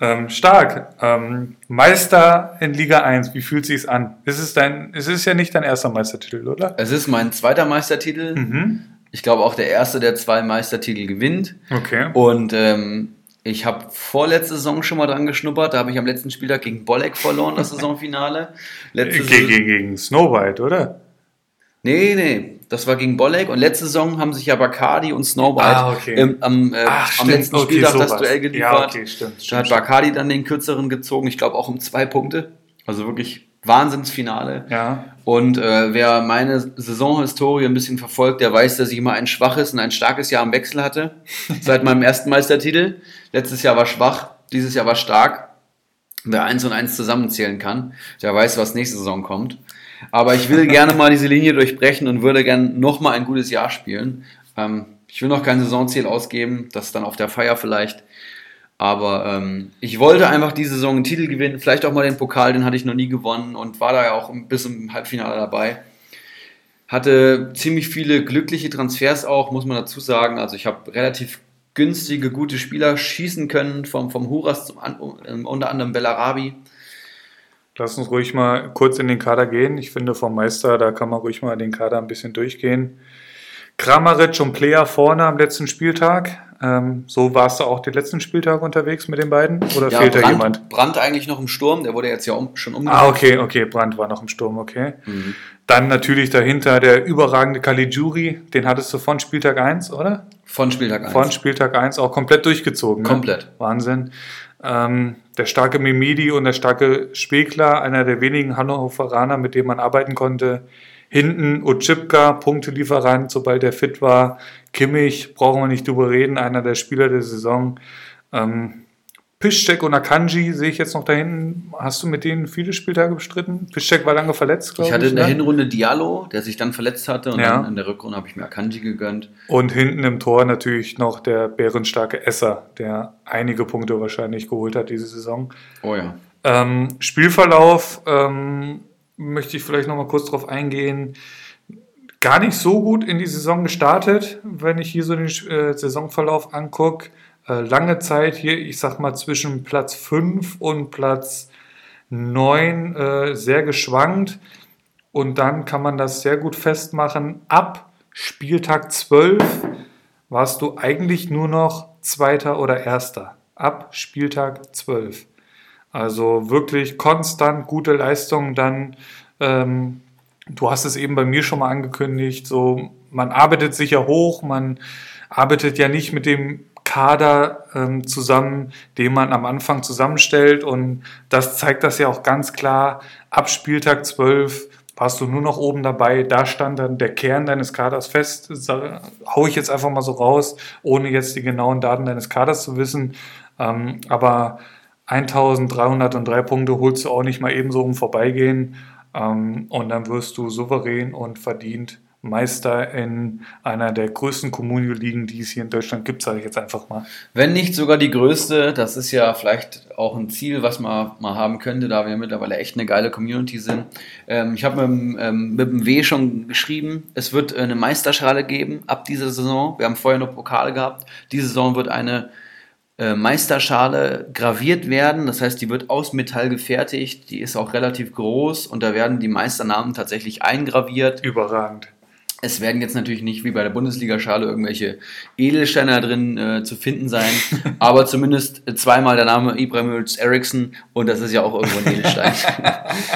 Ähm, stark. Ähm, Meister in Liga 1, wie fühlt sich an? Ist es dein, es ist ja nicht dein erster Meistertitel, oder? Es ist mein zweiter Meistertitel. Mhm. Ich glaube auch der erste, der zwei Meistertitel gewinnt. Okay. Und ähm, ich habe vorletzte Saison schon mal dran geschnuppert. Da habe ich am letzten Spieltag gegen Bolek verloren, das Saisonfinale. Letzte gegen, gegen, gegen Snow White, oder? Nee, nee. Das war gegen Bolek und letzte Saison haben sich ja Bacardi und Snow White ah, okay. im, am, äh, Ach, am letzten okay, Spieltag sowas. das Duell geliefert. Ja, okay, stimmt, stimmt, da hat Bacardi dann den kürzeren gezogen, ich glaube auch um zwei Punkte. Also wirklich Wahnsinnsfinale. Ja. Und äh, wer meine Saisonhistorie ein bisschen verfolgt, der weiß, dass ich immer ein schwaches und ein starkes Jahr im Wechsel hatte. Seit meinem ersten Meistertitel. Letztes Jahr war schwach, dieses Jahr war stark. Wer eins und eins zusammenzählen kann, der weiß, was nächste Saison kommt. Aber ich will gerne mal diese Linie durchbrechen und würde gerne nochmal ein gutes Jahr spielen. Ähm, ich will noch kein Saisonziel ausgeben, das dann auf der Feier vielleicht. Aber ähm, ich wollte einfach diese Saison einen Titel gewinnen, vielleicht auch mal den Pokal, den hatte ich noch nie gewonnen und war da ja auch bis im Halbfinale dabei. Hatte ziemlich viele glückliche Transfers auch, muss man dazu sagen. Also ich habe relativ günstige, gute Spieler schießen können, vom, vom Huras zum, unter anderem Bellarabi. Lass uns ruhig mal kurz in den Kader gehen. Ich finde, vom Meister, da kann man ruhig mal den Kader ein bisschen durchgehen. Kramaric und Player vorne am letzten Spieltag. Ähm, so warst du auch den letzten Spieltag unterwegs mit den beiden? Oder ja, fehlt Brand, da jemand? Brand eigentlich noch im Sturm, der wurde jetzt ja um, schon umgesetzt. Ah, okay, okay, Brand war noch im Sturm, okay. Mhm. Dann natürlich dahinter der überragende Caligiuri, den hattest du von Spieltag 1, oder? Von Spieltag 1. Von Spieltag 1 auch komplett durchgezogen. Ne? Komplett. Ne? Wahnsinn. Ähm, der starke Mimidi und der starke Spekler, einer der wenigen Hannoveraner, mit dem man arbeiten konnte. Hinten Utschipka, Punktelieferant, sobald er fit war. Kimmich, brauchen wir nicht drüber reden, einer der Spieler der Saison. Ähm, Piszczek und Akanji sehe ich jetzt noch da hinten. Hast du mit denen viele Spieltage bestritten? Piszczek war lange verletzt, glaube ich. Ich hatte in der ne? Hinrunde Diallo, der sich dann verletzt hatte und ja. dann in der Rückrunde habe ich mir Akanji gegönnt. Und hinten im Tor natürlich noch der bärenstarke Esser, der einige Punkte wahrscheinlich geholt hat diese Saison. Oh ja. Ähm, Spielverlauf ähm, möchte ich vielleicht noch mal kurz drauf eingehen. Gar nicht so gut in die Saison gestartet, wenn ich hier so den äh, Saisonverlauf angucke. Äh, lange Zeit hier, ich sag mal, zwischen Platz 5 und Platz 9 äh, sehr geschwankt. Und dann kann man das sehr gut festmachen. Ab Spieltag 12 warst du eigentlich nur noch Zweiter oder Erster. Ab Spieltag 12. Also wirklich konstant gute Leistungen dann. Ähm, du hast es eben bei mir schon mal angekündigt, so man arbeitet sich ja hoch, man arbeitet ja nicht mit dem Kader ähm, zusammen, den man am Anfang zusammenstellt. Und das zeigt das ja auch ganz klar. Ab Spieltag 12 warst du nur noch oben dabei. Da stand dann der Kern deines Kaders fest. Hau ich jetzt einfach mal so raus, ohne jetzt die genauen Daten deines Kaders zu wissen. Ähm, aber 1303 Punkte holst du auch nicht mal ebenso um vorbeigehen. Ähm, und dann wirst du souverän und verdient Meister in einer der größten Communio-Ligen, die es hier in Deutschland gibt, sage ich jetzt einfach mal. Wenn nicht sogar die größte, das ist ja vielleicht auch ein Ziel, was man mal haben könnte, da wir mittlerweile echt eine geile Community sind. Ähm, ich habe mit, ähm, mit dem W schon geschrieben, es wird eine Meisterschale geben ab dieser Saison. Wir haben vorher nur Pokale gehabt. Diese Saison wird eine äh, Meisterschale graviert werden. Das heißt, die wird aus Metall gefertigt. Die ist auch relativ groß und da werden die Meisternamen tatsächlich eingraviert. Überragend. Es werden jetzt natürlich nicht wie bei der Bundesliga-Schale irgendwelche Edelsteine drin äh, zu finden sein, aber zumindest zweimal der Name Ibrahimovic Eriksson und das ist ja auch irgendwo ein Edelstein.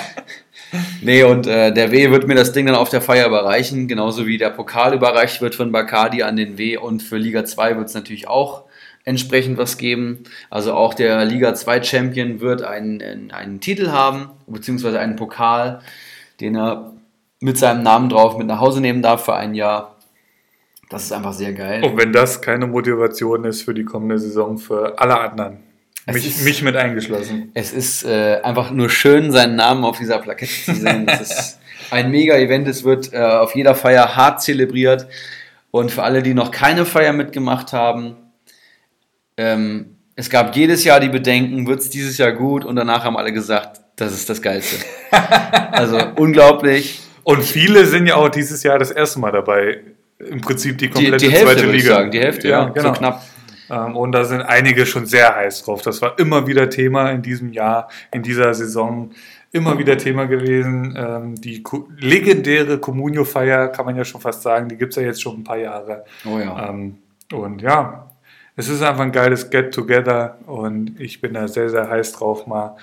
nee, und äh, der W wird mir das Ding dann auf der Feier überreichen, genauso wie der Pokal überreicht wird von Bacardi an den W und für Liga 2 wird es natürlich auch entsprechend was geben. Also auch der Liga 2 Champion wird einen, einen Titel haben, beziehungsweise einen Pokal, den er mit seinem Namen drauf mit nach Hause nehmen darf für ein Jahr. Das ist einfach sehr geil. Und wenn das keine Motivation ist für die kommende Saison für alle anderen, mich, ist, mich, mit eingeschlossen. Es ist äh, einfach nur schön, seinen Namen auf dieser Plakette zu sehen. Das ist ein Mega-Event. Es wird äh, auf jeder Feier hart zelebriert. Und für alle, die noch keine Feier mitgemacht haben, ähm, es gab jedes Jahr die Bedenken, wird es dieses Jahr gut? Und danach haben alle gesagt, das ist das Geilste. also unglaublich. Und viele sind ja auch dieses Jahr das erste Mal dabei. Im Prinzip die komplette die, die Hälfte, zweite Liga. Sagen, die Hälfte, ja, ja genau. so knapp. Ähm, und da sind einige schon sehr heiß drauf. Das war immer wieder Thema in diesem Jahr, in dieser Saison. Immer wieder Thema gewesen. Ähm, die legendäre Comunio-Feier, kann man ja schon fast sagen, die gibt es ja jetzt schon ein paar Jahre. Oh ja. Ähm, und ja, es ist einfach ein geiles Get-Together und ich bin da sehr, sehr heiß drauf, mal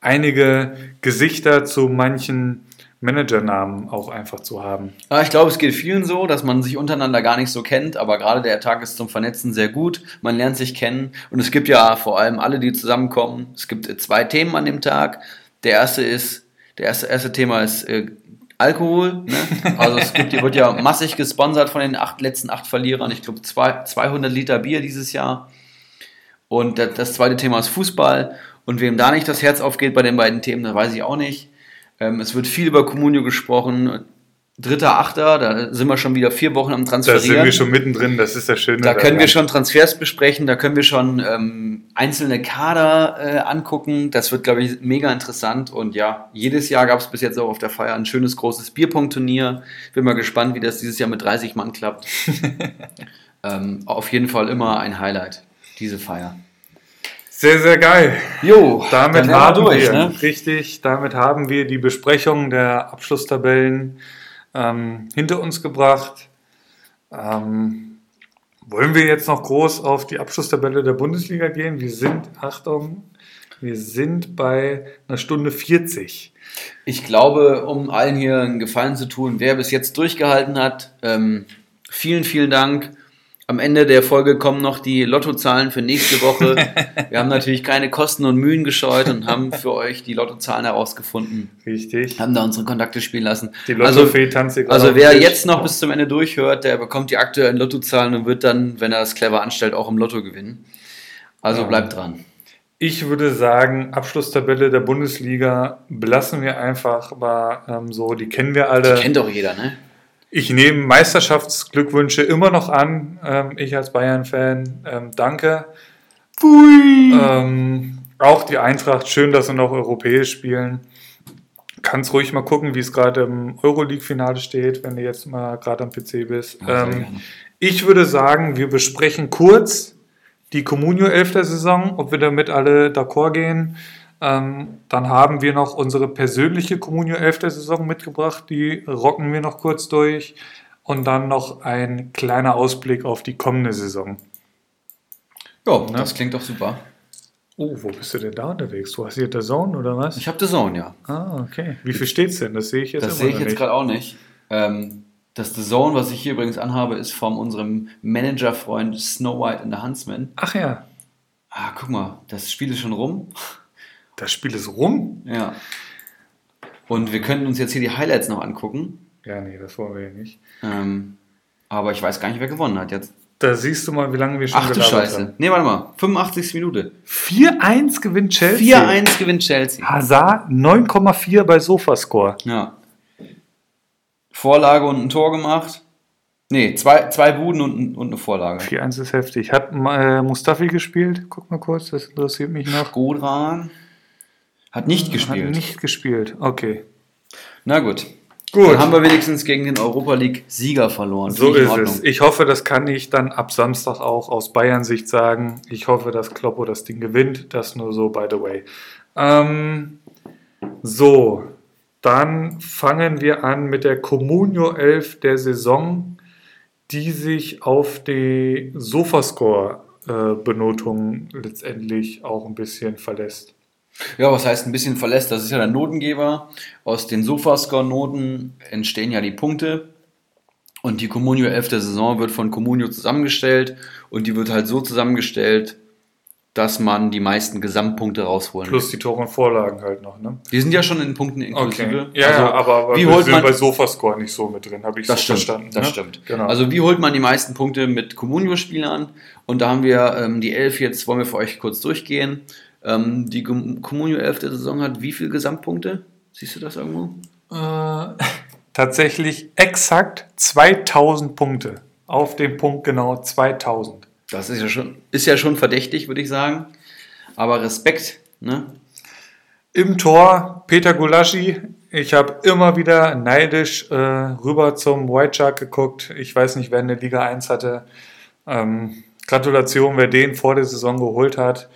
einige Gesichter zu manchen Managernamen auch einfach zu haben. Ja, ich glaube, es geht vielen so, dass man sich untereinander gar nicht so kennt, aber gerade der Tag ist zum Vernetzen sehr gut. Man lernt sich kennen und es gibt ja vor allem alle, die zusammenkommen. Es gibt zwei Themen an dem Tag. Der erste ist, der erste, erste Thema ist äh, Alkohol. Ne? Also es gibt, wird ja massig gesponsert von den acht, letzten acht Verlierern. Ich glaube 200 Liter Bier dieses Jahr. Und das zweite Thema ist Fußball. Und wem da nicht das Herz aufgeht bei den beiden Themen, das weiß ich auch nicht. Ähm, es wird viel über Comunio gesprochen. Dritter, Achter, da sind wir schon wieder vier Wochen am Transferieren. Da sind wir schon mittendrin, das ist das Schöne. Da können wir schon Transfers besprechen, da können wir schon ähm, einzelne Kader äh, angucken. Das wird, glaube ich, mega interessant. Und ja, jedes Jahr gab es bis jetzt auch auf der Feier ein schönes großes Bierpunktturnier. Bin mal gespannt, wie das dieses Jahr mit 30 Mann klappt. ähm, auf jeden Fall immer ein Highlight, diese Feier. Sehr, sehr geil. Jo, damit haben durch, wir, ne? richtig, damit haben wir die Besprechung der Abschlusstabellen ähm, hinter uns gebracht. Ähm, wollen wir jetzt noch groß auf die Abschlusstabelle der Bundesliga gehen? Wir sind, Achtung, wir sind bei einer Stunde 40. Ich glaube, um allen hier einen Gefallen zu tun, wer bis jetzt durchgehalten hat, ähm, vielen, vielen Dank. Am Ende der Folge kommen noch die Lottozahlen für nächste Woche. Wir haben natürlich keine Kosten und Mühen gescheut und haben für euch die Lottozahlen herausgefunden. Richtig. Haben da unsere Kontakte spielen lassen. Die Lottofee also, tanzt Also wer jetzt noch bis zum Ende durchhört, der bekommt die aktuellen Lottozahlen und wird dann, wenn er das clever anstellt, auch im Lotto gewinnen. Also ja. bleibt dran. Ich würde sagen, Abschlusstabelle der Bundesliga belassen wir einfach mal ähm, so. Die kennen wir alle. Die kennt doch jeder, ne? Ich nehme Meisterschaftsglückwünsche immer noch an. Ähm, ich als Bayern-Fan, ähm, danke. Ähm, auch die Eintracht, schön, dass sie noch europäisch spielen. Kannst ruhig mal gucken, wie es gerade im Euroleague-Finale steht, wenn du jetzt mal gerade am PC bist. Ähm, ich würde sagen, wir besprechen kurz die Communio 11 der Saison, ob wir damit alle d'accord gehen. Ähm, dann haben wir noch unsere persönliche Communio 11 der Saison mitgebracht, die rocken wir noch kurz durch. Und dann noch ein kleiner Ausblick auf die kommende Saison. Ja, das klingt doch super. Oh, wo bist du denn da unterwegs? Du hast hier der Zone oder was? Ich habe The Zone, ja. Ah, okay. Wie viel steht's denn? Das sehe ich jetzt Das sehe ich jetzt gerade auch nicht. Ähm, das The Zone, was ich hier übrigens anhabe, ist von unserem Managerfreund Snow White and the Huntsman. Ach ja, Ah, guck mal, das Spiel ist schon rum. Das Spiel ist rum? Ja. Und wir könnten uns jetzt hier die Highlights noch angucken. Ja, nee, das wollen wir ja nicht. Ähm, aber ich weiß gar nicht, wer gewonnen hat jetzt. Da siehst du mal, wie lange wir schon Ach du Scheiße. Nee, warte mal. 85. Minute. 4-1 gewinnt Chelsea. 4-1 gewinnt Chelsea. Hazard 9,4 bei Sofascore. Ja. Vorlage und ein Tor gemacht. Nee, zwei, zwei Buden und, und eine Vorlage. 4-1 ist heftig. Hat äh, Mustafi gespielt? Guck mal kurz, das interessiert mich noch. Godran hat nicht gespielt. Hat nicht gespielt. Okay. Na gut. Gut. Dann haben wir wenigstens gegen den Europa League Sieger verloren. So ist Ordnung. es. Ich hoffe, das kann ich dann ab Samstag auch aus Bayern-Sicht sagen. Ich hoffe, dass Kloppo das Ding gewinnt. Das nur so, by the way. Ähm, so, dann fangen wir an mit der Comunio 11 der Saison, die sich auf die Sofascore-Benotung letztendlich auch ein bisschen verlässt. Ja, was heißt ein bisschen verlässt? Das ist ja der Notengeber. Aus den Sofascore-Noten entstehen ja die Punkte. Und die Communio 11 der Saison wird von Communio zusammengestellt. Und die wird halt so zusammengestellt, dass man die meisten Gesamtpunkte rausholen Plus die Tore und Vorlagen halt noch, ne? Die sind ja schon in Punkten inklusive. Ja, Also, ja, aber, aber wie wir holt sind man bei Sofascore nicht so mit drin, habe ich Das so stimmt, verstanden. das ne? stimmt. Genau. Also wie holt man die meisten Punkte mit Comunio-Spielern? Und da haben wir ähm, die Elf jetzt, wollen wir für euch kurz durchgehen. Ähm, die Com- Comunio 11 der Saison hat wie viele Gesamtpunkte? Siehst du das irgendwo? Äh, tatsächlich exakt 2000 Punkte. Auf den Punkt genau 2000. Das ist ja schon, ist ja schon verdächtig, würde ich sagen. Aber Respekt, ne? Im Tor Peter Gulaschi. Ich habe immer wieder neidisch äh, rüber zum White Shark geguckt. Ich weiß nicht, wer in der Liga 1 hatte. Ähm, Gratulation, wer den vor der Saison geholt hat.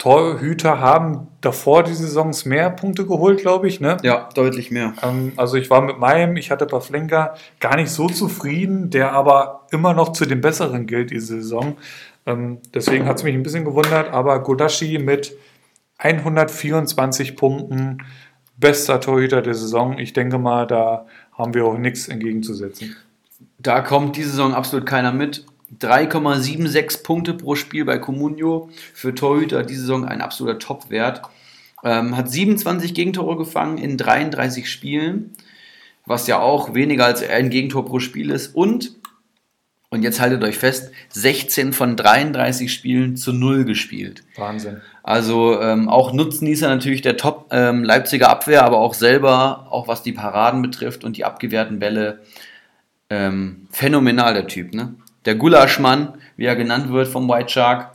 Torhüter haben davor die Saisons mehr Punkte geholt, glaube ich. Ne? Ja, deutlich mehr. Ähm, also ich war mit meinem, ich hatte Pavlenka, gar nicht so zufrieden, der aber immer noch zu den Besseren gilt diese Saison. Ähm, deswegen hat es mich ein bisschen gewundert, aber Godaschi mit 124 Punkten, bester Torhüter der Saison. Ich denke mal, da haben wir auch nichts entgegenzusetzen. Da kommt diese Saison absolut keiner mit. 3,76 Punkte pro Spiel bei Comunio. Für Torhüter diese Saison ein absoluter Top-Wert. Ähm, hat 27 Gegentore gefangen in 33 Spielen, was ja auch weniger als ein Gegentor pro Spiel ist. Und, und jetzt haltet euch fest, 16 von 33 Spielen zu 0 gespielt. Wahnsinn. Also ähm, auch Nutznießer natürlich der Top ähm, Leipziger Abwehr, aber auch selber, auch was die Paraden betrifft und die abgewehrten Bälle, ähm, phänomenal der Typ. Ne? Der Gulaschmann, wie er genannt wird vom White Shark,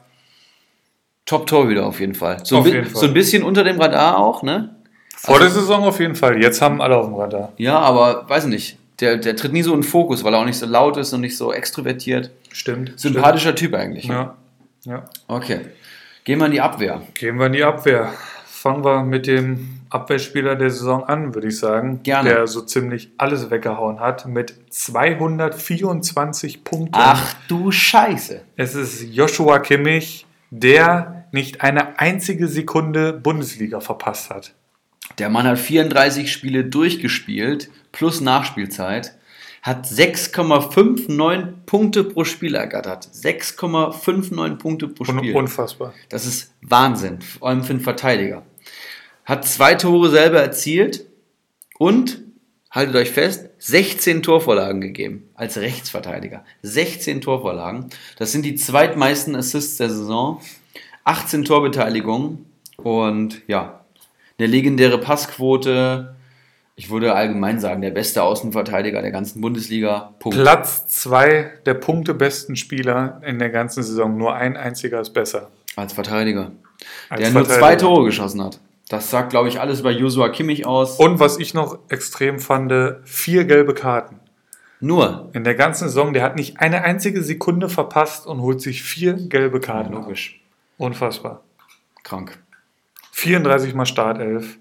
Top-Torhüter auf jeden Fall. So, Auf jeden Fall. so ein bisschen unter dem Radar auch, ne? Vor der Saison auf jeden Fall. Jetzt haben alle auf dem Radar. Ja, aber weiß nicht. Der, der tritt nie so in den Fokus, weil er auch nicht so laut ist und nicht so extrovertiert. Stimmt. Sympathischer Typ eigentlich. Stimmt. Ja. ja. Okay. Gehen wir in die Abwehr. Gehen wir in die Abwehr. Fangen wir mit dem Abwehrspieler der Saison an, würde ich sagen. Gerne. Der so ziemlich alles weggehauen hat mit 224 Punkten. Ach du Scheiße. Es ist Joshua Kimmich, der nicht eine einzige Sekunde Bundesliga verpasst hat. Der Mann hat 34 Spiele durchgespielt, plus Nachspielzeit, hat 6,59 Punkte pro Spiel ergattert. 6,59 Punkte pro Spiel. unfassbar. Das ist Wahnsinn, vor allem für einen Verteidiger. Hat zwei Tore selber erzielt und, haltet euch fest, 16 Torvorlagen gegeben als Rechtsverteidiger. 16 Torvorlagen. Das sind die zweitmeisten Assists der Saison. 18 Torbeteiligungen und ja, eine legendäre Passquote. Ich würde allgemein sagen, der beste Außenverteidiger der ganzen Bundesliga. Punkt. Platz zwei der punktebesten Spieler in der ganzen Saison. Nur ein einziger ist besser. Als Verteidiger. Als der nur Verteidiger. zwei Tore geschossen hat. Das sagt, glaube ich, alles über Joshua Kimmich aus. Und was ich noch extrem fand, vier gelbe Karten. Nur. In der ganzen Saison, der hat nicht eine einzige Sekunde verpasst und holt sich vier gelbe Karten. Logisch. Unfassbar. Krank. 34 mal Startelf.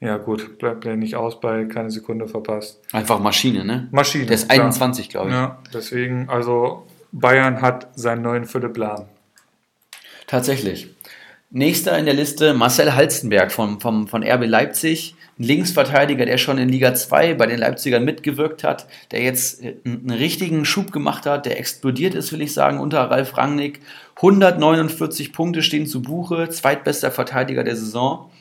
Ja gut, bleibt ja nicht aus bei keine Sekunde verpasst. Einfach Maschine, ne? Maschine. Der ist klar. 21, glaube ich. Ja, deswegen, also Bayern hat seinen neuen Philipp Lahm. Tatsächlich. Nächster in der Liste Marcel Halstenberg vom, vom, von RB Leipzig. Ein Linksverteidiger, der schon in Liga 2 bei den Leipzigern mitgewirkt hat, der jetzt äh, einen richtigen Schub gemacht hat, der explodiert ist, will ich sagen, unter Ralf Rangnick. 149 Punkte stehen zu Buche, zweitbester Verteidiger der Saison.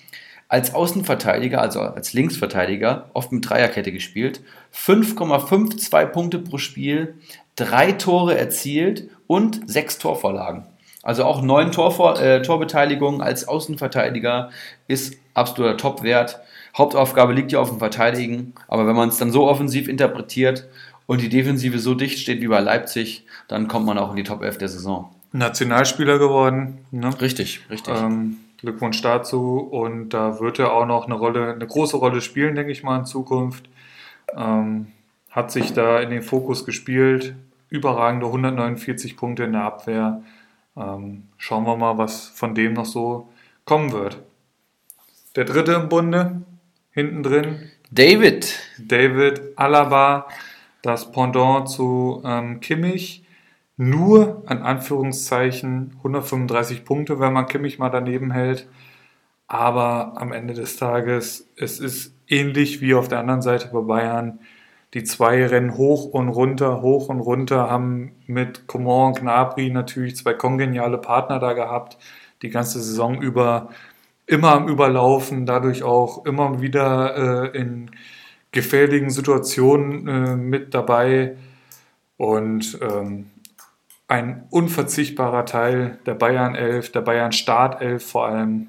Als Außenverteidiger, also als Linksverteidiger, oft mit Dreierkette gespielt. 5,52 Punkte pro Spiel, drei Tore erzielt und sechs Torvorlagen. Also auch neun Torvor äh, Torbeteiligungen als Außenverteidiger ist absoluter Topwert. Hauptaufgabe liegt ja auf dem Verteidigen, aber wenn man es dann so offensiv interpretiert und die Defensive so dicht steht wie bei Leipzig, dann kommt man auch in die Top 11 der Saison. Nationalspieler geworden. Ne? Richtig, richtig. Ähm, Glückwunsch dazu. Und da wird er auch noch eine Rolle, eine große Rolle spielen, denke ich mal, in Zukunft. Ähm, hat sich da in den Fokus gespielt. Überragende 149 Punkte in der Abwehr. Ähm, schauen wir mal, was von dem noch so kommen wird. Der dritte im Bunde, hinten drin, David, David Alaba, das Pendant zu ähm, Kimmich. Nur an Anführungszeichen 135 Punkte, wenn man Kimmich mal daneben hält. Aber am Ende des Tages, es ist ähnlich wie auf der anderen Seite bei Bayern. Die zwei rennen hoch und runter, hoch und runter, haben mit Coman und Gnabry natürlich zwei kongeniale Partner da gehabt, die ganze Saison über immer am Überlaufen, dadurch auch immer wieder äh, in gefährlichen Situationen äh, mit dabei und ähm, ein unverzichtbarer Teil der Bayern 11, der Bayern Startelf vor allem.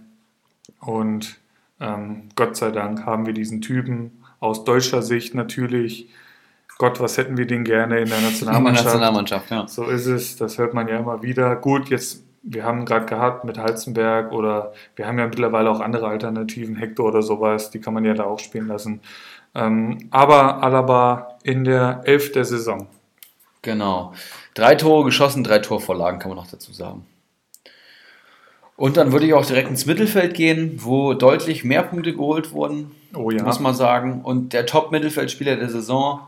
Und ähm, Gott sei Dank haben wir diesen Typen aus deutscher Sicht natürlich. Gott, was hätten wir den gerne in der Nationalmannschaft? Nationalmannschaft, ja. So ist es, das hört man ja immer wieder. Gut, jetzt, wir haben gerade gehabt mit Halzenberg oder wir haben ja mittlerweile auch andere Alternativen, Hector oder sowas, die kann man ja da auch spielen lassen. Ähm, aber Alaba in der Elf der Saison. Genau. Drei Tore geschossen, drei Torvorlagen, kann man noch dazu sagen. Und dann würde ich auch direkt ins Mittelfeld gehen, wo deutlich mehr Punkte geholt wurden, Oh ja. muss man sagen. Und der Top-Mittelfeldspieler der Saison.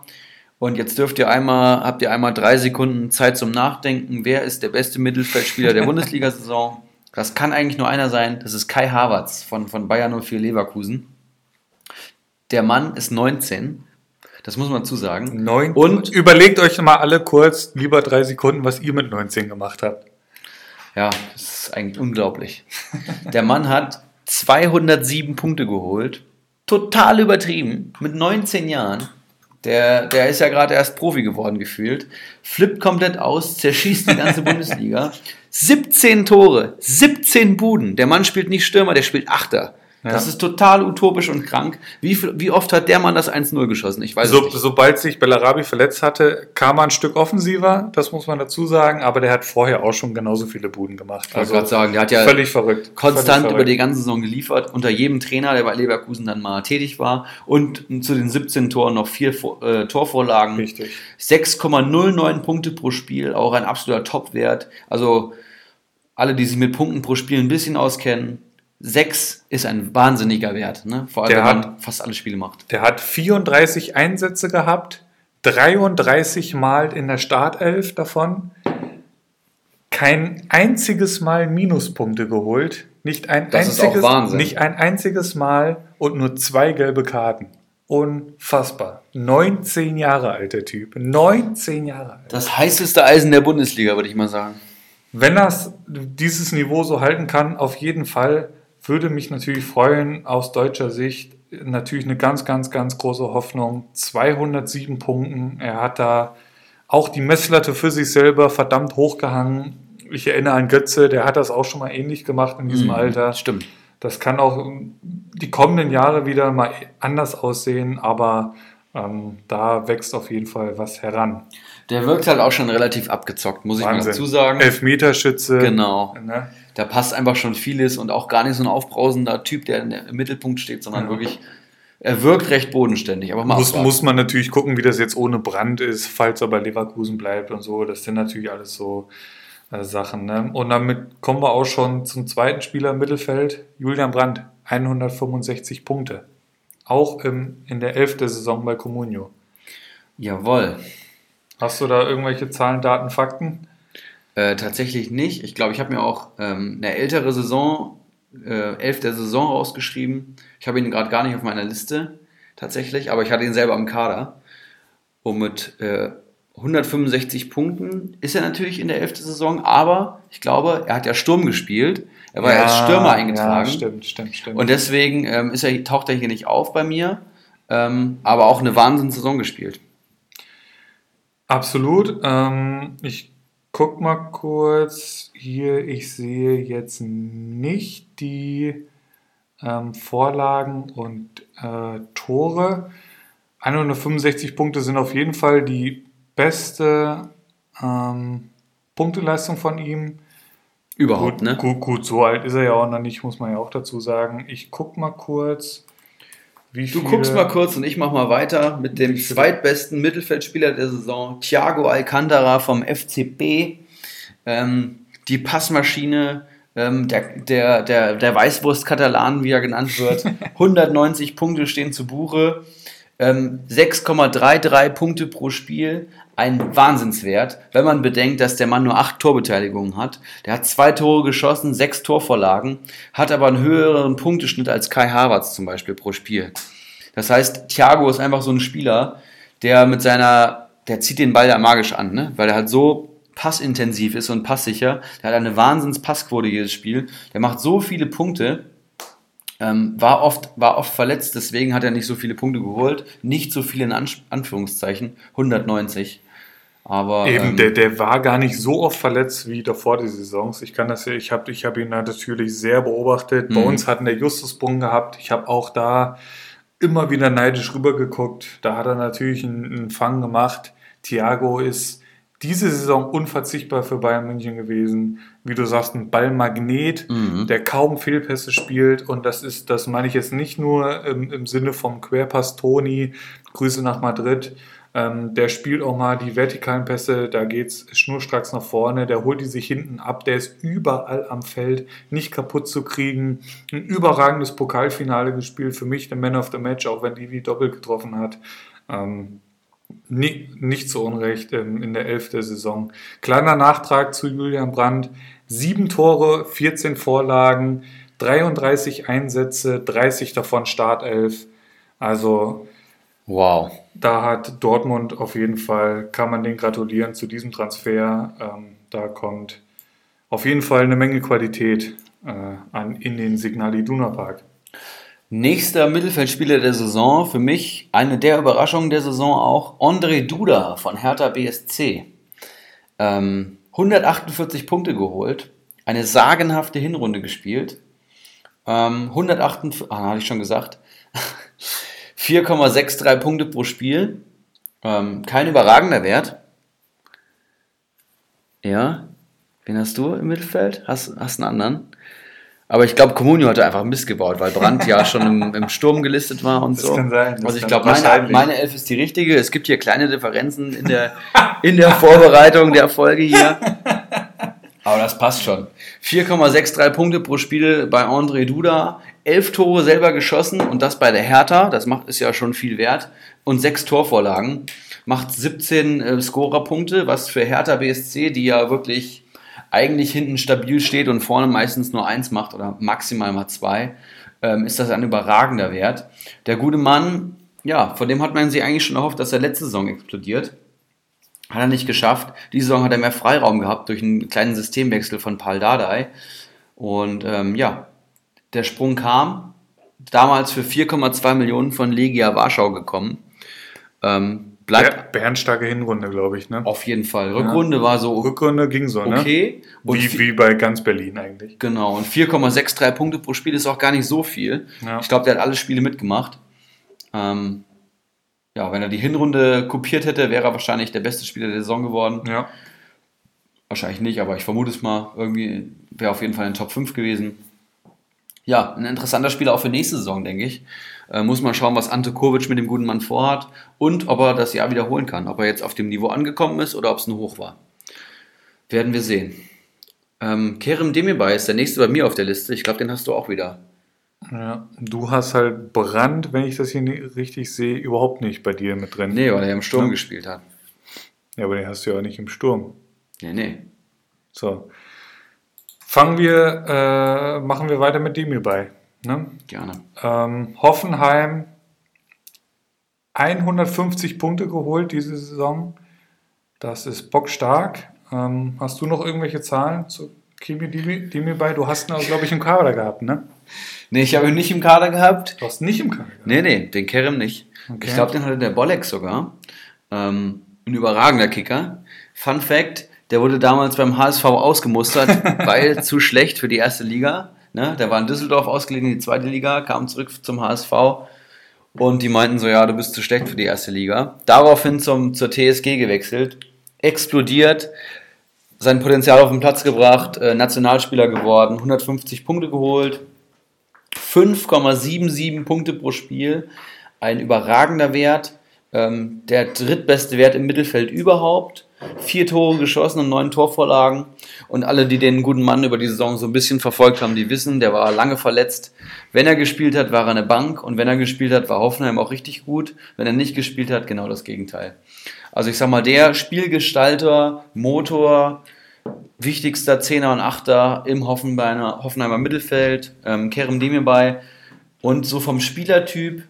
Und jetzt dürft ihr einmal, habt ihr einmal drei Sekunden Zeit zum Nachdenken. Wer ist der beste Mittelfeldspieler der Bundesliga-Saison? Das kann eigentlich nur einer sein. Das ist Kai Havertz von, von Bayern 04 Leverkusen. Der Mann ist 19. Das muss man zusagen. Und überlegt euch mal alle kurz, lieber drei Sekunden, was ihr mit 19 gemacht habt. Ja, das ist eigentlich unglaublich. Der Mann hat 207 Punkte geholt. Total übertrieben. Mit 19 Jahren. Der, der ist ja gerade erst Profi geworden gefühlt. Flippt komplett aus, zerschießt die ganze Bundesliga. 17 Tore, 17 Buden. Der Mann spielt nicht Stürmer, der spielt Achter. Das Ja. ist total utopisch und krank. Wie, wie oft hat der Mann das 1-0 geschossen? Ich weiß So, nicht. sobald sich Bellarabi verletzt hatte, kam er ein Stück offensiver, das muss man dazu sagen, aber der hat vorher auch schon genauso viele Buden gemacht. Ich wollte gerade sagen, der hat ja völlig verrückt. konstant völlig über verrückt. die ganze Saison geliefert, unter jedem Trainer, der bei Leverkusen dann mal tätig war. Und zu den 17 Toren noch vier äh, Torvorlagen. Richtig. 6,09 Punkte pro Spiel, auch ein absoluter Topwert. Also alle, die sich mit Punkten pro Spiel ein bisschen auskennen, 6 ist ein wahnsinniger Wert. Ne? Vor allem, Der wenn hat- man fast alle Spiele macht. Der hat 34 Einsätze gehabt, 33 Mal in der Startelf davon, kein einziges Mal Minuspunkte geholt, nicht ein, Das ist einziges, nicht ein einziges Mal und nur zwei gelbe Karten. Unfassbar. 19 Jahre alt, der Typ. 19 Jahre alt. Das heißeste Eisen der Bundesliga, würde ich mal sagen. Wenn das dieses Niveau so halten kann, auf jeden Fall, würde mich natürlich freuen, aus deutscher Sicht. Natürlich eine ganz, ganz, ganz große Hoffnung. 207 Punkten. Er hat da auch die Messlatte für sich selber verdammt hochgehangen. Ich erinnere an Götze, der hat das auch schon mal ähnlich gemacht in diesem Alter. Stimmt. Das kann auch die kommenden Jahre wieder mal anders aussehen, aber ähm, da wächst auf jeden Fall was heran. Der wirkt halt auch schon relativ abgezockt, muss ich mal Wahnsinn. dazu sagen. Elfmeterschütze. Genau. Ne? Da passt einfach schon vieles und auch gar nicht so ein aufbrausender Typ, der im Mittelpunkt steht, sondern wirklich Er wirkt recht bodenständig, aber Muss, abwarten. muss man natürlich gucken, wie das jetzt ohne Brand ist, falls er bei Leverkusen bleibt und so. Das sind natürlich alles so äh, Sachen. Ne? Und damit kommen wir auch schon zum zweiten Spieler im Mittelfeld, Julian Brandt, 165 Punkte. Auch im, in der 11. Saison bei Comunio. Jawohl. Hast du da irgendwelche Zahlen, Daten, Fakten? Äh, tatsächlich nicht. Ich glaube, ich habe mir auch ähm, eine ältere Saison, äh, elf der Saison rausgeschrieben. Ich habe ihn gerade gar nicht auf meiner Liste, tatsächlich, aber ich hatte ihn selber im Kader. Und mit äh, 165 Punkten ist er natürlich in der elften Saison, aber ich glaube, er hat ja Sturm gespielt. Er war ja, als Stürmer eingetragen. Ja, stimmt, stimmt, stimmt. Und deswegen ähm, ist er, taucht er hier nicht auf bei mir, ähm, aber auch eine Wahnsinnssaison gespielt. Absolut. Ähm, ich guck mal kurz hier. Ich sehe jetzt nicht die ähm, Vorlagen und äh, Tore. 165 Punkte sind auf jeden Fall die beste ähm, Punkteleistung von ihm. Überhaupt, Gut, ne? gut, gut, so alt ist er ja auch noch nicht, muss man ja auch dazu sagen. Ich guck mal kurz. Du guckst mal kurz und ich mach mal weiter mit dem zweitbesten Mittelfeldspieler der Saison, Thiago Alcantara vom FCB. Ähm, die Passmaschine, ähm, der, der, der, der Weißwurst-Katalan, wie er genannt wird. 190 Punkte stehen zu Buche. Ähm, 6,33 Punkte pro Spiel. Ein Wahnsinnswert, wenn man bedenkt, dass der Mann nur acht Torbeteiligungen hat. Der hat zwei Tore geschossen, sechs Torvorlagen, hat aber einen höheren Punkteschnitt als Kai Havertz zum Beispiel pro Spiel. Das heißt, Thiago ist einfach so ein Spieler, der mit seiner, der zieht den Ball ja magisch an, ne? weil er halt so passintensiv ist und passsicher. Der hat eine wahnsinns Passquote jedes Spiel. Der macht so viele Punkte. Ähm, war, oft, war oft verletzt, deswegen hat er nicht so viele Punkte geholt. Nicht so viele in Ansch Anführungszeichen. 190. Aber Eben, ähm, der, der war gar nicht so oft verletzt wie davor die Saisons. Ich kann das ja, ich habe ich hab ihn natürlich sehr beobachtet. Bei Mhm. uns hatten der Justus-Sprung gehabt. Ich habe auch da immer wieder neidisch rübergeguckt. Da hat er natürlich einen, einen Fang gemacht. Thiago ist diese Saison unverzichtbar für Bayern München gewesen. Wie du sagst, ein Ballmagnet, Mhm. der kaum Fehlpässe spielt. Und das ist, das meine ich jetzt nicht nur im, im Sinne vom Querpass Toni, Grüße nach Madrid. Ähm, der spielt auch mal die vertikalen Pässe, da geht's schnurstracks nach vorne, der holt die sich hinten ab, der ist überall am Feld, nicht kaputt zu kriegen. Ein überragendes Pokalfinale gespielt, für mich der Man of the Match, auch wenn Divi doppelt getroffen hat. Ähm, nie, nicht zu Unrecht ähm, in der 11. Saison. Kleiner Nachtrag zu Julian Brandt. Sieben Tore, 14 Vorlagen, 33 Einsätze, 30 davon Startelf. Also wow. da hat Dortmund auf jeden Fall, kann man den gratulieren zu diesem Transfer. Ähm, da kommt auf jeden Fall eine Menge Qualität äh, an, in den Signal Iduna Park. Nächster Mittelfeldspieler der Saison, für mich eine der Überraschungen der Saison auch, André Duda von Hertha BSC. Ähm, 148 Punkte geholt, eine sagenhafte Hinrunde gespielt. Ähm, 148, ah, hatte ich schon gesagt, 4,63 Punkte pro Spiel. Ähm, kein überragender Wert. Ja, wen hast du im Mittelfeld? Hast, hast einen anderen? Aber ich glaube, Comunio hatte einfach Mist gebaut, weil Brandt ja schon im, im Sturm gelistet war und Das so. kann sein, also ich glaube, meine, meine Elf ist die richtige. Es gibt hier kleine Differenzen in der, in der Vorbereitung der Folge hier. Aber das passt schon. 4,63 Punkte pro Spiel bei André Duda. Elf Tore selber geschossen und das bei der Hertha. Das macht, ist ja schon viel wert. Und sechs Torvorlagen. Macht 17 äh, Scorerpunkte, was für Hertha BSC, die ja wirklich eigentlich hinten stabil steht und vorne meistens nur eins macht oder maximal mal zwei, ähm, ist das ein überragender Wert. Der gute Mann, ja, von dem hat man sich eigentlich schon erhofft, dass er letzte Saison explodiert. Hat er nicht geschafft. Diese Saison hat er mehr Freiraum gehabt durch einen kleinen Systemwechsel von Paul Dardai. Und ähm, ja, der Sprung kam. Damals für 4,2 Millionen von Legia Warschau gekommen. Ähm, bleibt Ber Bernstarke Hinrunde, glaube ich. Ne? auf jeden Fall. Rückrunde war so Rückrunde ging so, ne? okay. Und Wie, wie bei ganz Berlin eigentlich. Genau, und 4,63 Punkte pro Spiel ist auch gar nicht so viel. Ja. Ich glaube, der hat alle Spiele mitgemacht. Ähm, ja, wenn er die Hinrunde kopiert hätte, wäre er wahrscheinlich der beste Spieler der Saison geworden. Ja. Wahrscheinlich nicht, aber ich vermute es mal. Irgendwie wäre auf jeden Fall in den Top 5 gewesen. ja, ein interessanter Spieler auch für nächste Saison, denke ich. Äh, muss man schauen, was Ante Kovic mit dem guten Mann vorhat und ob er das Jahr wiederholen kann. Ob er jetzt auf dem Niveau angekommen ist oder ob es nur hoch war. Werden wir sehen. Ähm, Kerem Demirbay ist der nächste bei mir auf der Liste. Ich glaube, den hast du auch wieder. Ja, du hast halt Brand, wenn ich das hier richtig sehe, überhaupt nicht bei dir mit drin. Nee, weil er im Sturm Ja. gespielt hat. Ja, aber den hast du ja auch nicht im Sturm. Nee, nee. So. Fangen wir, äh, machen wir weiter mit dem hierbei. Ne? Gerne. Ähm, Hoffenheim 150 Punkte geholt diese Saison. Das ist bockstark. Ähm, hast du noch irgendwelche Zahlen zu Kimi Dimi, bei? Du hast ihn, glaube ich, im Kader gehabt, ne? Nee, ich habe ihn nicht im Kader gehabt. Du hast ihn nicht im Kader gehabt. Nee, nee, den Kerem nicht. Okay. Ich glaube, den hatte der Bolek sogar. Ähm, ein überragender Kicker. Fun Fact, der wurde damals beim HSV ausgemustert, weil zu schlecht für die erste Liga. Ne? Der war in Düsseldorf ausgeliehen in die zweite Liga, kam zurück zum HSV und die meinten so, ja, du bist zu schlecht für die erste Liga. Daraufhin zum, zur TSG gewechselt, explodiert, sein Potenzial auf den Platz gebracht, äh, Nationalspieler geworden, 150 Punkte geholt, 5,77 Punkte pro Spiel, ein überragender Wert, ähm, der drittbeste Wert im Mittelfeld überhaupt, vier Tore geschossen und neun Torvorlagen und alle, die den guten Mann über die Saison so ein bisschen verfolgt haben, die wissen, der war lange verletzt. Wenn er gespielt hat, war er eine Bank und wenn er gespielt hat, war Hoffenheim auch richtig gut. Wenn er nicht gespielt hat, genau das Gegenteil. Also ich sag mal, der Spielgestalter, Motor, wichtigster Zehner und Achter im Hoffenheimer, Hoffenheimer Mittelfeld, ähm, Kerem Demirbay und so vom Spielertyp.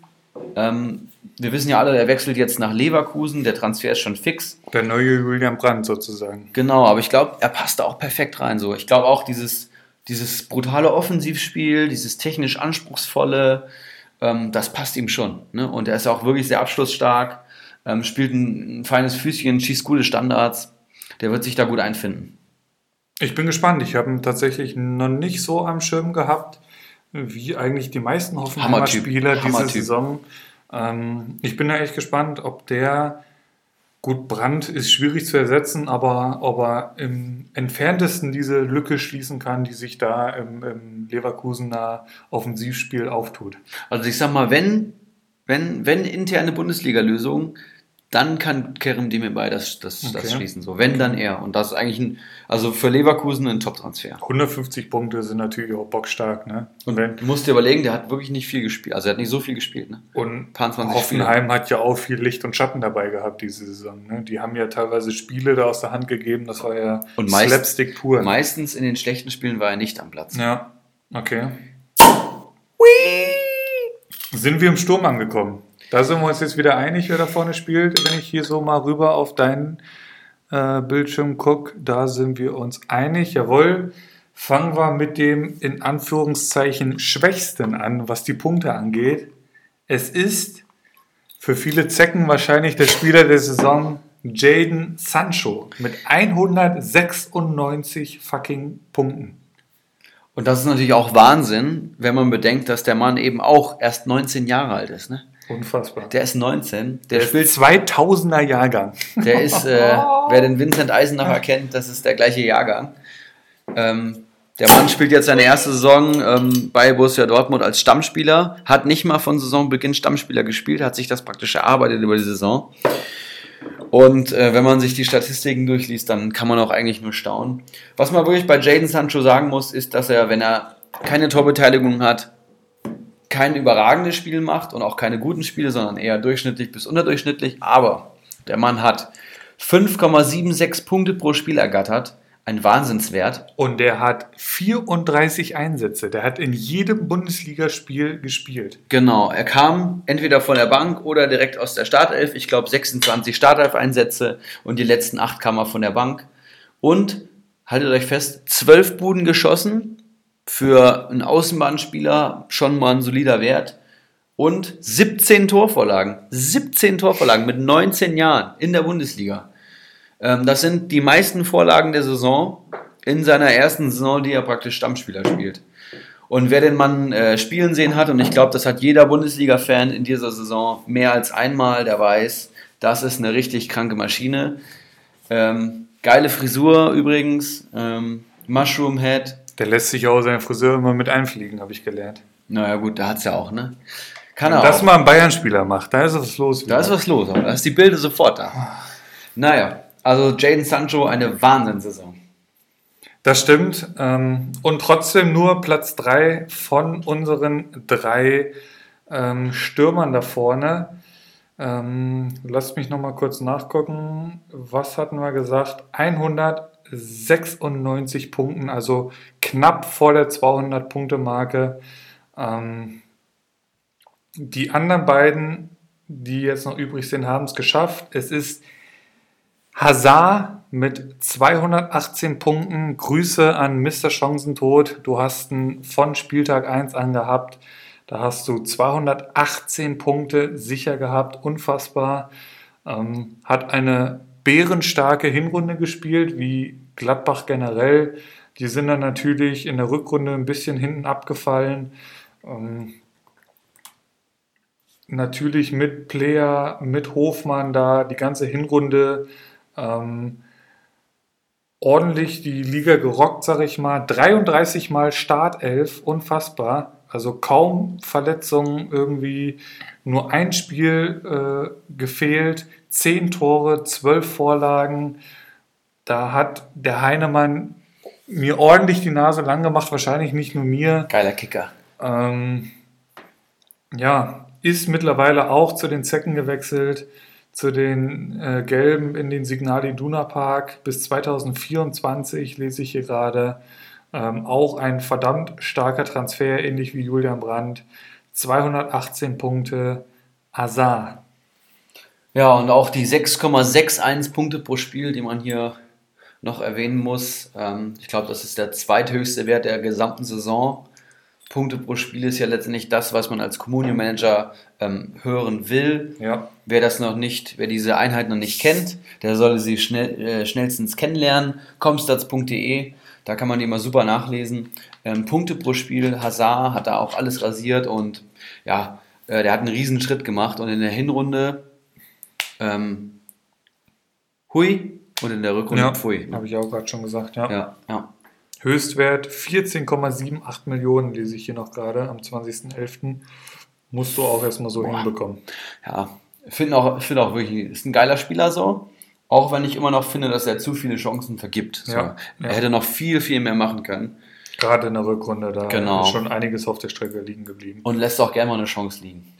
Ähm, wir wissen ja alle, der wechselt jetzt nach Leverkusen, der Transfer ist schon fix. Der neue Julian Brandt sozusagen. Genau, aber ich glaube, er passt da auch perfekt rein. So, ich glaube auch dieses, dieses brutale Offensivspiel, dieses technisch anspruchsvolle, ähm, das passt ihm schon. Ne? Und er ist auch wirklich sehr abschlussstark, ähm, spielt ein, ein feines Füßchen, schießt gute Standards. Der wird sich da gut einfinden. Ich bin gespannt. Ich habe ihn tatsächlich noch nicht so am Schirm gehabt, wie eigentlich die meisten Hoffenheimer. Spieler diese. Saison. Ähm, ich bin da echt gespannt, ob der, gut, Brandt ist schwierig zu ersetzen, aber ob er im entferntesten diese Lücke schließen kann, die sich da im, im Leverkusener Offensivspiel auftut. Also ich sag mal, wenn, wenn, wenn interne Bundesliga-Lösung, dann kann Kerem Demirbay das, das, das Okay. schließen. So, wenn, dann er. Und das ist eigentlich ein, also für Leverkusen ein Top-Transfer. 150 Punkte sind natürlich auch bockstark, ne? Und wenn, du musst dir überlegen, der hat wirklich nicht viel gespielt. Also er hat nicht so viel gespielt. Ne? Und Paar 20 Hoffenheim hat ja auch viel Licht und Schatten dabei gehabt diese Saison. Ne? Die haben ja teilweise Spiele da aus der Hand gegeben, das war ja Und meist- Slapstick pur. Meistens in den schlechten Spielen war er nicht am Platz. Ja, okay. Sind wir im Sturm angekommen? Da sind wir uns jetzt wieder einig, wer da vorne spielt. Wenn ich hier so mal rüber auf deinen äh, Bildschirm gucke, da sind wir uns einig. Jawohl. Fangen wir mit dem in Anführungszeichen Schwächsten an, was die Punkte angeht. Es ist für viele Zecken wahrscheinlich der Spieler der Saison Jaden Sancho mit 196 fucking Punkten. Und das ist natürlich auch Wahnsinn, wenn man bedenkt, dass der Mann eben auch erst 19 Jahre alt ist. Ne? Unfassbar. Der ist 19, der, Der spielt, spielt 2000er Jahrgang. der ist, äh, wer den Vincent Eisenacher kennt, das ist der gleiche Jahrgang. Ähm, der Mann spielt jetzt seine erste Saison ähm, bei Borussia Dortmund als Stammspieler, hat nicht mal von Saisonbeginn Stammspieler gespielt, hat sich das praktisch erarbeitet über die Saison. Und äh, wenn man sich die Statistiken durchliest, dann kann man auch eigentlich nur staunen. Was man wirklich bei Jaden Sancho sagen muss, ist, dass er, wenn er keine Torbeteiligung hat, kein überragendes Spiel macht und auch keine guten Spiele, sondern eher durchschnittlich bis unterdurchschnittlich. Aber der Mann hat 5,76 Punkte pro Spiel ergattert. Ein Wahnsinnswert. Und der hat 34 Einsätze. Der hat in jedem Bundesligaspiel gespielt. Genau, er kam entweder von der Bank oder direkt aus der Startelf. Ich glaube 26 Startelf-Einsätze und die letzten acht kam er von der Bank. Und, haltet euch fest, 12 Buden geschossen. Für einen Außenbahnspieler schon mal ein solider Wert. Und 17 Torvorlagen. 17 Torvorlagen mit 19 Jahren in der Bundesliga. Ähm, das sind die meisten Vorlagen der Saison in seiner ersten Saison, die er praktisch Stammspieler spielt. Und wer den Mann äh, spielen sehen hat, und ich glaube, das hat jeder Bundesliga-Fan in dieser Saison mehr als einmal, der weiß, das ist eine richtig kranke Maschine. Ähm, geile Frisur übrigens, ähm, Mushroom Head, Der lässt sich auch seinen Friseur immer mit einfliegen, habe ich gelernt. Naja, gut, da hat es ja auch, ne? Kann Wenn er das auch. mal ein Bayern-Spieler macht, da ist was los. Da ist was los, aber da ist die Bilde sofort da. Naja, also Jaden Sancho eine Wahnsinnssaison. Das stimmt. ähm, Und trotzdem nur Platz 3 von unseren drei ähm, Stürmern da vorne. Ähm, lasst mich nochmal kurz nachgucken. Was hatten wir gesagt? 196 Punkten, also knapp vor der 200-Punkte-Marke. Ähm, die anderen beiden, die jetzt noch übrig sind, haben es geschafft. Es ist Hazard mit 218 Punkten. Grüße an Mr. Chancentod. Du hast ihn von Spieltag 1 an gehabt. Da hast du 218 Punkte sicher gehabt. Unfassbar. Ähm, hat eine bärenstarke Hinrunde gespielt, wie Gladbach generell. Die sind dann natürlich in der Rückrunde ein bisschen hinten abgefallen. Ähm, natürlich mit Player, mit Hofmann da die ganze Hinrunde ähm, ordentlich die Liga gerockt, sag ich mal. 33 Mal Startelf, unfassbar. Also kaum Verletzungen irgendwie. Nur ein Spiel äh, gefehlt. Zehn Tore, zwölf Vorlagen. Da hat der Heinemann mir ordentlich die Nase lang gemacht. Wahrscheinlich nicht nur mir. Geiler Kicker. Ähm, ja, ist mittlerweile auch zu den Zecken gewechselt, zu den äh, Gelben in den Signal Iduna Park bis 2024, lese ich hier gerade. Ähm, auch ein verdammt starker Transfer, ähnlich wie Julian Brandt. 218 Punkte, Azar. Ja, und auch die 6,61 Punkte pro Spiel, die man hier noch erwähnen muss. Ähm, ich glaube, das ist der zweithöchste Wert der gesamten Saison. Punkte pro Spiel ist ja letztendlich das, was man als Communio-Manager ähm, hören will. Ja, Wer das noch nicht, wer diese Einheit noch nicht kennt, der sollte sie schnell, äh, schnellstens kennenlernen. comstats.de, da kann man die mal super nachlesen. Ähm, Punkte pro Spiel, Hazard hat da auch alles rasiert und ja, äh, der hat einen riesen Schritt gemacht und in der Hinrunde ähm, hui und in der Rückrunde ja pfui. habe ich auch gerade schon gesagt. Ja. Ja, ja. Höchstwert 14,78 Millionen, lese ich hier noch gerade am 20.11. Musst du auch erstmal so hinbekommen. Ja, finde auch, find auch wirklich, ist ein geiler Spieler so. Auch wenn ich immer noch finde, dass er zu viele Chancen vergibt. So. Ja, Er ja. hätte noch viel, viel mehr machen können Gerade in der Rückrunde, da Genau. ist schon einiges auf der Strecke liegen geblieben. und lässt auch gerne mal eine Chance liegen.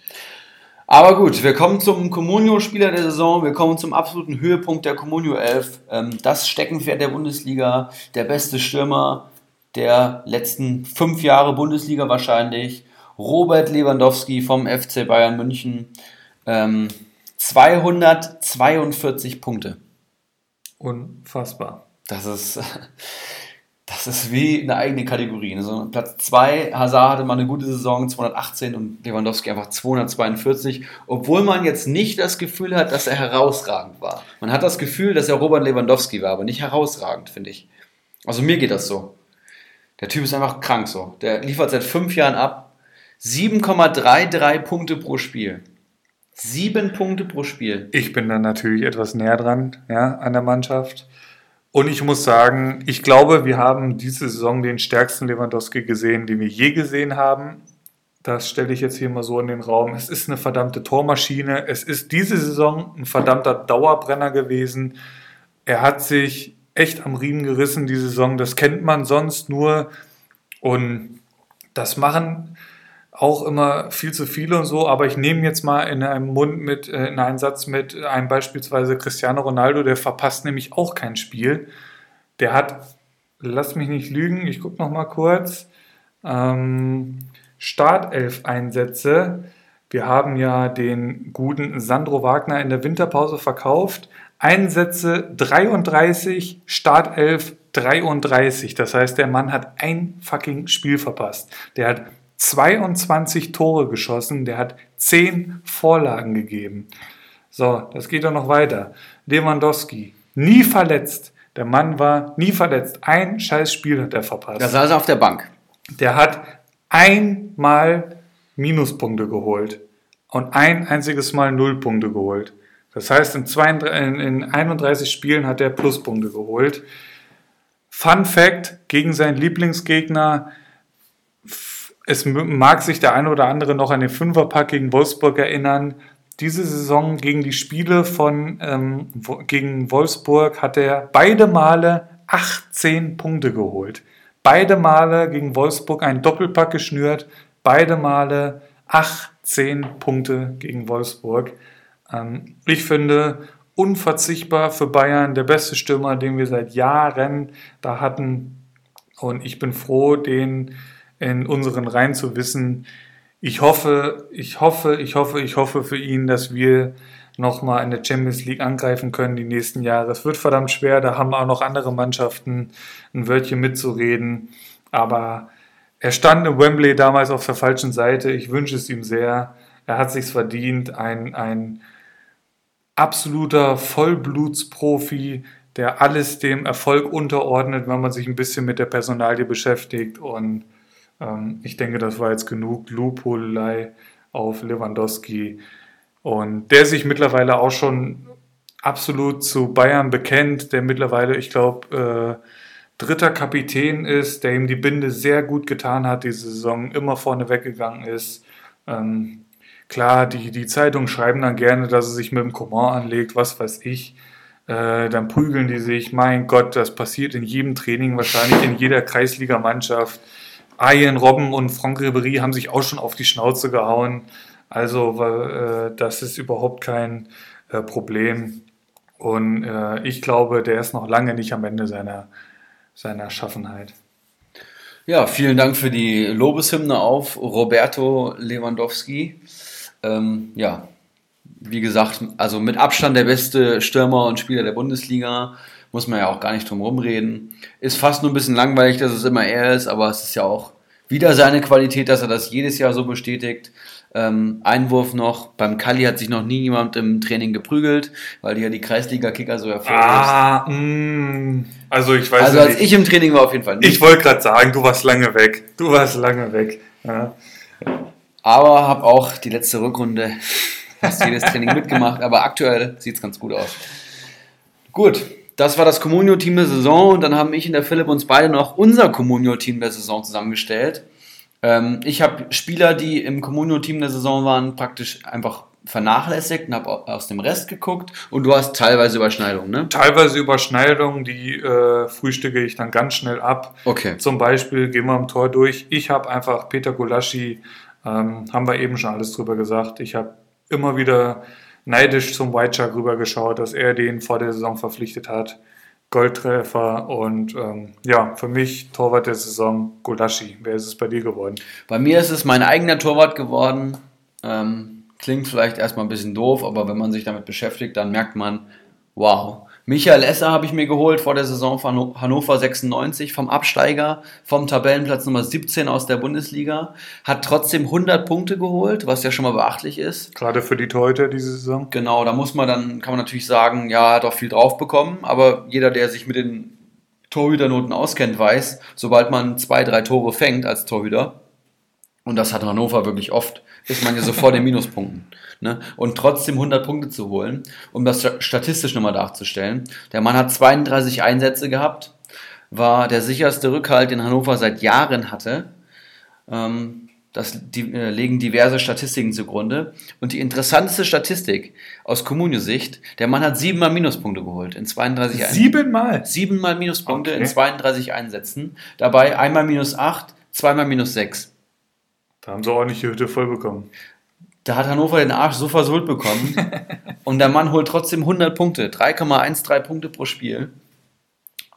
Aber gut, wir kommen zum Comunio-Spieler der Saison. Wir kommen zum absoluten Höhepunkt der Comunio 11. Ähm, das Steckenpferd der Bundesliga, der beste Stürmer der letzten fünf Jahre Bundesliga wahrscheinlich. Robert Lewandowski vom FC Bayern München. Ähm, 242 Punkte. Unfassbar. Das ist, das ist wie eine eigene Kategorie. Also Platz 2, Hazard hatte mal eine gute Saison, 218 und Lewandowski einfach 242, obwohl man jetzt nicht das Gefühl hat, dass er herausragend war. Man hat das Gefühl, dass er Robert Lewandowski war, aber nicht herausragend, finde ich. Also mir geht das so. Der Typ ist einfach krank so. Der liefert seit fünf Jahren ab. 7,33 Punkte pro Spiel. Sieben Punkte pro Spiel. Ich bin dann natürlich etwas näher dran ja, an der Mannschaft. Und ich muss sagen, ich glaube, wir haben diese Saison den stärksten Lewandowski gesehen, den wir je gesehen haben. Das stelle ich jetzt hier mal so in den Raum. Es ist eine verdammte Tormaschine. Es ist diese Saison ein verdammter Dauerbrenner gewesen. Er hat sich echt am Riemen gerissen, die Saison. Das kennt man sonst nur. Und das machen auch immer viel zu viele und so, aber ich nehme jetzt mal in einem Mund mit, äh, in einen Satz mit einem beispielsweise Cristiano Ronaldo, der verpasst nämlich auch kein Spiel. Der hat, lass mich nicht lügen, ich gucke noch mal kurz, ähm, Startelf-Einsätze. Wir haben ja den guten Sandro Wagner in der Winterpause verkauft. Einsätze 33, Startelf 33. Das heißt, der Mann hat ein fucking Spiel verpasst. Der hat 22 Tore geschossen, der hat 10 Vorlagen gegeben. So, das geht doch noch weiter. Lewandowski, nie verletzt. Der Mann war nie verletzt. Ein scheiß Spiel hat er verpasst. Da saß er auf der Bank. Der hat einmal Minuspunkte geholt und ein einziges Mal Nullpunkte geholt. Das heißt, in, 32, in, in 31 Spielen hat er Pluspunkte geholt. Fun Fact: gegen seinen Lieblingsgegner. Es mag sich der eine oder andere noch an den Fünferpack gegen Wolfsburg erinnern. Diese Saison gegen die Spiele von ähm, gegen Wolfsburg hat er beide Male 18 Punkte geholt. Beide Male gegen Wolfsburg einen Doppelpack geschnürt. Beide Male 18 Punkte gegen Wolfsburg. Ähm, ich finde, unverzichtbar für Bayern, der beste Stürmer, den wir seit Jahren da hatten. Und ich bin froh, den in unseren Reihen zu wissen. Ich hoffe, ich hoffe, ich hoffe, ich hoffe für ihn, dass wir nochmal in der Champions League angreifen können die nächsten Jahre. Es wird verdammt schwer, da haben auch noch andere Mannschaften ein Wörtchen mitzureden. Aber er stand im Wembley damals auf der falschen Seite. Ich wünsche es ihm sehr. Er hat sich's verdient. Ein, ein absoluter Vollblutsprofi, der alles dem Erfolg unterordnet, wenn man sich ein bisschen mit der Personalie beschäftigt. Und ähm, ich denke, das war jetzt genug Lobhudelei auf Lewandowski. Und der sich mittlerweile auch schon absolut zu Bayern bekennt, der mittlerweile, ich glaube, äh, dritter Kapitän ist, der ihm die Binde sehr gut getan hat, diese Saison immer vorne weggegangen ist. Ähm, Klar, die, die Zeitungen schreiben dann gerne, dass er sich mit dem Coman anlegt, was weiß ich. Äh, dann prügeln die sich. Mein Gott, das passiert in jedem Training, wahrscheinlich in jeder Kreisligamannschaft. Ian Robben und Franck Ribéry haben sich auch schon auf die Schnauze gehauen. Also äh, das ist überhaupt kein äh, Problem. Und äh, ich glaube, der ist noch lange nicht am Ende seiner, seiner Schaffenheit. Ja, vielen Dank für die Lobeshymne auf Roberto Lewandowski. Ähm, ja, wie gesagt, also mit Abstand der beste Stürmer und Spieler der Bundesliga. Muss man ja auch gar nicht drum rumreden. Ist fast nur ein bisschen langweilig, dass es immer er ist, aber es ist ja auch wieder seine Qualität, dass er das jedes Jahr so bestätigt. Ähm, Einwurf noch, beim Kali hat sich noch nie jemand im Training geprügelt, weil die ja die Kreisliga-Kicker so hervorheben. Ah, mh, mm. also ich weiß Also als nicht. ich im Training war auf jeden Fall nicht. Ich wollte gerade sagen, du warst lange weg. Du warst lange weg. Ja. Aber habe auch die letzte Rückrunde fast jedes Training mitgemacht. Aber aktuell sieht es ganz gut aus. Gut, das war das Communio-Team der Saison. Und dann haben ich und der Philipp uns beide noch unser Communio-Team der Saison zusammengestellt. Ähm, ich habe Spieler, die im Communio-Team der Saison waren, praktisch einfach vernachlässigt und habe aus dem Rest geguckt und du hast teilweise Überschneidungen, ne? Teilweise Überschneidungen, die äh, frühstücke ich dann ganz schnell ab. Okay. Zum Beispiel gehen wir am Tor durch. Ich habe einfach Peter Gulaschi ähm, haben wir eben schon alles drüber gesagt. Ich habe immer wieder neidisch zum White Shark rübergeschaut, dass er den vor der Saison verpflichtet hat. Goldtreffer und ähm, ja, für mich Torwart der Saison Golaschi. Wer ist es bei dir geworden? Bei mir ist es mein eigener Torwart geworden. Ähm, klingt vielleicht erstmal ein bisschen doof, aber wenn man sich damit beschäftigt, dann merkt man, wow, Michael Esser habe ich mir geholt vor der Saison von Hannover 96 vom Absteiger, vom Tabellenplatz Nummer 17 aus der Bundesliga. Hat trotzdem 100 Punkte geholt, was ja schon mal beachtlich ist. Gerade für die Torhüter diese Saison. Genau, da muss man dann, kann man natürlich sagen, ja, hat auch viel drauf bekommen, aber jeder, der sich mit den Torhüternoten auskennt, weiß, sobald man zwei, drei Tore fängt als Torhüter, und das hat Hannover wirklich oft, ist man ja sofort in Minuspunkten. Ne? Und trotzdem 100 Punkte zu holen, um das statistisch nochmal darzustellen. Der Mann hat 32 Einsätze gehabt, war der sicherste Rückhalt, den Hannover seit Jahren hatte. Ähm, das die, äh, legen diverse Statistiken zugrunde. Und die interessanteste Statistik aus Kommunio-Sicht, der Mann hat siebenmal Minuspunkte geholt in 32 Einsätzen. Siebenmal? Siebenmal Minuspunkte okay. in 32 Einsätzen. Dabei einmal minus 8, zweimal minus 6. Da haben sie ordentlich die Hütte voll bekommen. Da hat Hannover den Arsch so versohlt bekommen. und der Mann holt trotzdem 100 Punkte. 3,13 Punkte pro Spiel.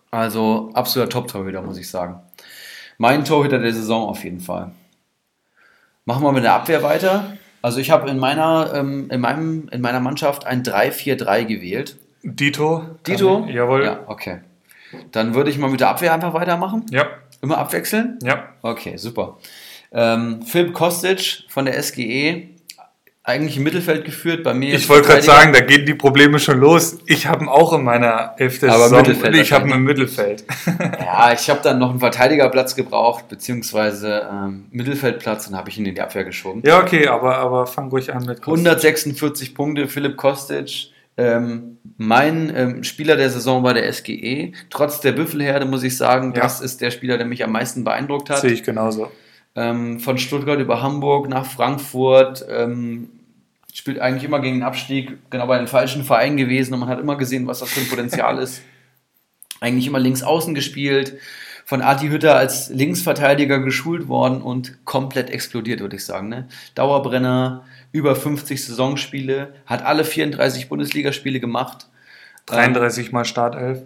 Also absoluter Top-Torhüter, muss ich sagen. Mein Torhüter der Saison auf jeden Fall. Machen wir mit der Abwehr weiter. Also ich habe in meiner, ähm, in, meinem, in meiner Mannschaft ein 3-4-3 gewählt. Dito. Dito? Jawohl. Ja, okay. Dann würde ich mal mit der Abwehr einfach weitermachen. Ja. Immer abwechseln? Ja. Okay, super. Ähm, Philipp Kostic von der SGE eigentlich im Mittelfeld geführt. Bei mir. Ich wollte gerade sagen, da gehen die Probleme schon los. Ich habe ihn auch in meiner Hälfte Aber Saison. Mittelfeld ich habe ihn im Mittelfeld. ja, ich habe dann noch einen Verteidigerplatz gebraucht, beziehungsweise ähm, Mittelfeldplatz und habe ich ihn in die Abwehr geschoben. Ja, okay, aber, aber fang ruhig an mit Kostic. 146 Punkte, Philipp Kostic. Ähm, mein ähm, Spieler der Saison war der SGE. Trotz der Büffelherde muss ich sagen, Ja. das ist der Spieler, der mich am meisten beeindruckt hat. Sehe ich genauso. Ähm, von Stuttgart über Hamburg nach Frankfurt. Ähm, spielt eigentlich immer gegen den Abstieg, genau bei den falschen Vereinen gewesen und man hat immer gesehen, was das für ein Potenzial ist. Eigentlich immer links außen gespielt, von Ati Hütter als Linksverteidiger geschult worden und komplett explodiert, würde ich sagen. Ne? Dauerbrenner, über 50 Saisonspiele, hat alle 34 Bundesligaspiele gemacht. 33 mal Startelf.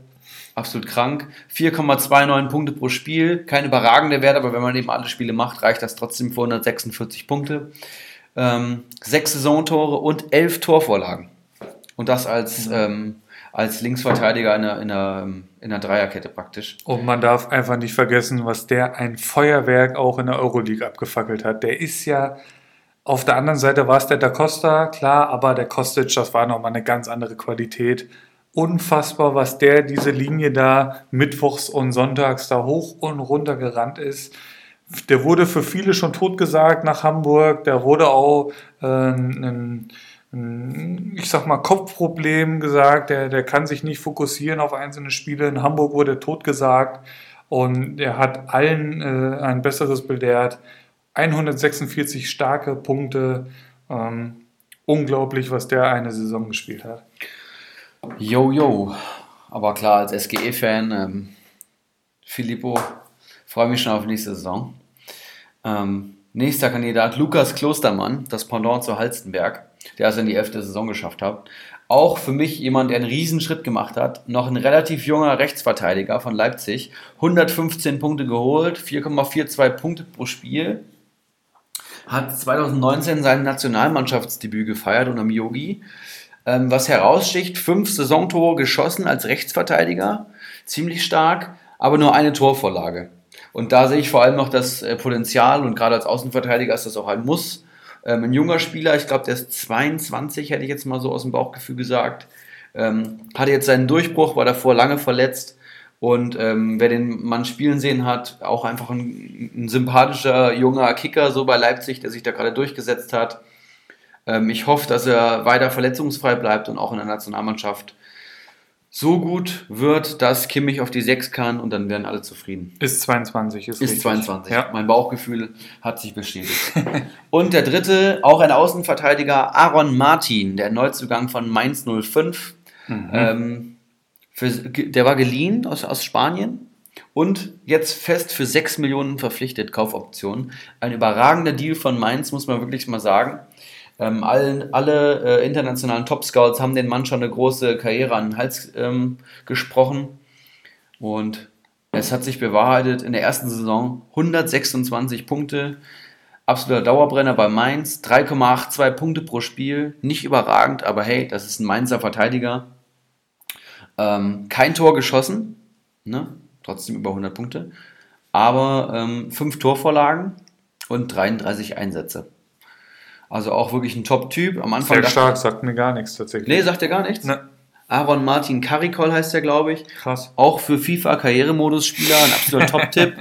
Absolut krank. 4,29 Punkte pro Spiel. Kein überragender Wert, aber wenn man eben alle Spiele macht, reicht das trotzdem für 146 Punkte. Ähm, sechs Saisontore und elf Torvorlagen. Und das als, ähm, als Linksverteidiger in einer, in, einer, in einer Dreierkette praktisch. Und man darf einfach nicht vergessen, was der ein Feuerwerk auch in der Euroleague abgefackelt hat. Der ist ja, auf der anderen Seite war es der Da Costa, klar, aber der Kostic, das war nochmal eine ganz andere Qualität. Unfassbar, was der diese Linie da mittwochs und sonntags da hoch und runter gerannt ist. Der wurde für viele schon totgesagt nach Hamburg. Der wurde auch äh, ein, ein, ich sag mal, Kopfproblem gesagt. Der, der kann sich nicht fokussieren auf einzelne Spiele. In Hamburg wurde totgesagt und er hat allen äh, ein besseres Bild. Er hat 146 starke Punkte. Ähm, unglaublich, was der eine Saison gespielt hat. Yo, yo. Aber klar, als SGE-Fan, ähm, Filippo, freue mich schon auf nächste Saison. Ähm, nächster Kandidat, Lukas Klostermann, das Pendant zu Halstenberg, der es in die elfte Saison geschafft hat. Auch für mich jemand, der einen Riesenschritt gemacht hat. Noch ein relativ junger Rechtsverteidiger von Leipzig. 115 Punkte geholt, 4,42 Punkte pro Spiel. Hat 2019 sein Nationalmannschaftsdebüt gefeiert unter Yogi. Ähm, was heraussticht, fünf Saisontore geschossen als Rechtsverteidiger. Ziemlich stark, aber nur eine Torvorlage. Und da sehe ich vor allem noch das äh, Potenzial und gerade als Außenverteidiger ist das auch ein Muss. Ähm, ein junger Spieler, ich glaube, der ist 22, hätte ich jetzt mal so aus dem Bauchgefühl gesagt. Ähm, hatte jetzt seinen Durchbruch, war davor lange verletzt. Und ähm, wer den Mann spielen sehen hat, auch einfach ein, ein sympathischer junger Kicker, so bei Leipzig, der sich da gerade durchgesetzt hat. Ähm, ich hoffe, dass er weiter verletzungsfrei bleibt und auch in der Nationalmannschaft so gut wird, dass Kimmich auf die 6 kann und dann werden alle zufrieden. Ist 22, ist, Ist richtig. 22. Ja. Mein Bauchgefühl hat sich bestätigt. und der dritte, auch ein Außenverteidiger, Aaron Martin, der Neuzugang von Mainz 05. Ähm, für, der war geliehen aus, aus Spanien und jetzt fest für 6 Millionen verpflichtet, Kaufoption. Ein überragender Deal von Mainz, muss man wirklich mal sagen. Ähm, allen, alle äh, internationalen Top-Scouts haben den Mann schon eine große Karriere an den Hals ähm, gesprochen. Und es hat sich bewahrheitet in der ersten Saison 126 Punkte, absoluter Dauerbrenner bei Mainz, 3,82 Punkte pro Spiel, nicht überragend, aber hey, das ist ein Mainzer Verteidiger. Ähm, kein Tor geschossen, ne? trotzdem über 100 Punkte, aber ähm, fünf Torvorlagen und 33 Einsätze. Also auch wirklich ein Top-Typ. Am Anfang Sehr stark, sagt mir gar nichts tatsächlich. Nee, sagt er gar nichts. Ne, Aaron Martin Karikol heißt er, glaube ich. krass. Auch für FIFA Karrieremodus-Spieler, ein absoluter Top-Tipp.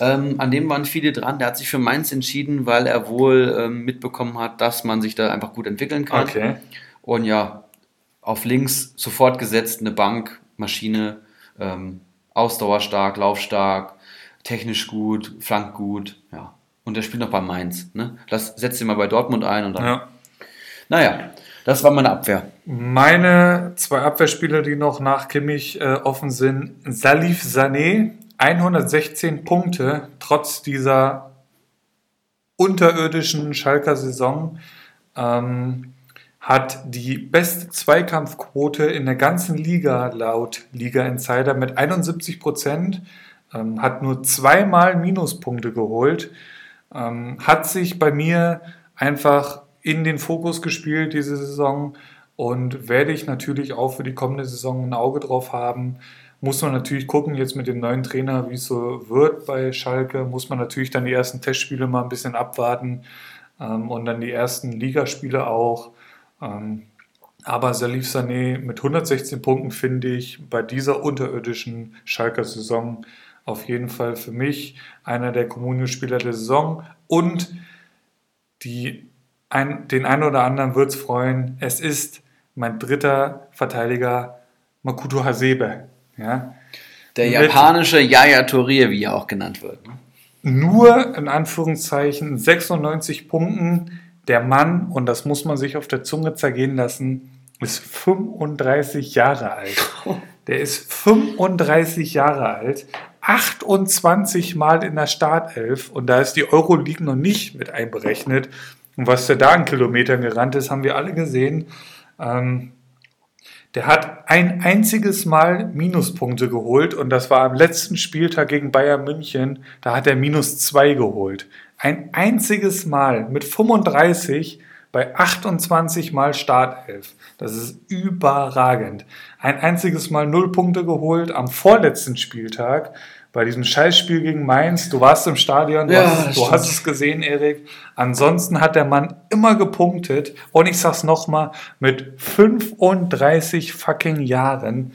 Ähm, an dem waren viele dran. Der hat sich für Mainz entschieden, weil er wohl ähm, mitbekommen hat, dass man sich da einfach gut entwickeln kann. Okay. Und ja, auf links sofort gesetzt, eine Bank, Maschine, ähm, ausdauerstark, laufstark, technisch gut, flank gut, ja. Und der spielt noch bei Mainz. Ne? Lass, setz ihn mal bei Dortmund ein und dann. Ja. Naja, das war meine Abwehr. Meine zwei Abwehrspieler, die noch nach Kimmich äh, offen sind, Salif Sané, 116 Punkte, trotz dieser unterirdischen Schalker Saison, ähm, hat die beste Zweikampfquote in der ganzen Liga laut Liga Insider mit 71 Prozent, ähm, hat nur zweimal Minuspunkte geholt, ähm, hat sich bei mir einfach in den Fokus gespielt diese Saison und werde ich natürlich auch für die kommende Saison ein Auge drauf haben. Muss man natürlich gucken, jetzt mit dem neuen Trainer, wie es so wird bei Schalke, muss man natürlich dann die ersten Testspiele mal ein bisschen abwarten ähm, und dann die ersten Ligaspiele auch. Ähm, aber Salif Sané mit 116 Punkten finde ich bei dieser unterirdischen Schalker Saison auf jeden Fall für mich einer der Kommunio-Spieler der Saison und die ein, den einen oder anderen wird es freuen. Es ist mein dritter Verteidiger Makuto Hasebe. Ja. Der Mit- japanische Yaya Touré, wie er auch genannt wird. Nur in Anführungszeichen 96 Punkten. Der Mann, und das muss man sich auf der Zunge zergehen lassen, ist 35 Jahre alt. Der ist 35 Jahre alt, 28 Mal in der Startelf und da ist die Euroleague noch nicht mit einberechnet. Und was der da an Kilometern gerannt ist, haben wir alle gesehen. Ähm, der hat ein einziges Mal Minuspunkte geholt und das war am letzten Spieltag gegen Bayern München. Da hat er minus zwei geholt. Ein einziges Mal mit 35 bei 28 Mal Startelf. Das ist überragend. Ein einziges Mal null Punkte geholt am vorletzten Spieltag bei diesem Scheißspiel gegen Mainz. Du warst im Stadion, du, Ja, hast, du hast es gesehen, Erik. Ansonsten hat der Mann immer gepunktet. Und ich sag's nochmal, mit 35 fucking Jahren.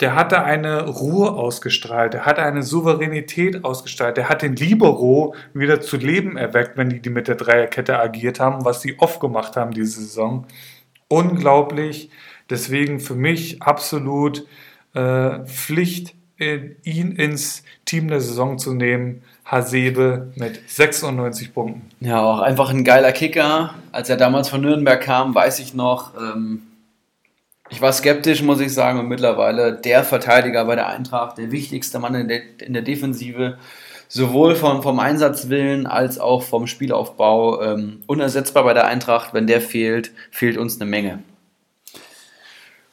Der hatte eine Ruhe ausgestrahlt, der hatte eine Souveränität ausgestrahlt, der hat den Libero wieder zu Leben erweckt, wenn die, die mit der Dreierkette agiert haben, was sie oft gemacht haben diese Saison. Unglaublich. Deswegen für mich absolut äh, Pflicht, äh, ihn ins Team der Saison zu nehmen. Hasebe mit 96 Punkten. Ja, auch einfach ein geiler Kicker. Als er damals von Nürnberg kam, weiß ich noch, ähm, ich war skeptisch, muss ich sagen, und mittlerweile der Verteidiger bei der Eintracht, der wichtigste Mann in der, in der Defensive, sowohl vom, vom Einsatzwillen als auch vom Spielaufbau, ähm, unersetzbar bei der Eintracht. Wenn der fehlt, fehlt uns eine Menge.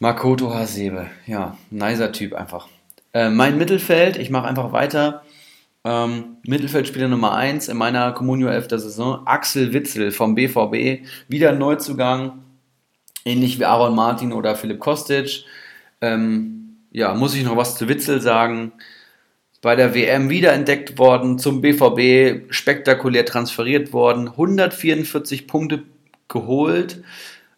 Makoto Hasebe, ja, nicer Typ einfach. Äh, mein Mittelfeld, ich mache einfach weiter. Ähm, Mittelfeldspieler Nummer 1 in meiner Communio 11. Saison, Axel Witzel vom BVB, wieder Neuzugang, ähnlich wie Aaron Martin oder Philipp Kostic. Ähm, ja, muss ich noch was zu Witzel sagen? Bei der WM wiederentdeckt worden, zum BVB spektakulär transferiert worden, 144 Punkte geholt,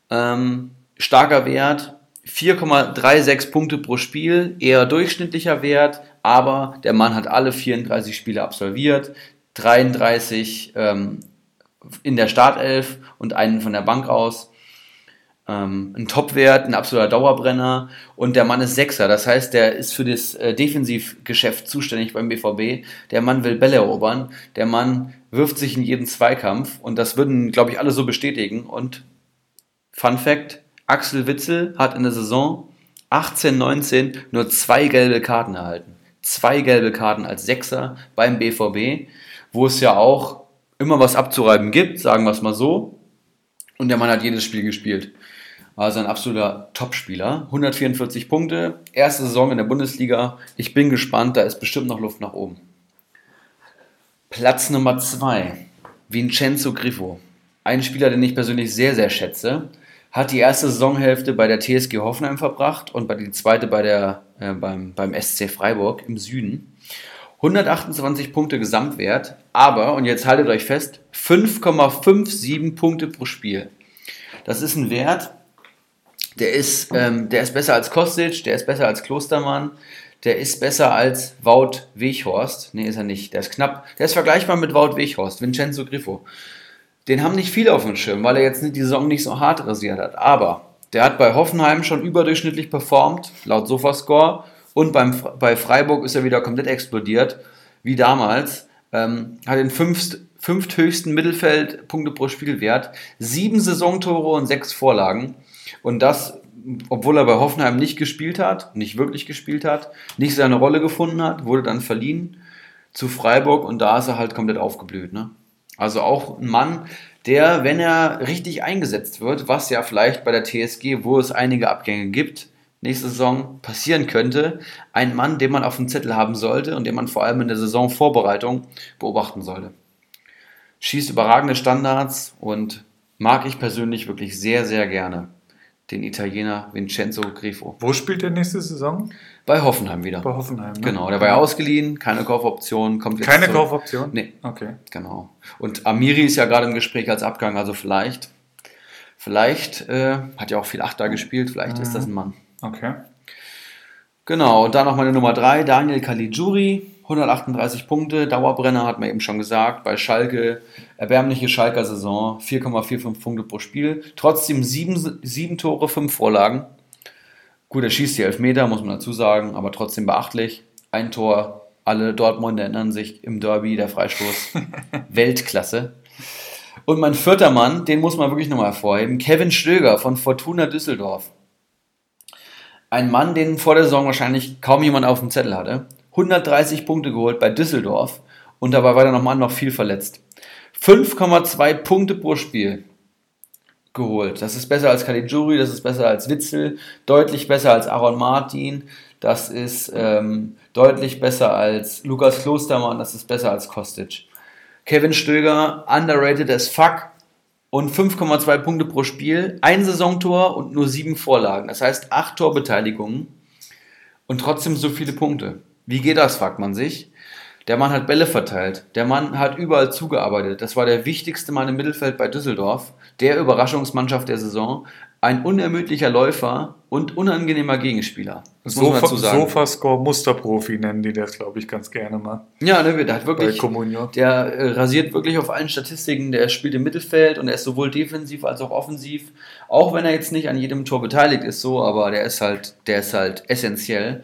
ähm, starker Wert, 4,36 Punkte pro Spiel, eher durchschnittlicher Wert, aber der Mann hat alle 34 Spiele absolviert, 33 ähm, in der Startelf und einen von der Bank aus. Ähm, ein Topwert, ein absoluter Dauerbrenner und der Mann ist Sechser, das heißt, der ist für das äh, Defensivgeschäft zuständig beim BVB. Der Mann will Bälle erobern, der Mann wirft sich in jeden Zweikampf und das würden, glaube ich, alle so bestätigen. Und Fun Fact: Axel Witzel hat in der Saison 18, 19 nur zwei gelbe Karten erhalten. Zwei gelbe Karten als Sechser beim BVB, wo es ja auch immer was abzureiben gibt, sagen wir es mal so. Und der Mann hat jedes Spiel gespielt. Also ein absoluter Topspieler. 144 Punkte, erste Saison in der Bundesliga. Ich bin gespannt, da ist bestimmt noch Luft nach oben. Platz Nummer 2, Vincenzo Griffo. Ein Spieler, den ich persönlich sehr, sehr schätze. Hat die erste Saisonhälfte bei der TSG Hoffenheim verbracht und bei die zweite bei der, äh, beim, beim SC Freiburg im Süden. 128 Punkte Gesamtwert, aber, und jetzt haltet euch fest, 5,57 Punkte pro Spiel. Das ist ein Wert, der ist, ähm, der ist besser als Kostic, der ist besser als Klostermann, der ist besser als Wout Weghorst. Nee, ist er nicht. Der ist knapp. Der ist vergleichbar mit Wout Weghorst, Vincenzo Griffo. Den haben nicht viele auf dem Schirm, weil er jetzt die Saison nicht so hart rasiert hat. Aber der hat bei Hoffenheim schon überdurchschnittlich performt, laut Sofascore. Und beim, bei Freiburg ist er wieder komplett explodiert, wie damals. Ähm, hat den fünft, fünfthöchsten Mittelfeldpunkte pro Spielwert, sieben Saisontore und sechs Vorlagen. Und das, obwohl er bei Hoffenheim nicht gespielt hat, nicht wirklich gespielt hat, nicht seine Rolle gefunden hat, wurde dann verliehen zu Freiburg und da ist er halt komplett aufgeblüht. Ne? Also auch ein Mann, der, wenn er richtig eingesetzt wird, was ja vielleicht bei der TSG, wo es einige Abgänge gibt, nächste Saison passieren könnte, ein Mann, den man auf dem Zettel haben sollte und den man vor allem in der Saisonvorbereitung beobachten sollte. Schießt überragende Standards und mag ich persönlich wirklich sehr, sehr gerne. Den Italiener Vincenzo Grifo. Wo spielt der nächste Saison? Bei Hoffenheim wieder. Bei Hoffenheim. Ne? Genau, der war ja ausgeliehen, keine Kaufoption, kommt jetzt Keine zurück. Kaufoption? Nee. Okay. Genau. Und Amiri ist ja gerade im Gespräch als Abgang, also vielleicht, vielleicht äh, hat ja auch viel Achter gespielt, vielleicht ist das ein Mann. Okay. Genau, und dann noch meine Nummer 3, Daniel Caligiuri, 138 Punkte, Dauerbrenner hat man eben schon gesagt. Bei Schalke, erbärmliche Schalker Saison, 4,45 Punkte pro Spiel. Trotzdem sieben, sieben Tore, fünf Vorlagen. Gut, er schießt die Elfmeter, muss man dazu sagen, aber trotzdem beachtlich. Ein Tor, alle Dortmunder erinnern sich im Derby, der Freistoß. Weltklasse. Und mein vierter Mann, den muss man wirklich nochmal hervorheben, Kevin Stöger von Fortuna Düsseldorf. Ein Mann, den vor der Saison wahrscheinlich kaum jemand auf dem Zettel hatte. 130 Punkte geholt bei Düsseldorf und dabei war der nochmal noch viel verletzt. 5,2 Punkte pro Spiel geholt. Das ist besser als Caligiuri, das ist besser als Witzel, deutlich besser als Aaron Martin, das ist ähm, deutlich besser als Lukas Klostermann, das ist besser als Kostic. Kevin Stöger, underrated as fuck und 5,2 Punkte pro Spiel, ein Saisontor und nur sieben Vorlagen. Das heißt acht Torbeteiligungen und trotzdem so viele Punkte. Wie geht das, fragt man sich. Der Mann hat Bälle verteilt. Der Mann hat überall zugearbeitet. Das war der wichtigste Mann im Mittelfeld bei Düsseldorf. Der Überraschungsmannschaft der Saison. Ein unermüdlicher Läufer und unangenehmer Gegenspieler. Das Sofa, Sofascore Musterprofi nennen die das, glaube ich, ganz gerne mal. Ja, ne, der hat wirklich. Der äh, rasiert wirklich auf allen Statistiken. Der spielt im Mittelfeld und er ist sowohl defensiv als auch offensiv. Auch wenn er jetzt nicht an jedem Tor beteiligt ist, so, aber der ist halt, der ist halt essentiell.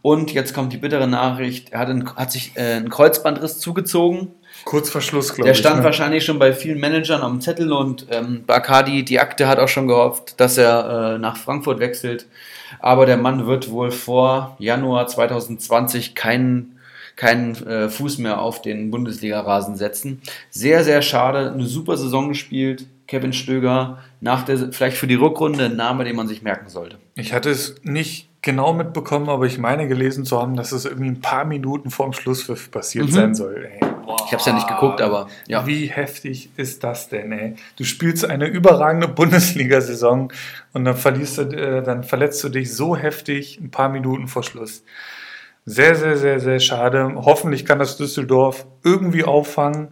Und jetzt kommt die bittere Nachricht, er hat, ein, hat sich äh, einen Kreuzbandriss zugezogen. Kurz vor Schluss, glaube ich. Der stand ne? wahrscheinlich schon bei vielen Managern am Zettel und ähm, Bacardi, die Akte, hat auch schon gehofft, dass er äh, nach Frankfurt wechselt. Aber der Mann wird wohl vor Januar 2020 keinen keinen äh, Fuß mehr auf den Bundesliga-Rasen setzen. Sehr, sehr schade. Eine super Saison gespielt. Kevin Stöger, nach der, vielleicht für die Rückrunde ein Name, den man sich merken sollte. Ich hatte es nicht genau mitbekommen, aber ich meine gelesen zu haben, dass es irgendwie ein paar Minuten vorm Schlusspfiff passiert mhm. sein soll. Ey. Ich habe es ja nicht geguckt, aber ja. Wie heftig ist das denn, ey? Du spielst eine überragende Bundesliga-Saison und dann verlierst du, äh, dann verletzt du dich so heftig ein paar Minuten vor Schluss. Sehr, sehr, sehr, sehr schade. Hoffentlich kann das Düsseldorf irgendwie auffangen.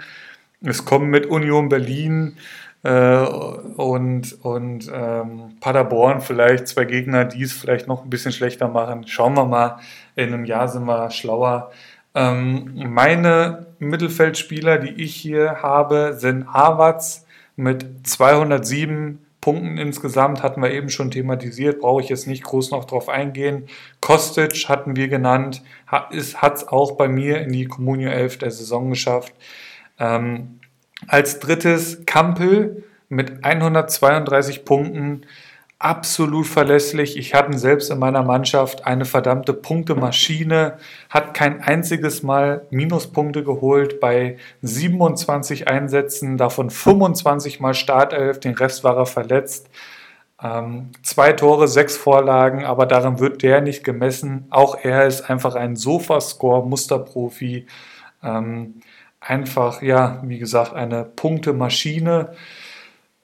Es kommen mit Union Berlin äh, und, und ähm, Paderborn vielleicht zwei Gegner, die es vielleicht noch ein bisschen schlechter machen. Schauen wir mal, in einem Jahr sind wir schlauer. Ähm, meine Mittelfeldspieler, die ich hier habe, sind Havertz mit 207 Punkten insgesamt, hatten wir eben schon thematisiert, brauche ich jetzt nicht groß noch drauf eingehen. Kostic hatten wir genannt, hat es auch bei mir in die Communio 11 der Saison geschafft. Ähm, als drittes Kampel mit 132 Punkten. Absolut verlässlich. Ich hatte selbst in meiner Mannschaft eine verdammte Punktemaschine, hat kein einziges Mal Minuspunkte geholt bei 27 Einsätzen, davon 25 Mal Startelf, den Rest war er verletzt. Ähm, zwei Tore, sechs Vorlagen, aber daran wird der nicht gemessen. Auch er ist einfach ein Sofascore-Musterprofi. Ähm, einfach, ja, wie gesagt, eine Punktemaschine.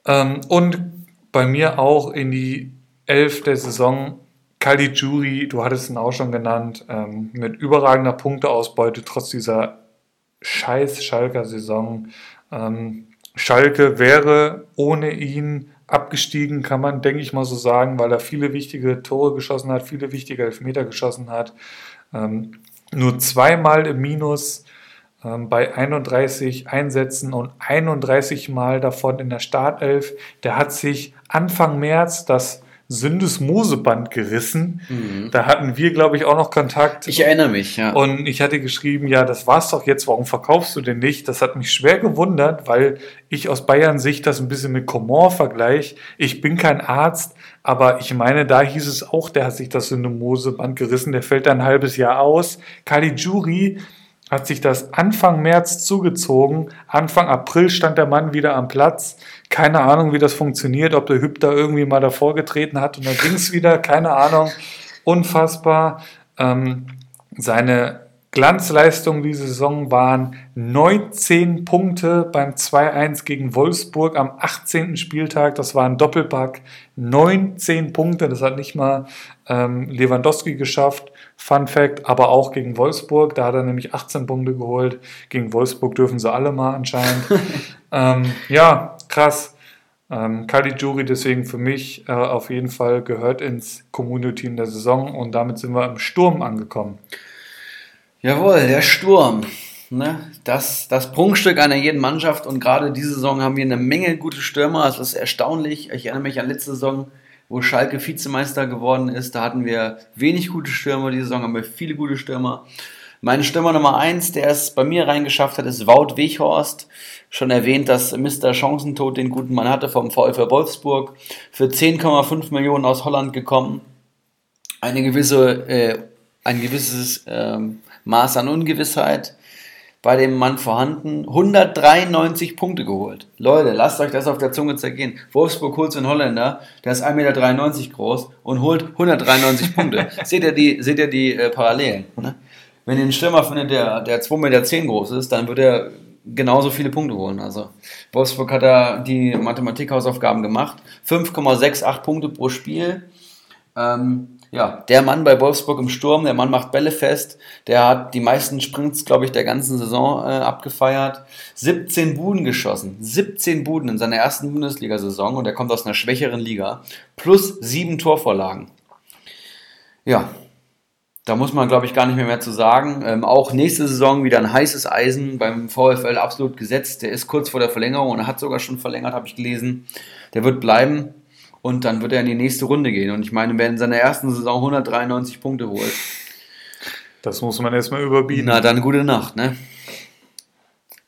Ähm, und bei mir auch in die Elf der Saison Caligiuri, du hattest ihn auch schon genannt, ähm, mit überragender Punkteausbeute trotz dieser scheiß Schalker Saison. Ähm, Schalke wäre ohne ihn abgestiegen, kann man, denke ich mal so sagen, weil er viele wichtige Tore geschossen hat, viele wichtige Elfmeter geschossen hat. Ähm, nur zweimal im Minus, bei 31 Einsätzen und 31 Mal davon in der Startelf. Der hat sich Anfang März das Syndesmoseband gerissen. Mhm. Da hatten wir, glaube ich, auch noch Kontakt. Ich erinnere mich, ja. Und ich hatte geschrieben, ja, das war's doch jetzt, warum verkaufst du den nicht? Das hat mich schwer gewundert, weil ich aus Bayern Sicht das ein bisschen mit Coman vergleiche. Ich bin kein Arzt, aber ich meine, da hieß es auch, der hat sich das Syndesmoseband gerissen, der fällt ein halbes Jahr aus. Caligiuri hat sich das Anfang März zugezogen. Anfang April stand der Mann wieder am Platz. Keine Ahnung, wie das funktioniert, ob der Hüb da irgendwie mal davor getreten hat und dann ging es wieder. Keine Ahnung. Unfassbar. Ähm, seine Glanzleistungen diese Saison waren 19 Punkte beim 2-1 gegen Wolfsburg am 18. Spieltag. Das war ein Doppelpack. 19 Punkte, das hat nicht mal ähm, Lewandowski geschafft. Fun Fact, aber auch gegen Wolfsburg. Da hat er nämlich 18 Punkte geholt. Gegen Wolfsburg dürfen sie alle mal anscheinend. ähm, ja, krass. Ähm, Caligiuri deswegen für mich äh, auf jeden Fall gehört ins Community-Team der Saison und damit sind wir im Sturm angekommen. Jawohl, der Sturm. Ne? Das, das Prunkstück einer jeden Mannschaft und gerade diese Saison haben wir eine Menge gute Stürmer. Das ist erstaunlich. Ich erinnere mich an letzte Saison, wo Schalke Vizemeister geworden ist. Da hatten wir wenig gute Stürmer. Diese Saison haben wir viele gute Stürmer. Mein Stürmer Nummer eins, der es bei mir reingeschafft hat, ist Wout Weghorst. Schon erwähnt, dass Mr. Chancentod den guten Mann hatte vom VfL Wolfsburg. Für 10,5 Millionen aus Holland gekommen. Eine gewisse, äh, ein gewisses ähm, Maß an Ungewissheit bei dem Mann vorhanden. 193 Punkte geholt. Leute, lasst euch das auf der Zunge zergehen. Wolfsburg holt so einen Holländer, der ist 1,93 Meter groß und holt 193 Punkte. seht ihr die, seht ihr die äh, Parallelen? Ne? Wenn ihr einen Stürmer findet, der, der 2,10 Meter groß ist, dann wird er genauso viele Punkte holen. Also Wolfsburg hat da die Mathematikhausaufgaben gemacht. 5,68 Punkte pro Spiel. Ähm, ja, der Mann bei Wolfsburg im Sturm, der Mann macht Bälle fest, der hat die meisten Sprints, glaube ich, der ganzen Saison äh, abgefeiert. 17 Buden geschossen, 17 Buden in seiner ersten Bundesliga-Saison und er kommt aus einer schwächeren Liga. Plus sieben Torvorlagen. Ja, da muss man, glaube ich, gar nicht mehr, mehr zu sagen. Ähm, auch nächste Saison wieder ein heißes Eisen beim VfL absolut gesetzt. Der ist kurz vor der Verlängerung und hat sogar schon verlängert, habe ich gelesen. Der wird bleiben und dann wird er in die nächste Runde gehen. Und ich meine, wer in seiner ersten Saison 193 Punkte holt. Das muss man erstmal überbieten. Na, dann gute Nacht, ne?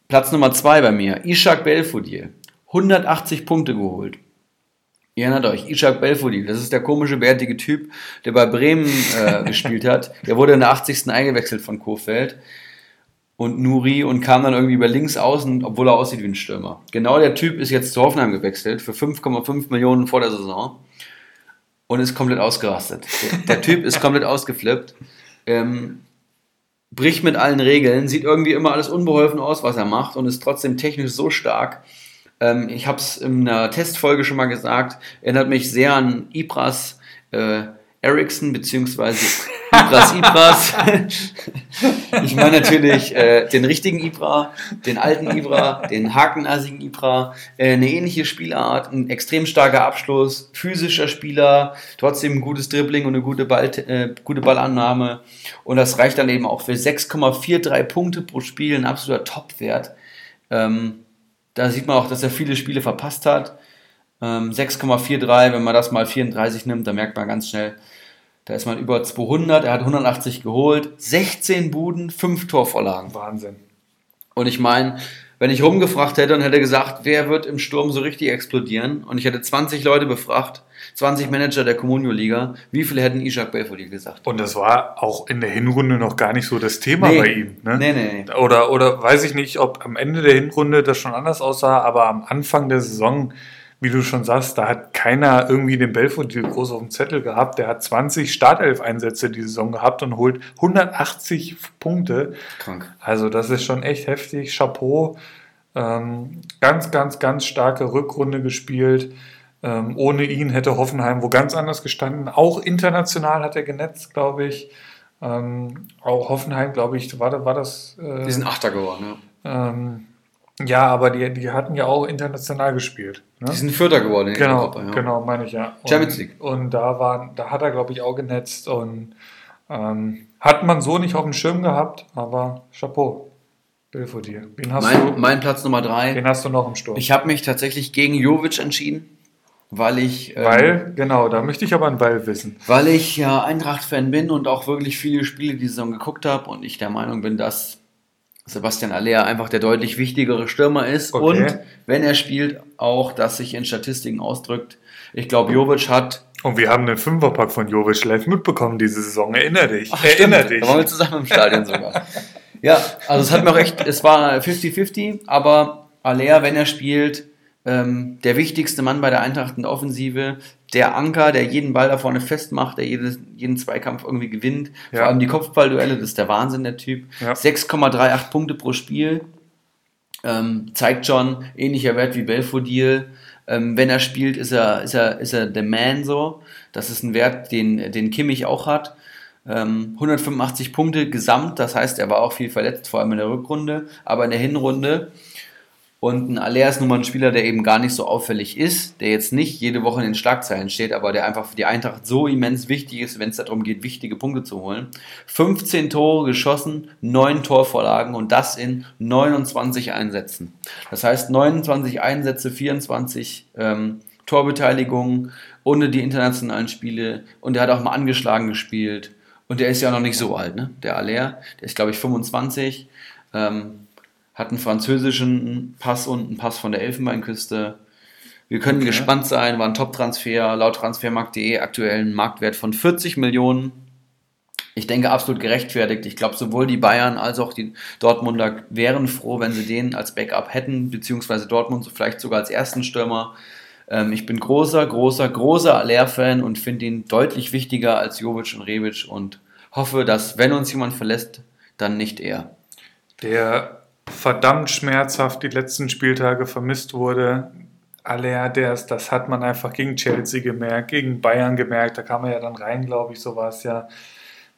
Platz Nummer 2 bei mir, Ishak Belfodil. 180 Punkte geholt. Ihr erinnert euch, Ishak Belfodil, das ist der komische, bärtige Typ, der bei Bremen äh, gespielt hat. Der wurde in der 80. eingewechselt von Kofeld und Nuri und kam dann irgendwie über links außen, obwohl er aussieht wie ein Stürmer. Genau der Typ ist jetzt zu Hoffenheim gewechselt für 5,5 Millionen vor der Saison und ist komplett ausgerastet. Der, Typ ist komplett ausgeflippt, ähm, bricht mit allen Regeln, sieht irgendwie immer alles unbeholfen aus, was er macht und ist trotzdem technisch so stark. Ähm, ich habe es in einer Testfolge schon mal gesagt, erinnert mich sehr an Ibras äh, Ericsson beziehungsweise Ibras Ibras. ich meine natürlich äh, den richtigen Ibra, den alten Ibra, den hakenassigen Ibra. Äh, eine ähnliche Spielart, ein extrem starker Abschluss, physischer Spieler, trotzdem ein gutes Dribbling und eine gute, Ball, äh, gute Ballannahme. Und das reicht dann eben auch für 6,43 Punkte pro Spiel, ein absoluter Topwert. Ähm, da sieht man auch, dass er viele Spiele verpasst hat. 6,43, ähm, wenn man das mal 34 nimmt, dann merkt man ganz schnell, da ist man über 200, er hat 180 geholt, 16 Buden, 5 Torvorlagen. Wahnsinn. Und ich meine, wenn ich rumgefragt hätte und hätte gesagt, wer wird im Sturm so richtig explodieren und ich hätte 20 Leute befragt, 20 Manager der Comunio-Liga, wie viele hätten Ishak Belfodil gesagt? Und das war auch in der Hinrunde noch gar nicht so das Thema Nee. bei ihm. Ne? Nee, nee, nee. Oder, oder weiß ich nicht, ob am Ende der Hinrunde das schon anders aussah, aber am Anfang der Saison, wie du schon sagst, da hat keiner irgendwie den Belfodil groß auf dem Zettel gehabt. Der hat 20 Startelf-Einsätze die Saison gehabt und holt 180 Punkte. Krank. Also das ist schon echt heftig. Chapeau. Ähm, ganz, ganz, ganz starke Rückrunde gespielt. Ähm, ohne ihn hätte Hoffenheim wo ganz anders gestanden. Auch international hat er genetzt, glaube ich. Ähm, auch Hoffenheim, glaube ich, war, war das. Äh, Die sind Achter geworden, ja. ähm, ja, aber die, die hatten ja auch international gespielt. Ne? Die sind Vierter geworden in Genau, Europa, ja. genau, meine ich ja. Und, Champions League. Und da waren, da hat er, glaube ich, auch genetzt und ähm, hat man so nicht auf dem Schirm gehabt, aber Chapeau. Belfodil. Wen hast, Mein, du, mein Platz Nummer drei. wen hast du noch im Sturm? Ich habe mich tatsächlich gegen Jovic entschieden, weil ich, ähm, Weil, genau, da möchte ich aber einen Weil wissen. weil ich ja Eintracht-Fan bin und auch wirklich viele Spiele die Saison geguckt habe und ich der Meinung bin, dass Sebastian Aller einfach der deutlich wichtigere Stürmer ist Okay. und wenn er spielt, auch das sich in Statistiken ausdrückt. Ich glaube, Jovic hat. Und wir haben den Fünferpack von Jovic live mitbekommen diese Saison. Erinner dich. Ach, Erinner stimmt, dich. Da waren wir zusammen im Stadion sogar. ja, also es hat mir auch echt, es war 50-50, aber Aller, wenn er spielt, ähm, der wichtigste Mann bei der Eintracht in der Offensive, der Anker, der jeden Ball da vorne festmacht, der jedes, jeden Zweikampf irgendwie gewinnt. Ja. Vor allem die Kopfballduelle, das ist der Wahnsinn, der Typ. Ja. 6,38 Punkte pro Spiel. Ähm, zeigt schon, ähnlicher Wert wie Belfodil. Ähm, wenn er spielt, ist er, ist er, ist er der Man so. Das ist ein Wert, den, den Kimmich auch hat. Ähm, 185 Punkte gesamt, das heißt, er war auch viel verletzt, vor allem in der Rückrunde, aber in der Hinrunde Und ein Aller ist nun mal ein Spieler, der eben gar nicht so auffällig ist, der jetzt nicht jede Woche in den Schlagzeilen steht, aber der einfach für die Eintracht so immens wichtig ist, wenn es darum geht, wichtige Punkte zu holen. 15 Tore geschossen, 9 Torvorlagen und das in 29 Einsätzen. Das heißt 29 Einsätze, 24 ähm, Torbeteiligungen ohne die internationalen Spiele und er hat auch mal angeschlagen gespielt. Und der ist ja noch nicht so alt, ne? Der Aller, der ist glaube ich 25. Ähm, hat einen französischen Pass und einen Pass von der Elfenbeinküste. Wir können okay. gespannt sein, war ein Top-Transfer, laut transfermarkt.de aktuell einen Marktwert von 40 Millionen. Ich denke absolut gerechtfertigt. Ich glaube, sowohl die Bayern als auch die Dortmunder wären froh, wenn sie den als Backup hätten, beziehungsweise Dortmund vielleicht sogar als ersten Stürmer. Ähm, ich bin großer, großer, großer Aller-Fan und finde ihn deutlich wichtiger als Jovic und Rebic und hoffe, dass, wenn uns jemand verlässt, dann nicht er. Der verdammt schmerzhaft die letzten Spieltage vermisst wurde. Aller, das, das hat man einfach gegen Chelsea gemerkt, gegen Bayern gemerkt, da kam er ja dann rein, glaube ich, so war es ja.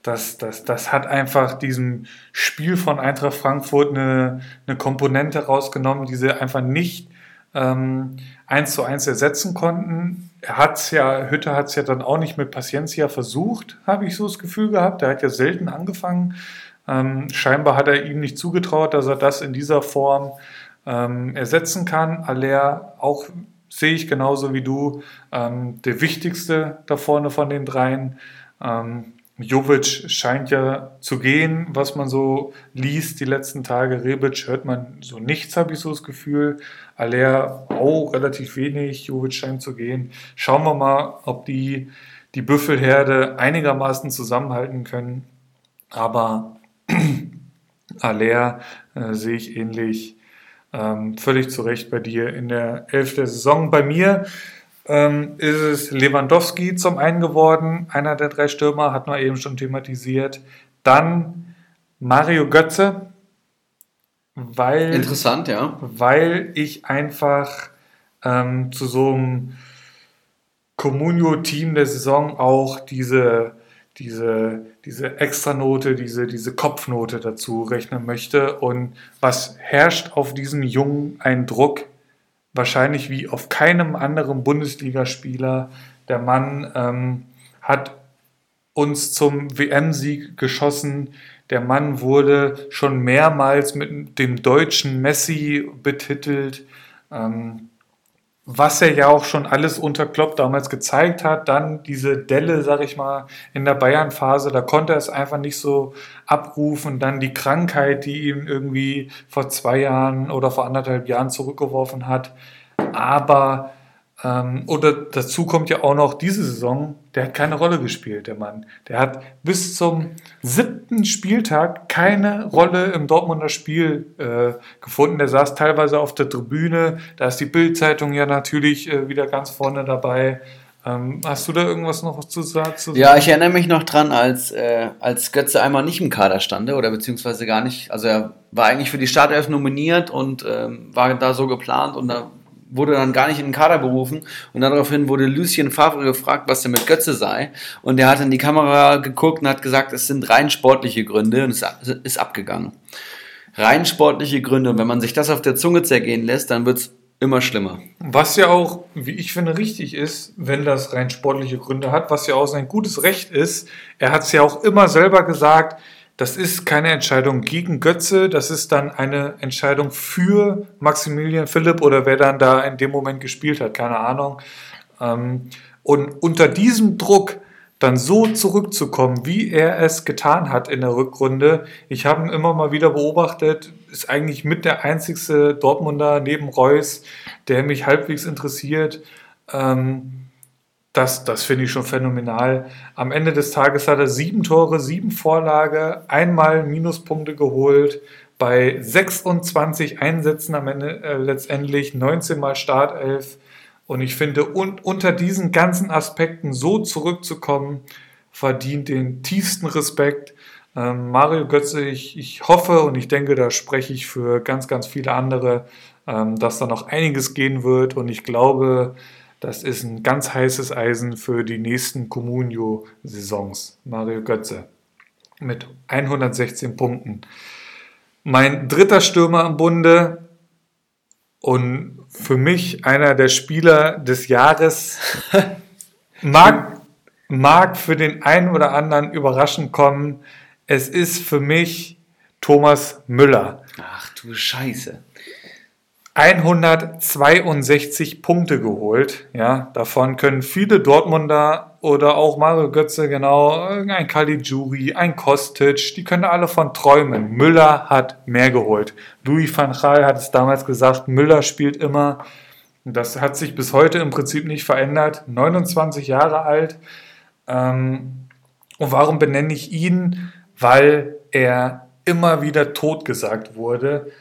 Das, das, das hat einfach diesem Spiel von Eintracht Frankfurt eine, eine Komponente rausgenommen, die sie einfach nicht ähm, eins zu eins ersetzen konnten. Er hat es ja, Hütte hat es ja dann auch nicht mit Paciencia versucht, habe ich so das Gefühl gehabt. Er hat ja selten angefangen. Ähm, scheinbar hat er ihm nicht zugetraut, dass er das in dieser Form ähm, ersetzen kann. Aller auch sehe ich genauso wie du, ähm, der wichtigste da vorne von den dreien. Ähm, Jovic scheint ja zu gehen, was man so liest die letzten Tage. Rebic hört man so nichts, habe ich so das Gefühl. Aller auch relativ wenig. Jovic scheint zu gehen. Schauen wir mal, ob die die Büffelherde einigermaßen zusammenhalten können. Aber Aller äh, sehe ich ähnlich. Ähm, völlig zu Recht bei dir in der Elf der Saison. Bei mir ähm, ist es Lewandowski zum einen geworden, einer der drei Stürmer, hat man eben schon thematisiert. Dann Mario Götze, weil. Interessant, ja. Weil ich einfach ähm, zu so einem Comunio-Team der Saison auch diese diese, diese Extranote, diese, diese Kopfnote dazu rechnen möchte. Und was herrscht auf diesen Jungen ein Druck, wahrscheinlich wie auf keinem anderen Bundesligaspieler. Der Mann ähm, hat uns zum WM-Sieg geschossen. Der Mann wurde schon mehrmals mit dem deutschen Messi betitelt. Ähm, was er ja auch schon alles unter Klopp damals gezeigt hat, dann diese Delle, sag ich mal, in der Bayern-Phase, da konnte er es einfach nicht so abrufen. Dann die Krankheit, die ihn irgendwie vor zwei Jahren oder vor anderthalb Jahren zurückgeworfen hat. Aber ähm, oder dazu kommt ja auch noch diese Saison, der hat keine Rolle gespielt, der Mann. Der hat bis zum siebten Spieltag keine Rolle im Dortmunder Spiel äh, gefunden. Der saß teilweise auf der Tribüne. Da ist die Bildzeitung ja natürlich äh, wieder ganz vorne dabei. Ähm, hast du da irgendwas noch zu sagen? Ja, ich erinnere mich noch dran, als, äh, als Götze einmal nicht im Kader stand, oder beziehungsweise gar nicht. Also er war eigentlich für die Startelf nominiert und ähm, war da so geplant und da wurde dann gar nicht in den Kader berufen und daraufhin wurde Lucien Favre gefragt, was denn mit Götze sei und er hat in die Kamera geguckt und hat gesagt, es sind rein sportliche Gründe und es ist abgegangen. Rein sportliche Gründe und wenn man sich das auf der Zunge zergehen lässt, dann wird es immer schlimmer. Was ja auch, wie ich finde, richtig ist, wenn das rein sportliche Gründe hat, was ja auch sein gutes Recht ist. Er hat es ja auch immer selber gesagt, das ist keine Entscheidung gegen Götze, das ist dann eine Entscheidung für Maximilian Philipp oder wer dann da in dem Moment gespielt hat, keine Ahnung. Ähm, und unter diesem Druck dann so zurückzukommen, wie er es getan hat in der Rückrunde. Ich habe ihn immer mal wieder beobachtet, ist eigentlich mit der einzigste Dortmunder neben Reus, der mich halbwegs interessiert. Ähm, das, das finde ich schon phänomenal. Am Ende des Tages hat er sieben Tore, sieben Vorlage, einmal Minuspunkte geholt, bei 26 Einsätzen am Ende äh, letztendlich 19 mal Startelf. Und ich finde, un unter diesen ganzen Aspekten so zurückzukommen, verdient den tiefsten Respekt. Ähm, Mario Götze, ich, ich hoffe und ich denke, da spreche ich für ganz, ganz viele andere, ähm, dass da noch einiges gehen wird. Und ich glaube, das ist ein ganz heißes Eisen für die nächsten Comunio-Saisons. Mario Götze mit 116 Punkten. Mein dritter Stürmer im Bunde, und für mich einer der Spieler des Jahres. mag, mag für den einen oder anderen überraschend kommen. Es ist für mich Thomas Müller. Ach du Scheiße. 162 Punkte geholt. Ja, davon können viele Dortmunder oder auch Mario Götze, genau, ein Caligiuri, ein Kostic, die können alle von träumen. Müller hat mehr geholt. Louis van Gaal hat es damals gesagt, Müller spielt immer. Das hat sich bis heute im Prinzip nicht verändert. 29 Jahre alt. Ähm, und warum benenne ich ihn? Weil er immer wieder totgesagt wurde.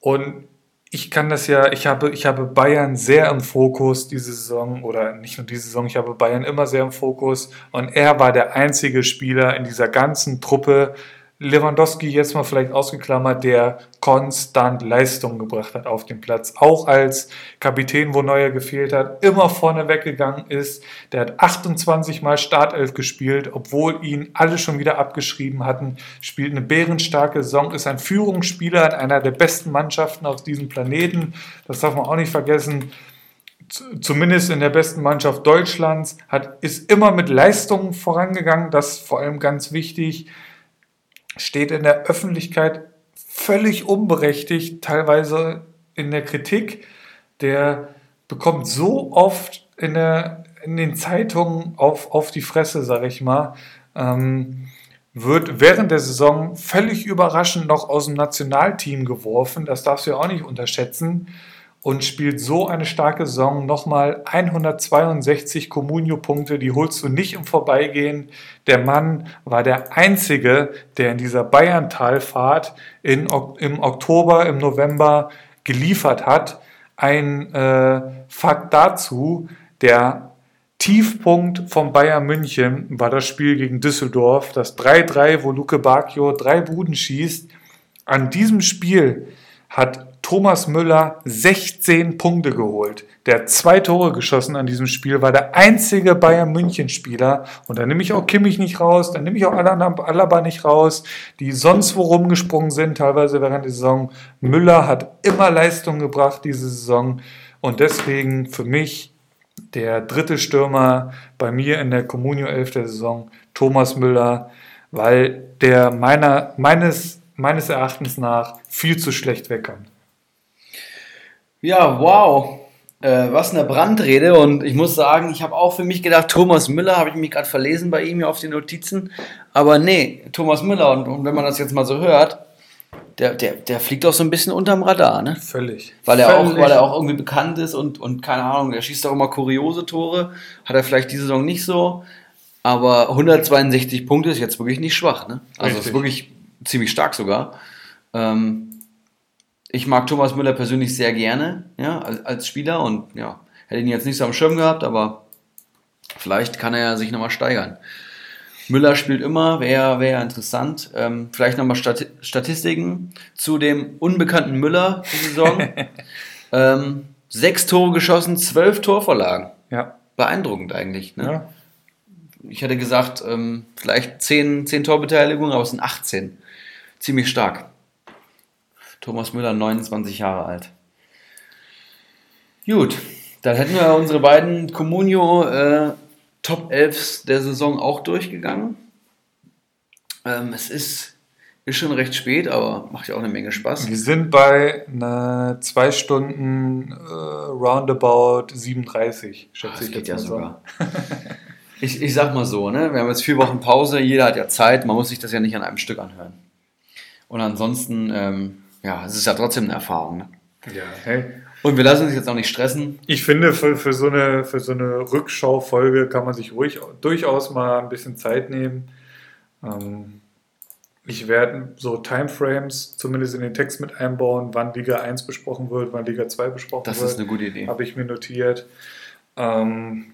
Und ich kann das ja, ich habe, ich habe Bayern sehr im Fokus diese Saison oder nicht nur diese Saison, ich habe Bayern immer sehr im Fokus und er war der einzige Spieler in dieser ganzen Truppe, Lewandowski jetzt mal vielleicht ausgeklammert, der konstant Leistung gebracht hat auf dem Platz. Auch als Kapitän, wo Neuer gefehlt hat, immer vorne weggegangen ist. Der hat 28 Mal Startelf gespielt, obwohl ihn alle schon wieder abgeschrieben hatten. Spielt eine bärenstarke Saison, ist ein Führungsspieler, hat einer der besten Mannschaften auf diesem Planeten. Das darf man auch nicht vergessen zumindest in der besten Mannschaft Deutschlands, hat, ist immer mit Leistungen vorangegangen, das ist vor allem ganz wichtig steht in der Öffentlichkeit völlig unberechtigt, teilweise in der Kritik. Der bekommt so oft in, der, in den Zeitungen auf, auf die Fresse, sag ich mal. Ähm, wird während der Saison völlig überraschend noch aus dem Nationalteam geworfen. Das darfst du ja auch nicht unterschätzen und spielt so eine starke Saison. Nochmal 162 Comunio-Punkte, die holst du nicht im Vorbeigehen. Der Mann war der Einzige, der in dieser Bayern-Talfahrt im Oktober, im November geliefert hat. Ein äh, Fakt dazu, der Tiefpunkt von Bayern München war das Spiel gegen Düsseldorf, das 3-3, wo Luke Bacchio drei Buden schießt. An diesem Spiel hat Thomas Müller 16 Punkte geholt. Der hat zwei Tore geschossen an diesem Spiel, war der einzige Bayern München Spieler. Und da nehme ich auch Kimmich nicht raus, dann nehme ich auch Alaba nicht raus, die sonst wo rumgesprungen sind, teilweise während der Saison. Müller hat immer Leistung gebracht diese Saison. Und deswegen für mich der dritte Stürmer bei mir in der Communio 11 der Saison, Thomas Müller, weil der meiner, meines, meines Erachtens nach viel zu schlecht wegkommt. Ja, wow. Äh, was eine Brandrede und ich muss sagen, ich habe auch für mich gedacht, Thomas Müller, habe ich mich gerade verlesen bei ihm hier auf den Notizen, aber nee, Thomas Müller und, und, wenn man das jetzt mal so hört, der, der, der fliegt auch so ein bisschen unterm Radar, ne? Völlig. Weil er, Völlig. Auch, weil er auch irgendwie bekannt ist und, und keine Ahnung, der schießt auch immer kuriose Tore, hat er vielleicht diese Saison nicht so, aber 162 Punkte ist jetzt wirklich nicht schwach, ne? Also Richtig. ist wirklich ziemlich stark sogar. Ähm, ich mag Thomas Müller persönlich sehr gerne, ja, als, als Spieler und ja, hätte ihn jetzt nicht so am Schirm gehabt, aber vielleicht kann er ja sich nochmal steigern. Müller spielt immer, wäre wär interessant. Ähm, vielleicht nochmal Stati Statistiken zu dem unbekannten Müller die Saison. ähm, sechs Tore geschossen, zwölf Torvorlagen. Ja. Beeindruckend eigentlich. Ne? ja. Ich hätte gesagt, ähm, vielleicht zehn, zehn Torbeteiligungen, aber es sind 18. Ziemlich stark. Thomas Müller, 29 Jahre alt. Gut, dann hätten wir unsere beiden Comunio äh, Top 11 der Saison auch durchgegangen. Ähm, es ist, ist schon recht spät, aber macht ja auch eine Menge Spaß. Wir sind bei einer zwei Stunden äh, roundabout 37, schätze Das ich geht ja sogar. Ich, ich sag mal so, ne? wir haben jetzt vier Wochen Pause, jeder hat ja Zeit, man muss sich das ja nicht an einem Stück anhören. Und ansonsten, ähm, ja, es ist ja trotzdem eine Erfahrung. Ne? Ja, hey. Und wir lassen uns jetzt auch nicht stressen. Ich finde, für, für, so eine, für so eine Rückschaufolge kann man sich ruhig, durchaus mal ein bisschen Zeit nehmen. Ähm, ich werde so Timeframes zumindest in den Text mit einbauen, wann Liga 1 besprochen wird, wann Liga 2 besprochen Das wird. ist eine gute Idee. Habe ich mir notiert. Ähm,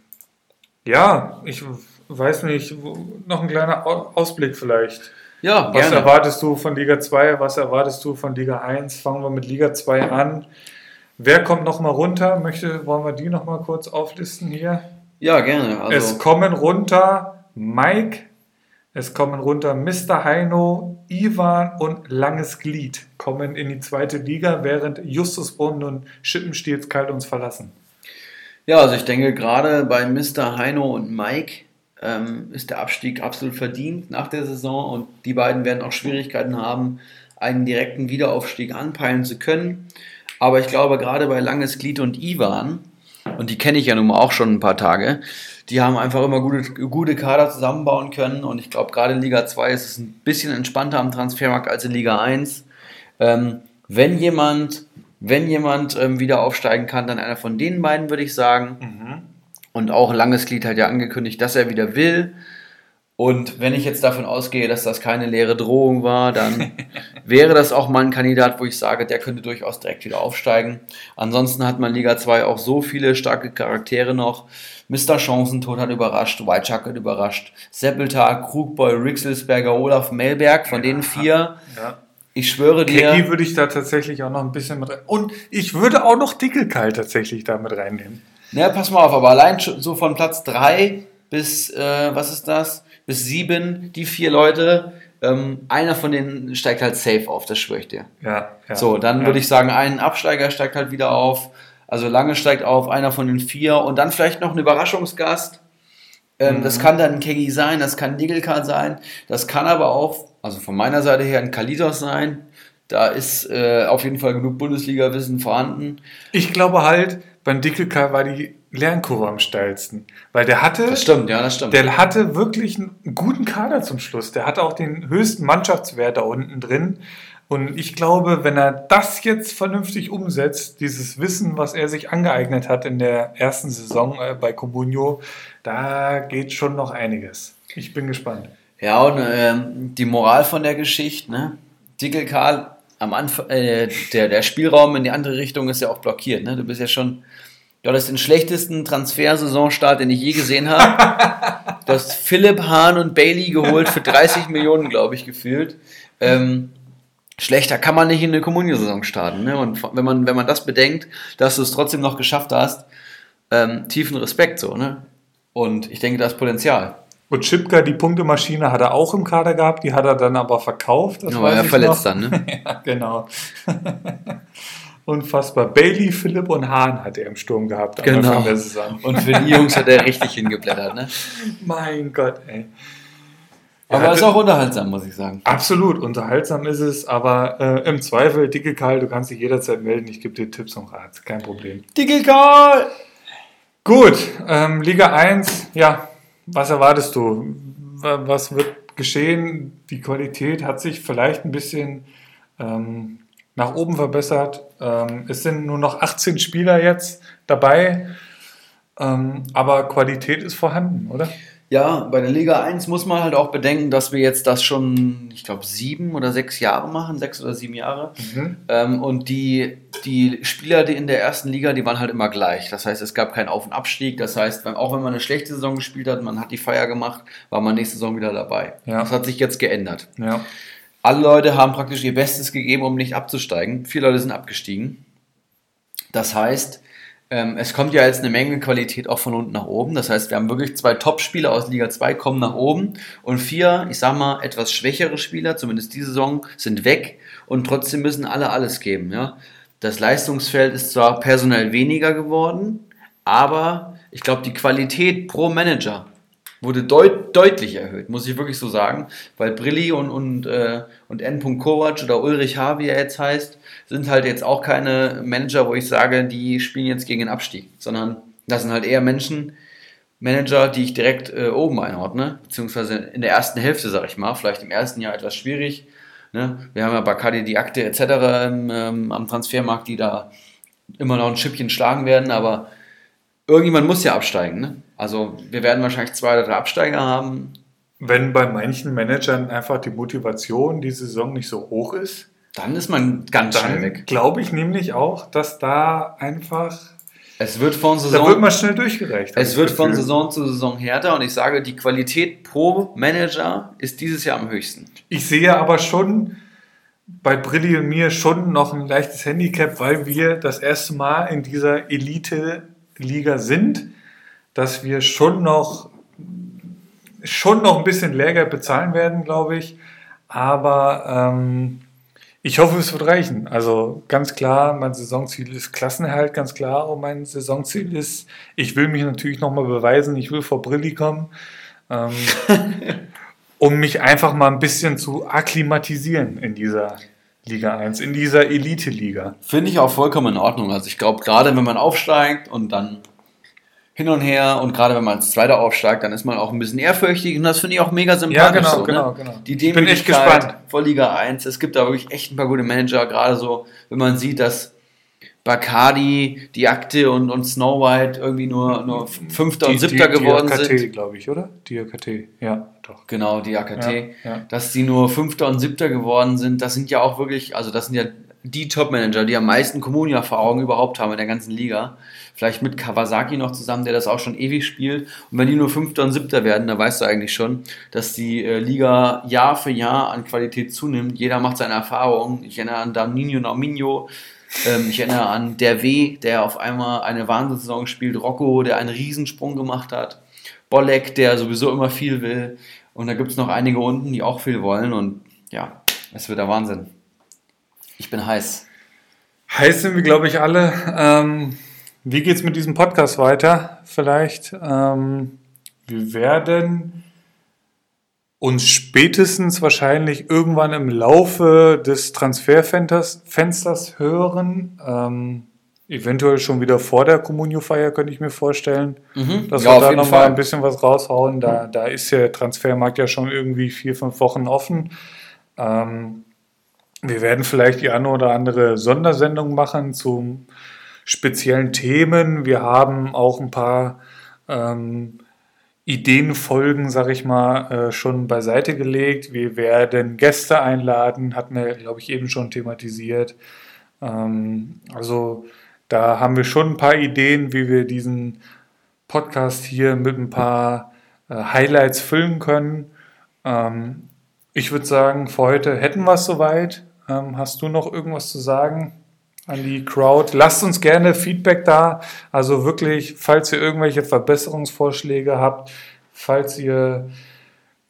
ja, ich weiß nicht, noch ein kleiner Au- Ausblick vielleicht. Ja, Was gerne. erwartest du von Liga 2? Was erwartest du von Liga 1? Fangen wir mit Liga 2 an. Wer kommt nochmal runter? Möchte, wollen wir die nochmal kurz auflisten hier? Ja, gerne. es Also, kommen runter Mike, Es kommen runter Mr. Heino, Ivan und Langes Glied kommen in die zweite Liga, während Justus Brunn und Schippenstiels-Kalt uns verlassen. Ja, also ich denke gerade bei Mr. Heino und Mike ähm, ist der Abstieg absolut verdient nach der Saison und die beiden werden auch Schwierigkeiten haben, einen direkten Wiederaufstieg anpeilen zu können. Aber ich glaube gerade bei Langes Glied und Ivan, und die kenne ich ja nun auch schon ein paar Tage, die haben einfach immer gute, gute Kader zusammenbauen können und ich glaube gerade in Liga 2 ist es ein bisschen entspannter am Transfermarkt als in Liga 1. Ähm, wenn jemand, wenn jemand ähm, wieder aufsteigen kann, dann einer von den beiden, würde ich sagen. Mhm. Und auch Langes Glied hat ja angekündigt, dass er wieder will. Und wenn ich jetzt davon ausgehe, dass das keine leere Drohung war, dann wäre das auch mal ein Kandidat, wo ich sage, der könnte durchaus direkt wieder aufsteigen. Ansonsten hat man Liga 2 auch so viele starke Charaktere noch. Mr. Chancentod hat überrascht, Whitechuck hat überrascht, Seppeltag, Krugboy, Rixelsberger, Olaf Melberg, von den vier. Ja. Ich schwöre dir. Keggy würde ich da tatsächlich auch noch ein bisschen mit rein. Und ich würde auch noch Dickelkal tatsächlich da mit reinnehmen. Na, pass mal auf, aber allein so von Platz 3 bis, äh, was ist das? Bis 7, die vier Leute, ähm, einer von denen steigt halt safe auf, das schwöre ich dir. Ja, ja. So, dann ja. würde ich sagen, ein Absteiger steigt halt wieder auf. Also Lange steigt auf, einer von den vier und dann vielleicht noch ein Überraschungsgast. Ähm, Das kann dann Kegi sein, das kann Digelkal sein, das kann aber auch, also von meiner Seite her, ein Kalitos sein. Da ist äh, auf jeden Fall genug Bundesliga-Wissen vorhanden. Ich glaube halt, beim Dickelkal war die Lernkurve am steilsten. Weil der hatte. Das stimmt, ja, das stimmt. Der hatte wirklich einen guten Kader zum Schluss. Der hatte auch den höchsten Mannschaftswert da unten drin. Und ich glaube, wenn er das jetzt vernünftig umsetzt, dieses Wissen, was er sich angeeignet hat in der ersten Saison äh, bei Comunio, da geht schon noch einiges. Ich bin gespannt. Ja, und ähm, die Moral von der Geschichte, ne? Dickel Karl, am Anfang, äh, der, der Spielraum in die andere Richtung ist ja auch blockiert, ne? Du bist ja schon, du hattest den schlechtesten Transfersaisonstart, den ich je gesehen habe. du hast Philipp Hahn und Bailey geholt für 30 Millionen, glaube ich, gefühlt. Ähm, schlechter kann man nicht in eine Kommunionsaison starten, ne? Und wenn man, wenn man das bedenkt, dass du es trotzdem noch geschafft hast, ähm, tiefen Respekt so, ne? Und ich denke, da ist Potenzial. Und Chipka, die Punktemaschine, hat er auch im Kader gehabt, die hat er dann aber verkauft. Das Ja, war ich verletzt noch. dann, ne? ja, genau. Unfassbar. Bailey, Philipp und Hahn hat er im Sturm gehabt Genau. Und für die Jungs hat er richtig hingeblättert, ne? Mein Gott, ey. Aber Ja, ist auch unterhaltsam, muss ich sagen. Absolut, unterhaltsam ist es, aber äh, im Zweifel, dicke Karl, du kannst dich jederzeit melden, ich gebe dir Tipps und Rat, kein Problem. Dickel Karl! Gut, ähm, Liga 1, ja, was erwartest du? Wa- Was wird geschehen? Die Qualität hat sich vielleicht ein bisschen ähm, nach oben verbessert. Ähm, es sind nur noch 18 Spieler jetzt dabei, ähm, aber Qualität ist vorhanden, oder? Ja, bei der Liga 1 muss man halt auch bedenken, dass wir jetzt das schon, ich glaube, sieben oder sechs Jahre machen, sechs oder sieben Jahre. Ähm, und die, die Spieler, die in der ersten Liga, die waren halt immer gleich. Das heißt, es gab keinen Auf- und Abstieg. Das heißt, auch wenn man eine schlechte Saison gespielt hat, man hat die Feier gemacht, war man nächste Saison wieder dabei. Ja. Das hat sich jetzt geändert. Ja. Alle Leute haben praktisch ihr Bestes gegeben, um nicht abzusteigen. Vier Leute sind abgestiegen. Das heißt, es kommt ja jetzt eine Menge Qualität auch von unten nach oben. Das heißt, wir haben wirklich zwei Top-Spieler aus Liga 2 kommen nach oben und vier, ich sag mal, etwas schwächere Spieler, zumindest diese Saison, sind weg und trotzdem müssen alle alles geben. Ja? Das Leistungsfeld ist zwar personell weniger geworden, aber ich glaube, die Qualität pro Manager wurde deut deutlich erhöht, muss ich wirklich so sagen, weil Brilli und, und, äh, und N. Kovac oder Ulrich H., wie er jetzt heißt, sind halt jetzt auch keine Manager, wo ich sage, die spielen jetzt gegen den Abstieg, sondern das sind halt eher Menschen, Manager, die ich direkt äh, oben einordne, beziehungsweise in der ersten Hälfte, sag ich mal, vielleicht im ersten Jahr etwas schwierig. Ne? Wir haben ja Bacardi, die Akte etc. Im, ähm, am Transfermarkt, die da immer noch ein Schippchen schlagen werden, aber irgendjemand muss ja absteigen. Ne? Also wir werden wahrscheinlich zwei oder drei Absteiger haben. Wenn bei manchen Managern einfach die Motivation die Saison nicht so hoch ist, Dann ist man ganz schnell dann weg. glaube ich nämlich auch, dass da einfach, Es wird von da wird Saison, man schnell durchgereicht. es wird von. Saison zu Saison härter und ich sage, die Qualität pro Manager ist dieses Jahr am höchsten. Ich sehe aber schon bei Brilli und mir schon noch ein leichtes Handicap, weil wir das erste Mal in dieser Elite-Liga sind, dass wir schon noch schon noch ein bisschen Lehrgeld bezahlen werden, glaube ich. Aber ähm, ich hoffe, es wird reichen. Also ganz klar, mein Saisonziel ist Klassenerhalt, ganz klar. Und mein Saisonziel ist, ich will mich natürlich nochmal beweisen, ich will vor Brilli kommen. Ähm, um mich einfach mal ein bisschen zu akklimatisieren in dieser Liga 1, in dieser Elite-Liga. Finde ich auch vollkommen in Ordnung. Also ich glaube, gerade wenn man aufsteigt und dann hin und her und gerade wenn man als Zweiter aufsteigt, dann ist man auch ein bisschen ehrfürchtig und das finde ich auch mega sympathisch. Ja, genau, so, genau, ne? genau. Die Ich bin Demütigkeit gespannt. vor Liga 1. Es gibt da wirklich echt ein paar gute Manager, gerade so, wenn man sieht, dass Bacardi, die Akte und, und Snow White irgendwie nur, nur Fünfter und Siebter geworden die AKT, sind. glaube ich, oder? Die AKT, ja, doch. Genau, die AKT. Ja, ja. Dass die nur Fünfter und Siebter geworden sind, das sind ja auch wirklich, also das sind ja die Top-Manager, die am meisten Kommunia-Erfahrung überhaupt haben in der ganzen Liga. Vielleicht mit Kawasaki noch zusammen, der das auch schon ewig spielt. Und wenn die nur Fünfter und Siebter werden, dann weißt du eigentlich schon, dass die äh, Liga Jahr für Jahr an Qualität zunimmt. Jeder macht seine Erfahrungen. Ich erinnere an Damnino Nauminho. Ähm, ich erinnere an Der W, der auf einmal eine Wahnsinnssaison spielt. Rocco, der einen Riesensprung gemacht hat. Bolek, der sowieso immer viel will. Und da gibt es noch einige unten, die auch viel wollen. Und ja, es wird der Wahnsinn. Ich bin heiß. Heiß sind wir, glaube ich, alle. Ähm, wie geht's mit diesem Podcast weiter? Vielleicht. Ähm, wir werden uns spätestens wahrscheinlich irgendwann im Laufe des Transferfensters Fensters hören. Ähm, eventuell schon wieder vor der Communio-Feier, könnte ich mir vorstellen. Dass Ja, wir da nochmal ein bisschen was raushauen. Da, da ist der Transfermarkt ja schon irgendwie vier, fünf Wochen offen. Ähm, wir werden vielleicht die eine oder andere Sondersendung machen zu speziellen Themen. Wir haben auch ein paar ähm, Ideenfolgen, sag ich mal, äh, schon beiseite gelegt. Wir werden Gäste einladen, hatten wir, glaube ich, eben schon thematisiert. Ähm, also da haben wir schon ein paar Ideen, wie wir diesen Podcast hier mit ein paar äh, Highlights füllen können. Ähm, ich würde sagen, für heute hätten wir es soweit. Ähm, hast du noch irgendwas zu sagen an die Crowd? Lasst uns gerne Feedback da. Also wirklich, falls ihr irgendwelche Verbesserungsvorschläge habt, falls ihr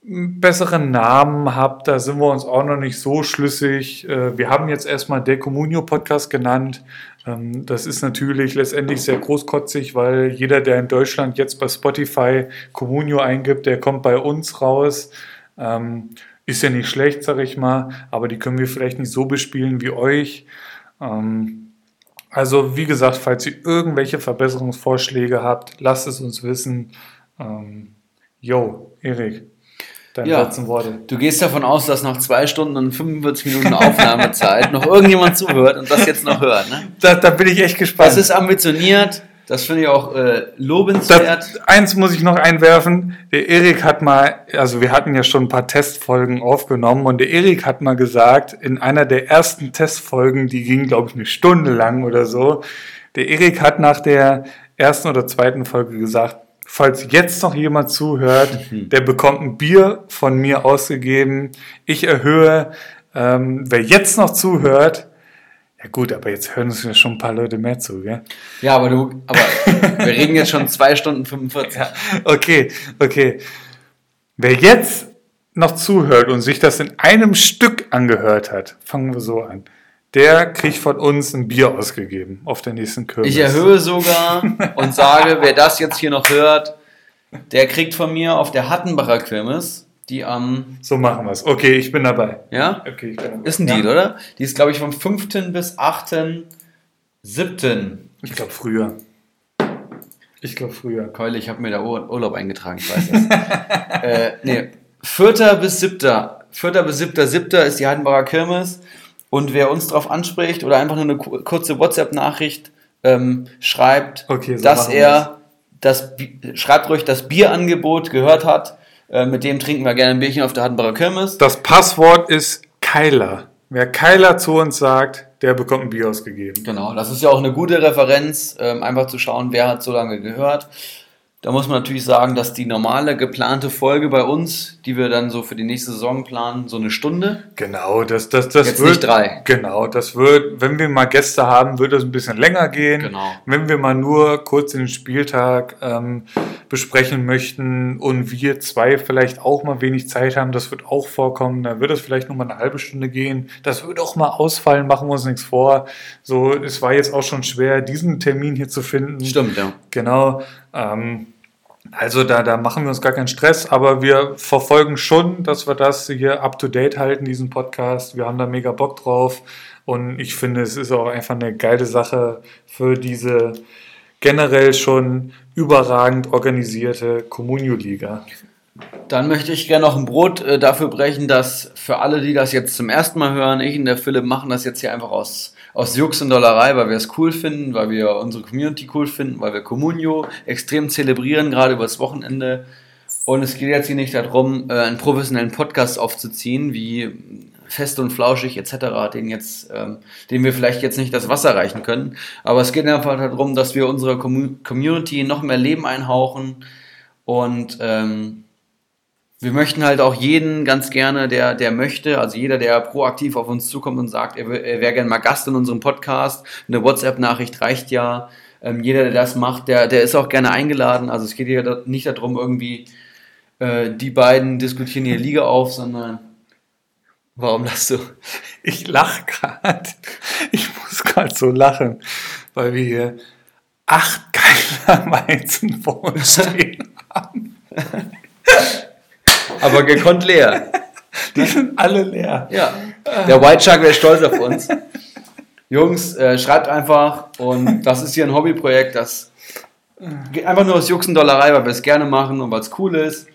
besseren Namen habt, da sind wir uns auch noch nicht so schlüssig. Äh, Wir haben jetzt erstmal der Communio Podcast genannt. Ähm, Das ist natürlich letztendlich sehr großkotzig, weil jeder, der in Deutschland jetzt bei Spotify Communio eingibt, der kommt bei uns raus. Ist ja nicht schlecht, sag ich mal, aber die können wir vielleicht nicht so bespielen wie euch. Ähm, Also, wie gesagt, falls ihr irgendwelche Verbesserungsvorschläge habt, lasst es uns wissen. Ähm, Yo, Erik, deine Ja. letzten Worte. Du gehst davon aus, dass nach zwei Stunden und 45 Minuten Aufnahmezeit noch irgendjemand zuhört und das jetzt noch hört. Ne? Da, da bin ich echt gespannt. Das ist ambitioniert. Das finde ich auch äh, lobenswert. Das, eins muss ich noch einwerfen. Der Erik hat mal, also wir hatten ja schon ein paar Testfolgen aufgenommen und der Erik hat mal gesagt, in einer der ersten Testfolgen, die ging, glaube ich, eine Stunde lang oder so, der Erik hat nach der ersten oder zweiten Folge gesagt, falls jetzt noch jemand zuhört, der bekommt ein Bier von mir ausgegeben. Ich erhöhe, ähm, wer jetzt noch zuhört, ja gut, aber jetzt hören uns ja schon ein paar Leute mehr zu, gell? Ja, aber du, aber wir reden jetzt schon zwei Stunden 45. Okay, okay. Wer jetzt noch zuhört und sich das in einem Stück angehört hat, fangen wir so an. Der kriegt von uns ein Bier ausgegeben auf der nächsten Kürbis. Ich erhöhe sogar und sage, wer das jetzt hier noch hört, der kriegt von mir auf der Hattenbacher Kirmes, die am, So machen wir es. Okay, ich bin dabei. ja, Okay, ich bin dabei. ist ein Ja. Deal, oder? Die ist, glaube ich, vom 5. bis 8. 7. Ich glaube früher. Ich glaube früher. Keule, ich habe mir da Ur Urlaub eingetragen, ich weiß das. äh, nee, 4. bis 7. 4. bis 7. 7. ist die Heidenbacher Kirmes. Und wer uns darauf anspricht oder einfach nur eine ku- kurze WhatsApp-Nachricht ähm, schreibt, Okay, so dass er das, schreibt ruhig das Bierangebot gehört hat. Äh, mit dem trinken wir gerne ein Bierchen auf der Heidenbacher Kirmes. Das Passwort ist Keiler. Wer Keiler zu uns sagt, der bekommt ein Bier ausgegeben. Genau, das ist ja auch eine gute Referenz, ähm, einfach zu schauen, wer hat so lange gehört. Da muss man natürlich sagen, dass die normale geplante Folge bei uns, die wir dann so für die nächste Saison planen, so eine Stunde. Genau, das, das, das Jetzt wird. nicht drei. Genau, das wird, wenn wir mal Gäste haben, wird das ein bisschen länger gehen. Genau. Wenn wir mal nur kurz den Spieltag ähm, besprechen möchten und wir zwei vielleicht auch mal wenig Zeit haben, das wird auch vorkommen, dann wird das vielleicht nur mal eine halbe Stunde gehen. Das wird auch mal ausfallen, machen wir uns nichts vor. So, es war jetzt auch schon schwer, diesen Termin hier zu finden. Stimmt, ja. Genau. Ähm, also da, da machen wir uns gar keinen Stress, aber wir verfolgen schon, dass wir das hier up-to-date halten, diesen Podcast. Wir haben da mega Bock drauf und ich finde, es ist auch einfach eine geile Sache für diese generell schon überragend organisierte Communio-Liga. Dann möchte ich gerne noch ein Brot äh, dafür brechen, dass für alle, die das jetzt zum ersten Mal hören, ich und der Philipp machen das jetzt hier einfach aus, aus Jux und Dollerei, weil wir es cool finden, weil wir unsere Community cool finden, weil wir Communio extrem zelebrieren, gerade übers Wochenende. Und es geht jetzt hier nicht darum, äh, einen professionellen Podcast aufzuziehen, wie fest und flauschig etc., den jetzt, ähm, dem wir vielleicht jetzt nicht das Wasser reichen können. Aber es geht einfach darum, dass wir unserer Commu- Community noch mehr Leben einhauchen und ähm, wir möchten halt auch jeden ganz gerne, der, der möchte, also jeder, der proaktiv auf uns zukommt und sagt, er, er wäre gerne mal Gast in unserem Podcast, eine WhatsApp-Nachricht reicht ja. Ähm, jeder, der das macht, der, der ist auch gerne eingeladen. Also es geht hier nicht darum, irgendwie äh, die beiden diskutieren hier Liga auf, sondern warum lachst du? Ich lache gerade. Ich muss gerade so lachen, weil wir hier acht Keiler Weizen vor uns stehen haben. Aber gekonnt leer. Die sind alle leer. Ja, der White Shark wäre stolz auf uns. Jungs, äh, schreibt einfach und das ist hier ein Hobbyprojekt, das geht einfach nur aus Jux und Dollerei, weil wir es gerne machen und weil es cool ist.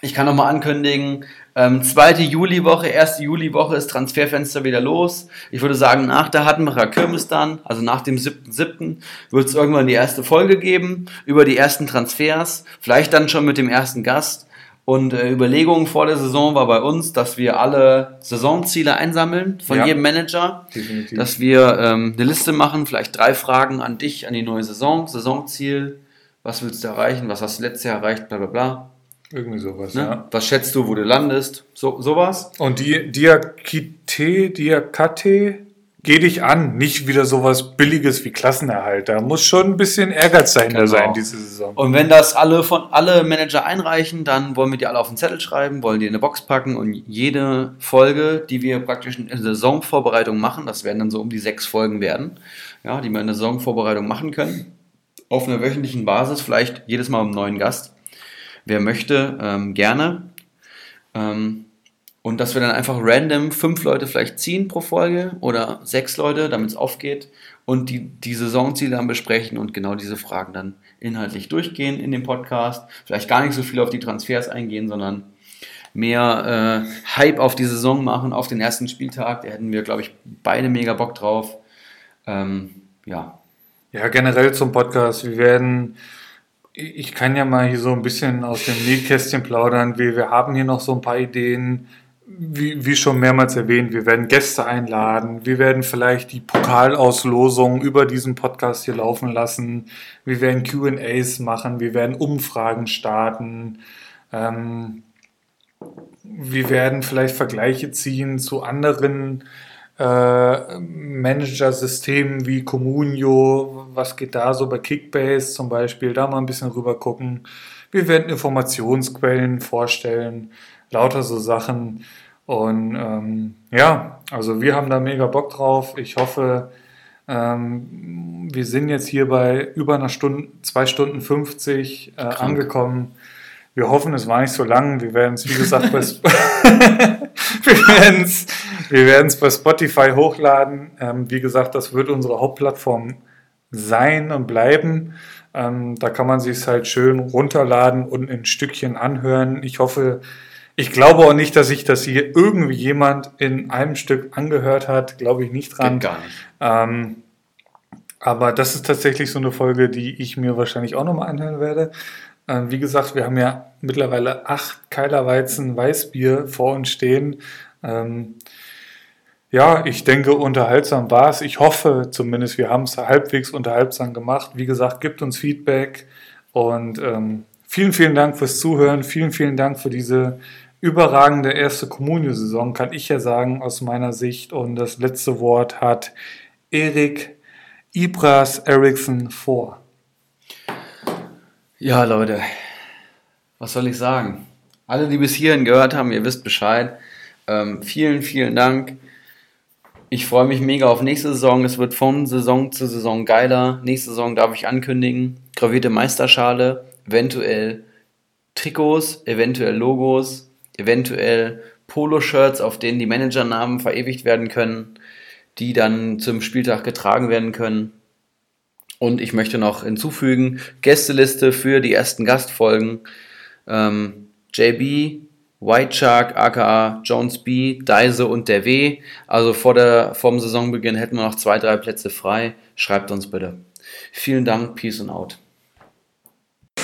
Ich kann nochmal ankündigen, ähm, zweite Juliwoche, erste Juliwoche ist Transferfenster wieder los. Ich würde sagen, nach der Hattenbacher Kirmes dann, also nach dem 7.7., wird es irgendwann die erste Folge geben über die ersten Transfers, vielleicht dann schon mit dem ersten Gast. Und äh, Überlegungen vor der Saison war bei uns, dass wir alle Saisonziele einsammeln von Ja. jedem Manager, Definitiv. dass wir ähm, eine Liste machen, vielleicht drei Fragen an dich, an die neue Saison, Saisonziel, was willst du erreichen, was hast du letztes Jahr erreicht, bla bla bla. Irgendwie sowas, Ne? ja. Was schätzt du, wo du landest? So, sowas? Und die Diakite, Diakate, geh dich an. Nicht wieder sowas Billiges wie Klassenerhalt. Da muss schon ein bisschen Ehrgeiz dahinter Genau. sein, diese Saison. Und wenn das alle von alle Manager einreichen, dann wollen wir die alle auf den Zettel schreiben, wollen die in eine Box packen und jede Folge, die wir praktisch in der Saisonvorbereitung machen, das werden dann so um die sechs Folgen werden, ja, die wir in der Saisonvorbereitung machen können, auf einer wöchentlichen Basis, vielleicht jedes Mal mit einem neuen Gast. Wer möchte, ähm, gerne. Ähm, und dass wir dann einfach random fünf Leute vielleicht ziehen pro Folge oder sechs Leute, damit es aufgeht und die, die Saisonziele dann besprechen und genau diese Fragen dann inhaltlich durchgehen in dem Podcast. Vielleicht gar nicht so viel auf die Transfers eingehen, sondern mehr äh, Hype auf die Saison machen, auf den ersten Spieltag. Da hätten wir, glaube ich, beide mega Bock drauf. Ähm, ja, Ja, generell zum Podcast. Wir werden, ich kann ja mal hier so ein bisschen aus dem Nähkästchen plaudern. Wir, wir haben hier noch so ein paar Ideen. Wie, wie schon mehrmals erwähnt, wir werden Gäste einladen. Wir werden vielleicht die Pokalauslosung über diesen Podcast hier laufen lassen. Wir werden QAs machen. Wir werden Umfragen starten. Ähm, wir werden vielleicht Vergleiche ziehen zu anderen äh, Manager-Systemen wie Communio, was geht da so bei Kickbase zum Beispiel, da mal ein bisschen rüber gucken. Wir werden Informationsquellen vorstellen, lauter so Sachen. Und ähm, ja, also wir haben da mega Bock drauf. Ich hoffe, ähm, wir sind jetzt hier bei über einer Stunde, zwei Stunden 50 äh, angekommen. Wir hoffen, es war nicht so lang. Wir werden es, wie gesagt, bei, wir werden's, wir werden's bei Spotify hochladen. Ähm, wie gesagt, das wird unsere Hauptplattform sein und bleiben. Ähm, da kann man sich halt schön runterladen und in Stückchen anhören. Ich hoffe, ich glaube auch nicht, dass sich das hier irgendwie jemand in einem Stück angehört hat. Glaube ich nicht dran. geht gar nicht. Ähm, aber das ist tatsächlich so eine Folge, die ich mir wahrscheinlich auch nochmal anhören werde. Ähm, wie gesagt, wir haben ja mittlerweile acht Keilerweizen Weißbier vor uns stehen. Ähm, ja, ich denke, unterhaltsam war es. Ich hoffe zumindest, wir haben es halbwegs unterhaltsam gemacht. Wie gesagt, gibt uns Feedback. Und ähm, vielen, vielen Dank fürs Zuhören. Vielen, vielen Dank für diese überragende erste Kommunio-Saison, kann ich ja sagen aus meiner Sicht. Und das letzte Wort hat Erik Ibras Eriksson vor. Ja, Leute, was soll ich sagen? Alle, die bis hierhin gehört haben, ihr wisst Bescheid. Ähm, vielen, vielen Dank. Ich freue mich mega auf nächste Saison. Es wird von Saison zu Saison geiler. Nächste Saison darf ich ankündigen. Gravierte Meisterschale, eventuell Trikots, eventuell Logos, eventuell Poloshirts, auf denen die Managernamen verewigt werden können, die dann zum Spieltag getragen werden können. Und ich möchte noch hinzufügen, Gästeliste für die ersten Gastfolgen. Ähm, JB, White Shark, aka Jones B, Deise und der W. Also vor der, vor dem Saisonbeginn hätten wir noch zwei, drei Plätze frei. Schreibt uns bitte. Vielen Dank, Peace and Out.